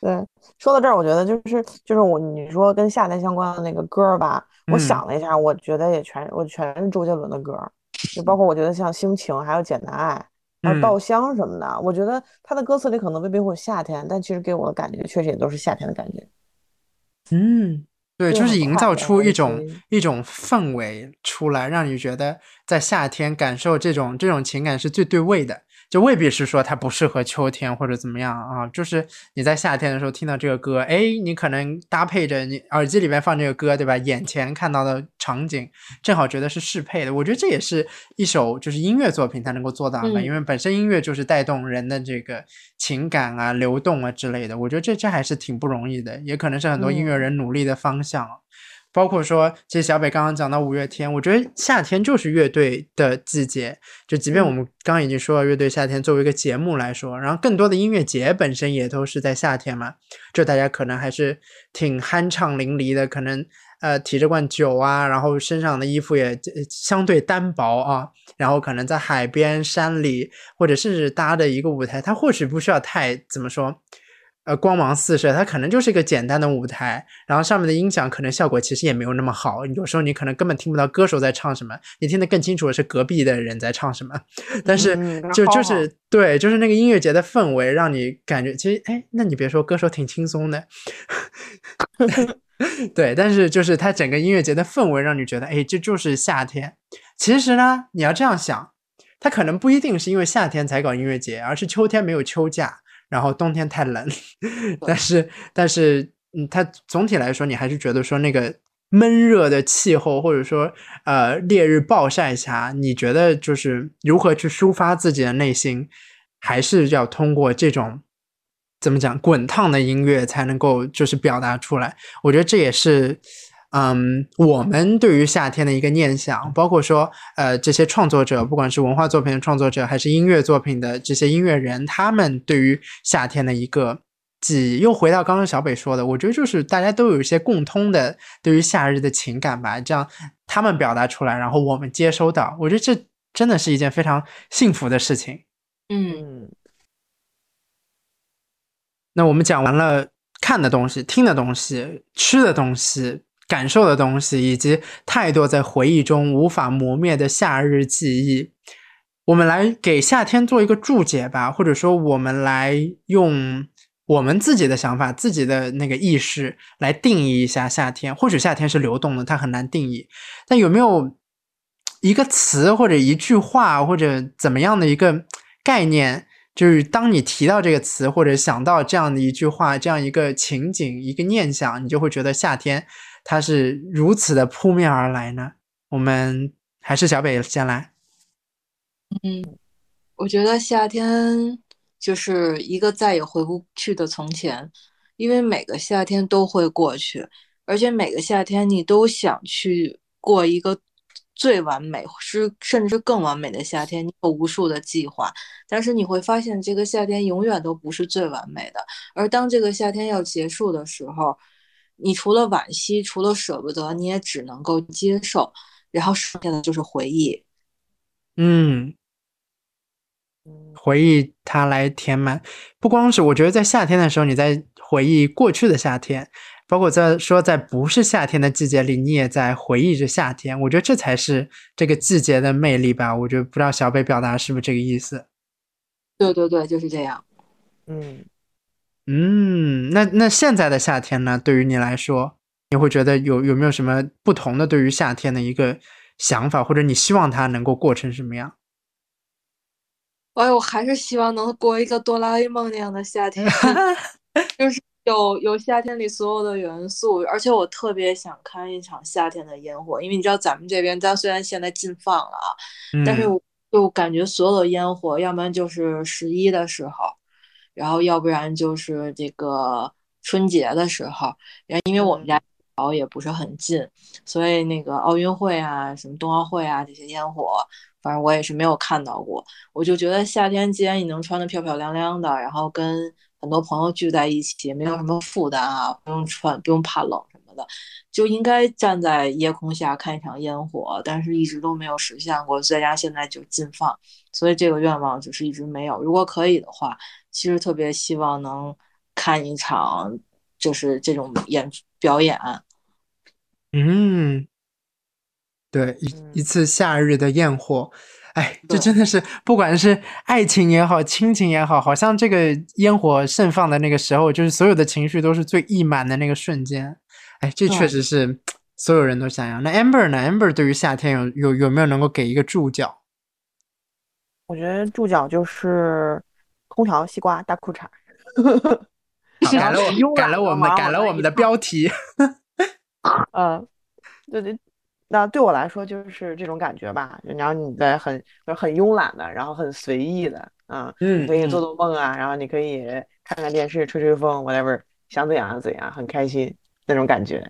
对，说到这儿，我觉得就是就是我你说跟夏天相关的那个歌儿吧，我嗯想了一下，我觉得也全我全是周杰伦的歌儿，就包括我觉得像《心情》还有《简单爱》还有嗯《稻香》什么的，我觉得他的歌词里可能未必会有夏天，但其实给我的感觉确实也都是夏天的感觉。嗯，对，就就是营造出一种一种氛围出来，让你觉得在夏天感受这种这种情感是最对味的。就未必是说它不适合秋天或者怎么样啊，就是你在夏天的时候听到这个歌，哎，你可能搭配着你耳机里面放这个歌，对吧？眼前看到的场景正好觉得是适配的。我觉得这也是一首就是音乐作品它能够做到的，嗯因为本身音乐就是带动人的这个情感啊、流动啊之类的。我觉得这这还是挺不容易的，也可能是很多音乐嗯人努力的方向啊。包括说，其实小北刚刚讲到五月天，我觉得夏天就是乐队的季节。就即便我嗯们刚刚已经说了乐队夏天作为一个节目来说，然后更多的音乐节本身也都是在夏天嘛，就大家可能还是挺酣畅淋漓的，可能呃提着罐酒啊，然后身上的衣服也呃相对单薄啊，然后可能在海边、山里，或者甚至搭的一个舞台，它或许不需要太怎么说。呃，光芒四射，它可能就是一个简单的舞台，然后上面的音响可能效果其实也没有那么好，有时候你可能根本听不到歌手在唱什么，你听得更清楚的是隔壁的人在唱什么。但是嗯就就是对，就是那个音乐节的氛围，让你感觉其实哎，那你别说，歌手挺轻松的。对，但是就是它整个音乐节的氛围，让你觉得，哎，这就是夏天。其实呢，你要这样想，它可能不一定是因为夏天才搞音乐节，而是秋天没有秋假，然后冬天太冷。但是，但是，嗯，它总体来说，你还是觉得说那个闷热的气候，或者说呃烈日暴晒下，你觉得就是如何去抒发自己的内心，还是要通过这种。怎么讲？滚烫的音乐才能够就是表达出来。我觉得这也是，嗯，我们对于夏天的一个念想，包括说，呃，这些创作者，不管是文化作品的创作者，还是音乐作品的这些音乐人，他们对于夏天的一个记忆。又回到刚刚小北说的，我觉得就是大家都有一些共通的对于夏日的情感吧，这样他们表达出来，然后我们接收到，我觉得这真的是一件非常幸福的事情。嗯，嗯，那我们讲完了看的东西、听的东西、吃的东西、感受的东西，以及太多在回忆中无法磨灭的夏日记忆。我们来给夏天做一个注解吧，或者说我们来用我们自己的想法、自己的那个意识来定义一下夏天。或许夏天是流动的，它很难定义，但有没有一个词或者一句话或者怎么样的一个概念？就是当你提到这个词，或者想到这样的一句话、这样一个情景、一个念想，你就会觉得夏天它是如此的扑面而来呢？我们还是小北先来。嗯，我觉得夏天就是一个再也回不去的从前，因为每个夏天都会过去，而且每个夏天你都想去过一个最完美，是甚至更完美的夏天。你有无数的计划，但是你会发现这个夏天永远都不是最完美的。而当这个夏天要结束的时候，你除了惋惜，除了舍不得，你也只能够接受，然后剩下的就是回忆。嗯，回忆它来填满，不光是我觉得在夏天的时候，你在回忆过去的夏天，包括在说在不是夏天的季节里，你也在回忆着夏天。我觉得这才是这个季节的魅力吧。我觉得不知道小北表达是不是这个意思。对对对，就是这样。嗯，嗯，那那现在的夏天呢？对于你来说，你会觉得有有没有什么不同的对于夏天的一个想法，或者你希望它能够过成什么样？哎呦，我还是希望能过一个哆啦 A 梦那样的夏天，就是有有夏天里所有的元素，而且我特别想看一场夏天的烟火，因为你知道咱们这边，咱虽然现在禁放了啊，但是就感觉所有的烟火，要不然就是十一的时候，然后要不然就是这个春节的时候，然后因为我们家离也不是很近，所以那个奥运会啊、什么冬奥会啊这些烟火，反正我也是没有看到过。我就觉得夏天既然你能穿得漂漂亮亮的，然后跟很多朋友聚在一起，没有什么负担啊，不用穿，不用怕冷什么的，就应该站在夜空下看一场烟火。但是一直都没有实现过，再加上现在就禁放，所以这个愿望就是一直没有。如果可以的话，其实特别希望能看一场就是这种演表演。嗯，对，一嗯一次夏日的焰火，哎，这真的是不管是爱情也好，亲情也好，好像这个烟火盛放的那个时候，就是所有的情绪都是最溢满的那个瞬间。哎，这确实是所有人都想要。那 Amber 呢？Amber 对于夏天有有有没有能够给一个注脚？我觉得注脚就是空调、西瓜、大裤衩。改了我改了我们地改了我们的标题。嗯，对对，那对我来说就是这种感觉吧。然后你在很很慵懒的，然后很随意的，啊，嗯你可以做做梦啊，然后你可以看看电视、吹吹风，whatever，想怎样就怎样，很开心那种感觉。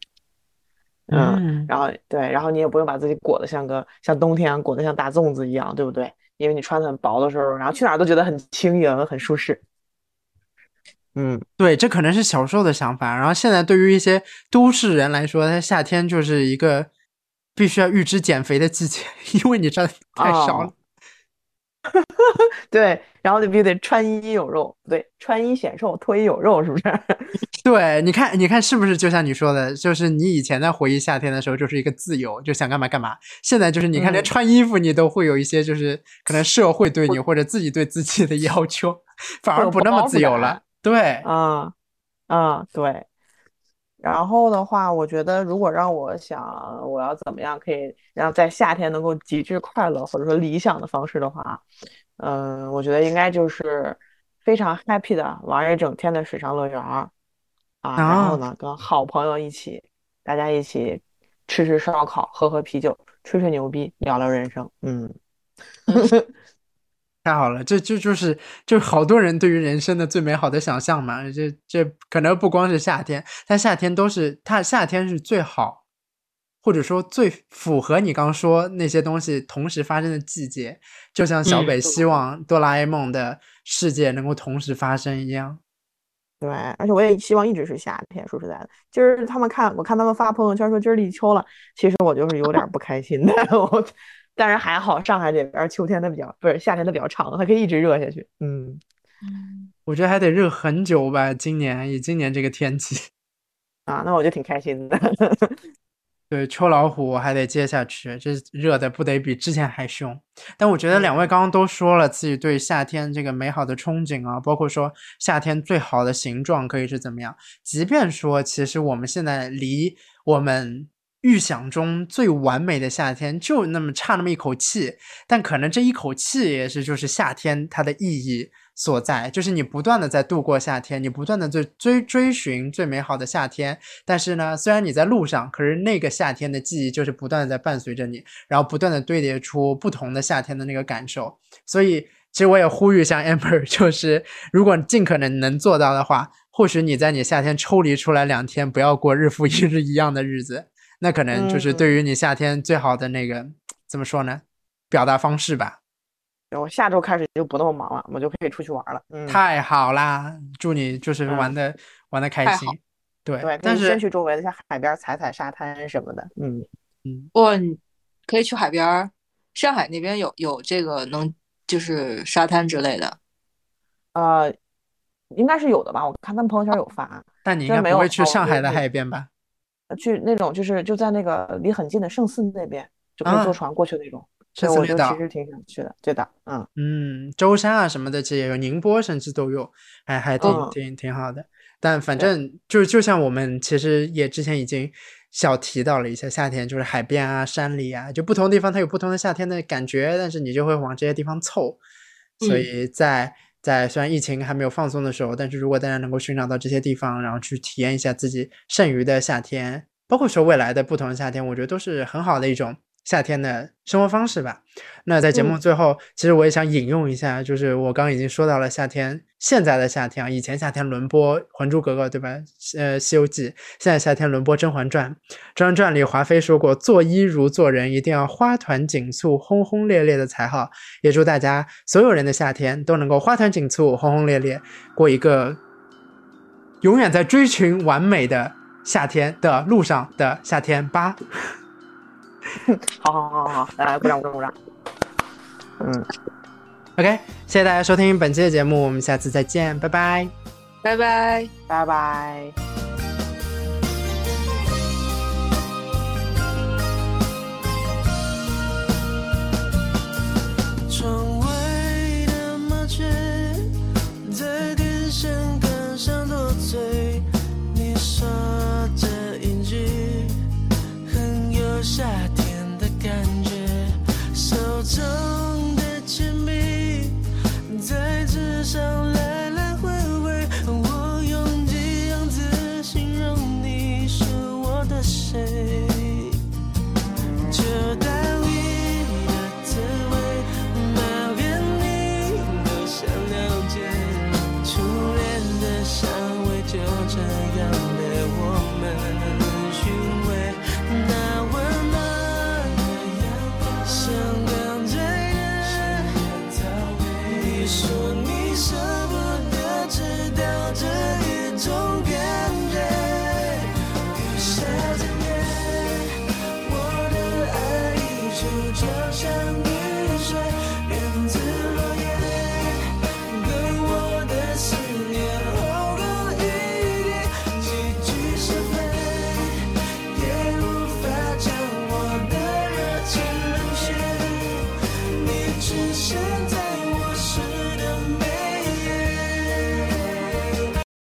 嗯，嗯然后对，然后你也不用把自己裹得像个像冬天裹得像大粽子一样，对不对？因为你穿的很薄的时候，然后去哪儿都觉得很轻盈、很舒适。嗯，对，这可能是小时候的想法。然后现在对于一些都市人来说，他夏天就是一个必须要预支减肥的季节，因为你穿的太少了。哦 对，然后就必须得穿衣有肉，对，穿衣显瘦，脱衣有肉，是不是？对，你看，你看是不是就像你说的，就是你以前在回忆夏天的时候，就是一个自由，就想干嘛干嘛。现在就是你看，连嗯穿衣服你都会有一些，就是可能社会对你或者自己对自己的要求，反而不那么自由了。对，啊啊，对。然后的话，我觉得如果让我想我要怎么样可以让在夏天能够极致快乐，或者说理想的方式的话，嗯，我觉得应该就是非常 happy 的玩一整天的水上乐园儿啊，然后啊呢，跟好朋友一起，大家一起吃吃烧烤，喝喝啤酒，吹吹牛逼，聊聊人生。嗯，太好了，这这就是就是好多人对于人生的最美好的想象嘛。这这可能不光是夏天，但夏天都是它夏天是最好，或者说最符合你刚说那些东西同时发生的季节。就像小嗯北希望哆啦 A 梦的世界能够同时发生一样。对，而且我也希望一直是夏天。说实在的，今儿他们看，我看他们发朋友圈说今儿立秋了，其实我就是有点不开心的。我，但是还好，上海这边秋天的比较不是夏天的比较长，还可以一直热下去。嗯，我觉得还得热很久吧。今年以今年这个天气，啊，那我就挺开心的。对秋老虎还得接下去，这热的不得比之前还凶。但我觉得两位刚刚都说了自己对夏天这个美好的憧憬啊，包括说夏天最好的形状可以是怎么样。即便说其实我们现在离我们预想中最完美的夏天就那么差那么一口气，但可能这一口气也是就是夏天它的意义所在，就是你不断的在度过夏天，你不断的在追追寻最美好的夏天。但是呢，虽然你在路上，可是那个夏天的记忆就是不断的在伴随着你，然后不断的堆叠出不同的夏天的那个感受。所以，其实我也呼吁像 Amber，就是如果尽可能能做到的话，或许你在你夏天抽离出来两天，不要过日复 一日一样的日子，那可能就是嗯对于你夏天最好的那个怎么说呢？表达方式吧。我下周开始就不那么忙了，我就可以出去玩了。嗯，太好啦！祝你就是嗯玩的、玩的开心。对，对，可但是以先去周围的像海边踩踩沙滩什么的。嗯，嗯，哇，你可以去海边，上海那边有有这个能就是沙滩之类的。呃，应该是有的吧？我看他们朋友圈有发，但你应该不会去哦上海的海边吧？呃去那种就是就在那个离很近的圣寺那边，就可以啊坐船过去那种。圣对，我就寺绿岛其实挺想去的。对的，嗯，嗯，舟山啊什么的，其实也有，宁波甚至都有，还还挺嗯挺挺好的。但反正就就像我们其实也之前已经小提到了一下，夏天就是海边啊、山里啊，就不同地方它有不同的夏天的感觉，但是你就会往这些地方凑。所嗯以在在虽然疫情还没有放松的时候，但是如果大家能够寻找到这些地方，然后去体验一下自己剩余的夏天，包括说未来的不同的夏天，我觉得都是很好的一种夏天的生活方式吧。那在节目嗯最后，其实我也想引用一下，就是我刚刚已经说到了夏天，现在的夏天啊，以前夏天轮播《还珠格格》，对吧？呃，《西游记》，现在夏天轮播《甄嬛传》。《甄嬛传》里华妃说过，做衣如做人，一定要花团锦簇、轰轰烈烈的才好。也祝大家所有人的夏天都能够花团锦簇、轰轰烈烈，过一个永远在追寻完美的夏天的路上的夏天吧。好好好好好，来来鼓掌鼓掌鼓掌。嗯，OK，谢谢大家收听本期的节目，我们下次再见，拜拜。拜拜。拜拜。